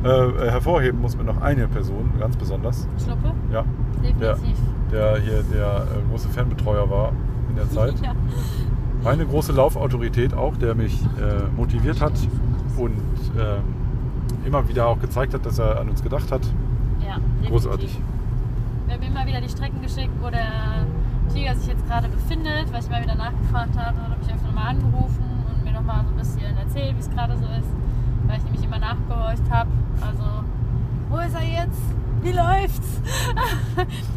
S2: Äh, äh, hervorheben muss mir noch eine Person, ganz besonders.
S3: Schnuppe?
S2: Ja. Der,
S3: Definitiv.
S2: der hier der äh, große Fanbetreuer war in der Zeit.
S3: Ja.
S2: Meine große Laufautorität auch, der mich äh, motiviert hat und ähm, immer wieder auch gezeigt hat, dass er an uns gedacht hat.
S3: Ja, definitiv.
S2: Großartig.
S3: Wir haben immer wieder die Strecken geschickt, wo der Tiger sich jetzt gerade befindet, weil ich mal wieder nachgefragt habe. Dann habe ich einfach nochmal angerufen und mir nochmal so ein bisschen erzählt, wie es gerade so ist, weil ich nämlich immer nachgehorcht habe. Also, wo ist er jetzt? Wie läuft's?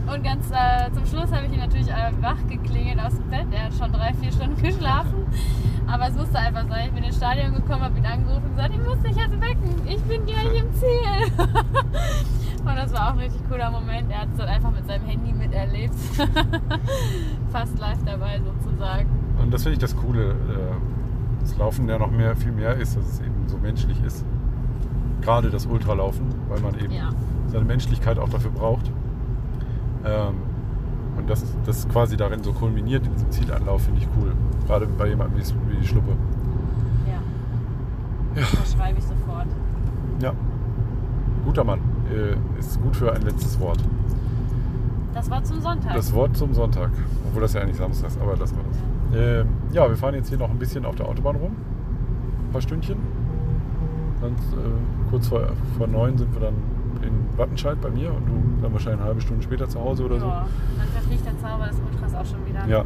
S3: und ganz äh, zum Schluss habe ich ihn natürlich äh, wach geklingelt aus dem Bett. Er hat schon drei, vier Stunden geschlafen. Aber es musste einfach sein. Ich bin ins Stadion gekommen, habe ihn angerufen und gesagt, ich muss dich jetzt wecken. Ich bin gleich im Ziel. Und das war auch ein richtig cooler Moment. Er hat es dann einfach mit seinem Handy miterlebt. Fast live dabei sozusagen.
S2: Und das finde ich das Coole. Äh, das Laufen ja noch mehr, viel mehr ist, dass es eben so menschlich ist. Gerade das Ultralaufen, weil man eben
S3: Ja.
S2: seine Menschlichkeit auch dafür braucht. Ähm, und das, das quasi darin so kulminiert in diesem Zielanlauf, finde ich cool. Gerade bei jemandem wie, wie die Schluppe.
S3: Ja. Das schreibe ich sofort.
S2: Ja. Guter Mann. Äh, ist gut für ein letztes Wort.
S3: Das war zum Sonntag.
S2: Das Wort zum Sonntag. Obwohl das ja eigentlich Samstag ist, aber lassen wir das. Ähm, ja, wir fahren jetzt hier noch ein bisschen auf der Autobahn rum. Ein paar Stündchen. Dann äh, kurz vor, vor neun sind wir dann in Wattenscheid bei mir und du dann wahrscheinlich eine halbe Stunde später zu Hause oder
S3: ja, dann verfliegt der Zauber des Ultras auch schon wieder.
S2: so. Ja,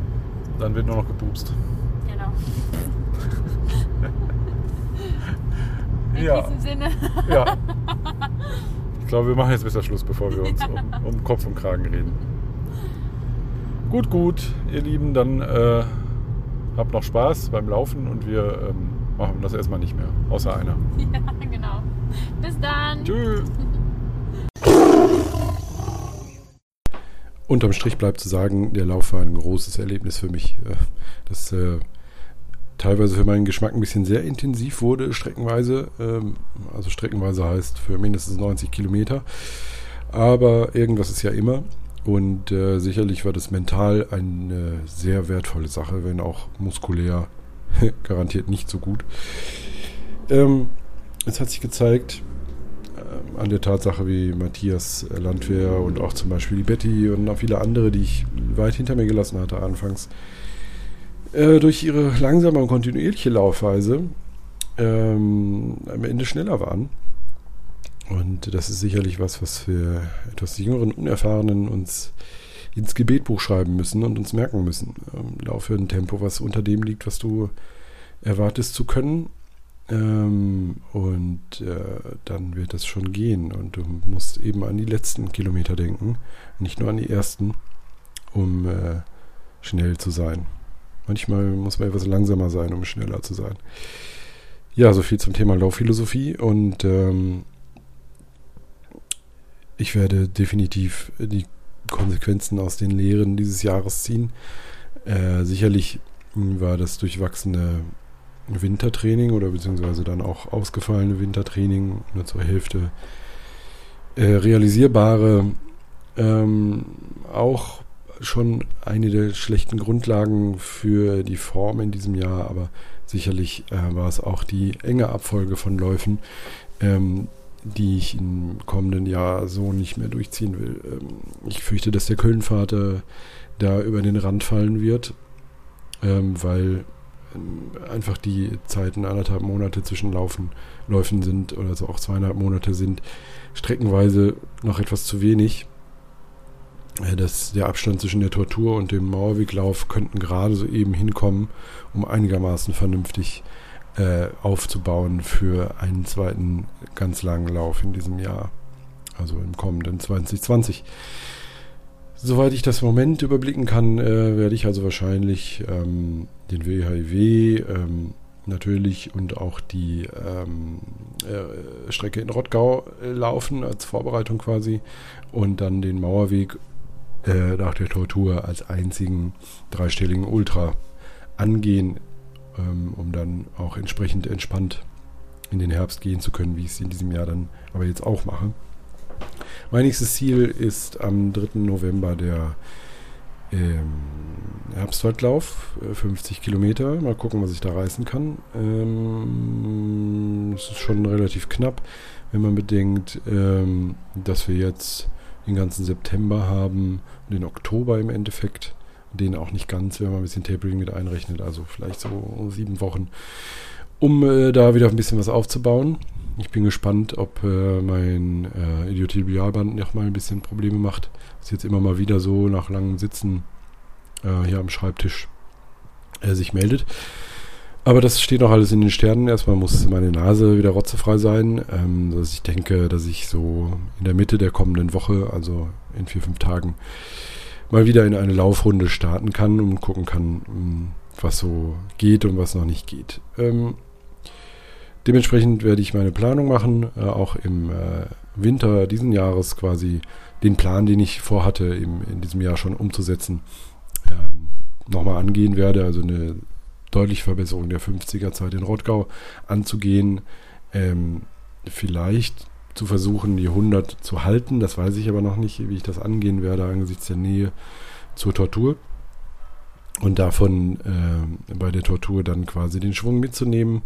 S2: dann wird nur noch gepupst.
S3: Genau. In
S2: Ja.
S3: diesem Sinne.
S2: Ja. Ich glaube, wir machen jetzt besser Schluss, bevor wir uns um, um Kopf und Kragen reden. Gut, gut, ihr Lieben, dann äh, habt noch Spaß beim Laufen und wir ähm, machen das erstmal nicht mehr. Außer einer.
S3: ja, genau. Bis dann.
S2: Tschüss.
S15: Unterm Strich bleibt zu sagen, der Lauf war ein großes Erlebnis für mich. äh, Das äh, teilweise für meinen Geschmack ein bisschen sehr intensiv wurde, streckenweise. Ähm, also streckenweise heißt für mindestens 90 Kilometer. Aber irgendwas ist ja immer. Und äh, sicherlich war das mental eine sehr wertvolle Sache, wenn auch muskulär garantiert nicht so gut. Ähm, es hat sich gezeigt, ähm, an der Tatsache, wie Matthias äh, Landwehr und auch zum Beispiel die Betty und auch viele andere, die ich weit hinter mir gelassen hatte anfangs, äh, durch ihre langsame und kontinuierliche Laufweise ähm, am Ende schneller waren. Und das ist sicherlich was, was wir etwas jüngeren, unerfahrenen uns ins Gebetbuch schreiben müssen und uns merken müssen. Ähm, laufe ein Tempo, was unter dem liegt, was du erwartest zu können. Ähm, und äh, dann wird das schon gehen. Und du musst eben an die letzten Kilometer denken, nicht nur an die ersten, um äh, schnell zu sein. Manchmal muss man etwas langsamer sein, um schneller zu sein. Ja, so viel zum Thema Laufphilosophie und ähm, ich werde definitiv die Konsequenzen aus den Lehren dieses Jahres ziehen. Äh, sicherlich war das durchwachsene Wintertraining oder beziehungsweise dann auch ausgefallene Wintertraining nur zur Hälfte äh, realisierbare ähm, auch schon eine der schlechten Grundlagen für die Form in diesem Jahr, aber sicherlich äh, war es auch die enge Abfolge von Läufen, ähm, die ich im kommenden Jahr so nicht mehr durchziehen will. Ähm, ich fürchte, dass der Kölnvater da über den Rand fallen wird, ähm, weil ähm, einfach die Zeiten anderthalb Monate zwischen Laufen, Läufen sind oder so auch zweieinhalb Monate sind streckenweise noch etwas zu wenig. Äh, Das, der Abstand zwischen der Tortur und dem Mauerweglauf könnten gerade so eben hinkommen, um einigermaßen vernünftig äh, aufzubauen für einen zweiten ganz langen Lauf in diesem Jahr, also im kommenden 2020. Soweit ich das Moment überblicken kann, äh, werde ich also wahrscheinlich ähm, den WHIW ähm, natürlich und auch die ähm, äh, Strecke in Rottgau äh, laufen als Vorbereitung quasi und dann den Mauerweg äh, nach der Tortur als einzigen dreistelligen Ultra angehen, ähm, um dann auch entsprechend entspannt in den Herbst gehen zu können, wie ich es in diesem Jahr dann aber jetzt auch mache. Mein nächstes Ziel ist am 3. November der ähm, Herbstwaldlauf, äh, 50 Kilometer. Mal gucken, was ich da reißen kann. Ähm, es ist schon relativ knapp, wenn man bedenkt, ähm, dass wir jetzt den ganzen September haben und den Oktober im Endeffekt. Den auch nicht ganz, wenn man ein bisschen Tapering mit einrechnet, also vielleicht so sieben Wochen, um äh, da wieder ein bisschen was aufzubauen. Ich bin gespannt, ob äh, mein äh, Idiotibialband noch mal ein bisschen Probleme macht. Das jetzt immer mal wieder so nach langem Sitzen äh, hier am Schreibtisch äh, sich meldet. Aber das steht noch alles in den Sternen. Erstmal muss meine Nase wieder rotzefrei sein. Ähm, dass ich denke, dass ich so in der Mitte der kommenden Woche, also in vier, fünf Tagen, mal wieder in eine Laufrunde starten kann und gucken kann, hm, was so geht und was noch nicht geht. Ähm, dementsprechend werde ich meine Planung machen, äh, auch im äh, Winter diesen Jahres quasi den Plan, den ich vorhatte, im, in diesem Jahr schon umzusetzen, ähm, nochmal angehen werde. Also eine deutliche Verbesserung der 50er-Zeit in Rottgau anzugehen. Ähm, vielleicht zu versuchen, die 100 zu halten. Das weiß ich aber noch nicht, wie ich das angehen werde angesichts der Nähe zur Tortur. Und davon äh, bei der Tortur dann quasi den Schwung mitzunehmen,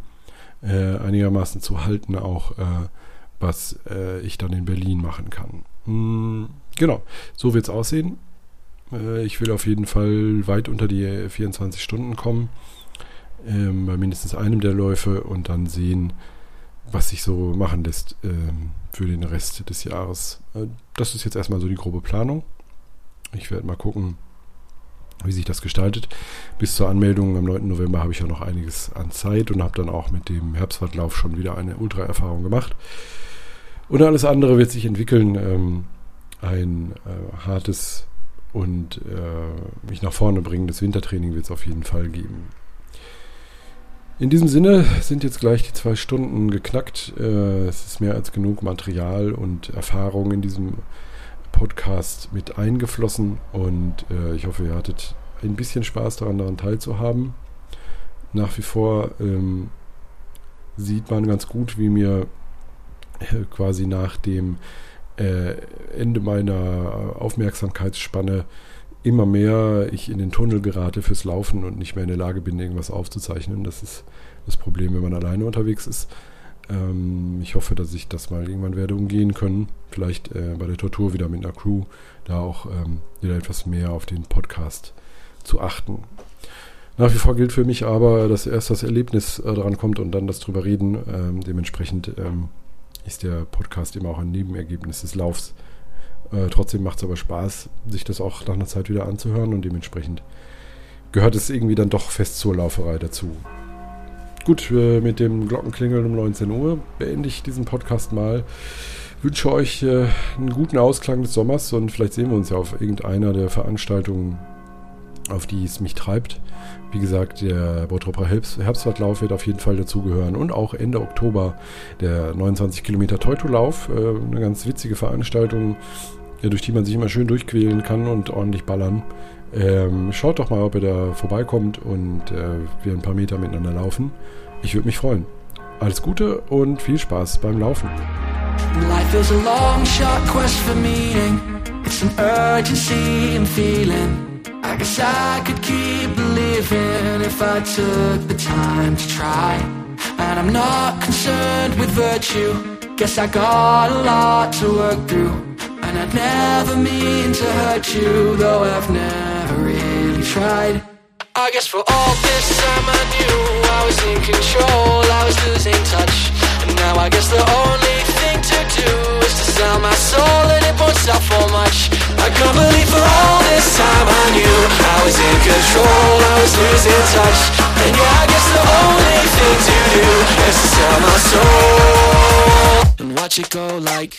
S15: äh, einigermaßen zu halten, auch äh, was äh, ich dann in Berlin machen kann. Hm, genau, so wird es aussehen. Äh, ich will auf jeden Fall weit unter die 24 Stunden kommen, ähm, bei mindestens einem der Läufe und dann sehen, was sich so machen lässt ähm, für den Rest des Jahres. Äh, das ist jetzt erstmal so die grobe Planung. Ich werde mal gucken, wie sich das gestaltet. Bis zur Anmeldung am 9. November habe ich ja noch einiges an Zeit und habe dann auch mit dem Herbstwaldlauf schon wieder eine Ultra-Erfahrung gemacht. Und alles andere wird sich entwickeln. Ähm, ein äh, hartes und äh, mich nach vorne bringendes Wintertraining wird es auf jeden Fall geben. In diesem Sinne sind jetzt gleich die zwei Stunden geknackt. Äh, es ist mehr als genug Material und Erfahrung in diesem Podcast mit eingeflossen und äh, ich hoffe, ihr hattet ein bisschen Spaß daran, daran teilzuhaben. Nach wie vor ähm, sieht man ganz gut, wie mir äh, quasi nach dem Ende meiner Aufmerksamkeitsspanne immer mehr ich in den Tunnel gerate fürs Laufen und nicht mehr in der Lage bin, irgendwas aufzuzeichnen. Das ist das Problem, wenn man alleine unterwegs ist. Ähm, ich hoffe, dass ich das mal irgendwann werde umgehen können. Vielleicht äh, bei der Tortur wieder mit einer Crew, da auch ähm, wieder etwas mehr auf den Podcast zu achten. Nach wie vor gilt für mich aber, dass erst das Erlebnis äh, dran kommt und dann das drüber reden. Ähm, dementsprechend ist der Podcast immer auch ein Nebenergebnis des Laufs. Äh, trotzdem macht es aber Spaß, sich das auch nach einer Zeit wieder anzuhören und dementsprechend gehört es irgendwie dann doch fest zur Lauferei dazu. Gut, äh, mit dem Glockenklingeln um 19 Uhr beende ich diesen Podcast mal. Wünsche euch äh, einen guten Ausklang des Sommers und vielleicht sehen wir uns ja auf irgendeiner der Veranstaltungen, auf die es mich treibt. Wie gesagt, der Bottropper Herbstwaldlauf wird auf jeden Fall dazugehören. Und auch Ende Oktober der 29 Kilometer Teutolauf. Äh, eine ganz witzige Veranstaltung, durch die man sich immer schön durchquälen kann und ordentlich ballern. Ähm, schaut doch mal, ob ihr da vorbeikommt und äh, wir ein paar Meter miteinander laufen. Ich würde mich freuen. Alles Gute und viel Spaß beim Laufen. Life is a long shot quest for meaning. It's an urgency and feeling. I guess I could keep believing if I took the time to try. And I'm not concerned with virtue. Guess I got a lot to work through. And I'd never mean to hurt you, though I've never really tried. I guess for all this time I knew I was in control, I was losing touch. And now I guess the only thing to do is to sell my soul and it won't sell for much. I can't believe for all this time I knew I was in control, I was losing touch And yeah, I guess the only thing to do is to sell my soul And watch it go like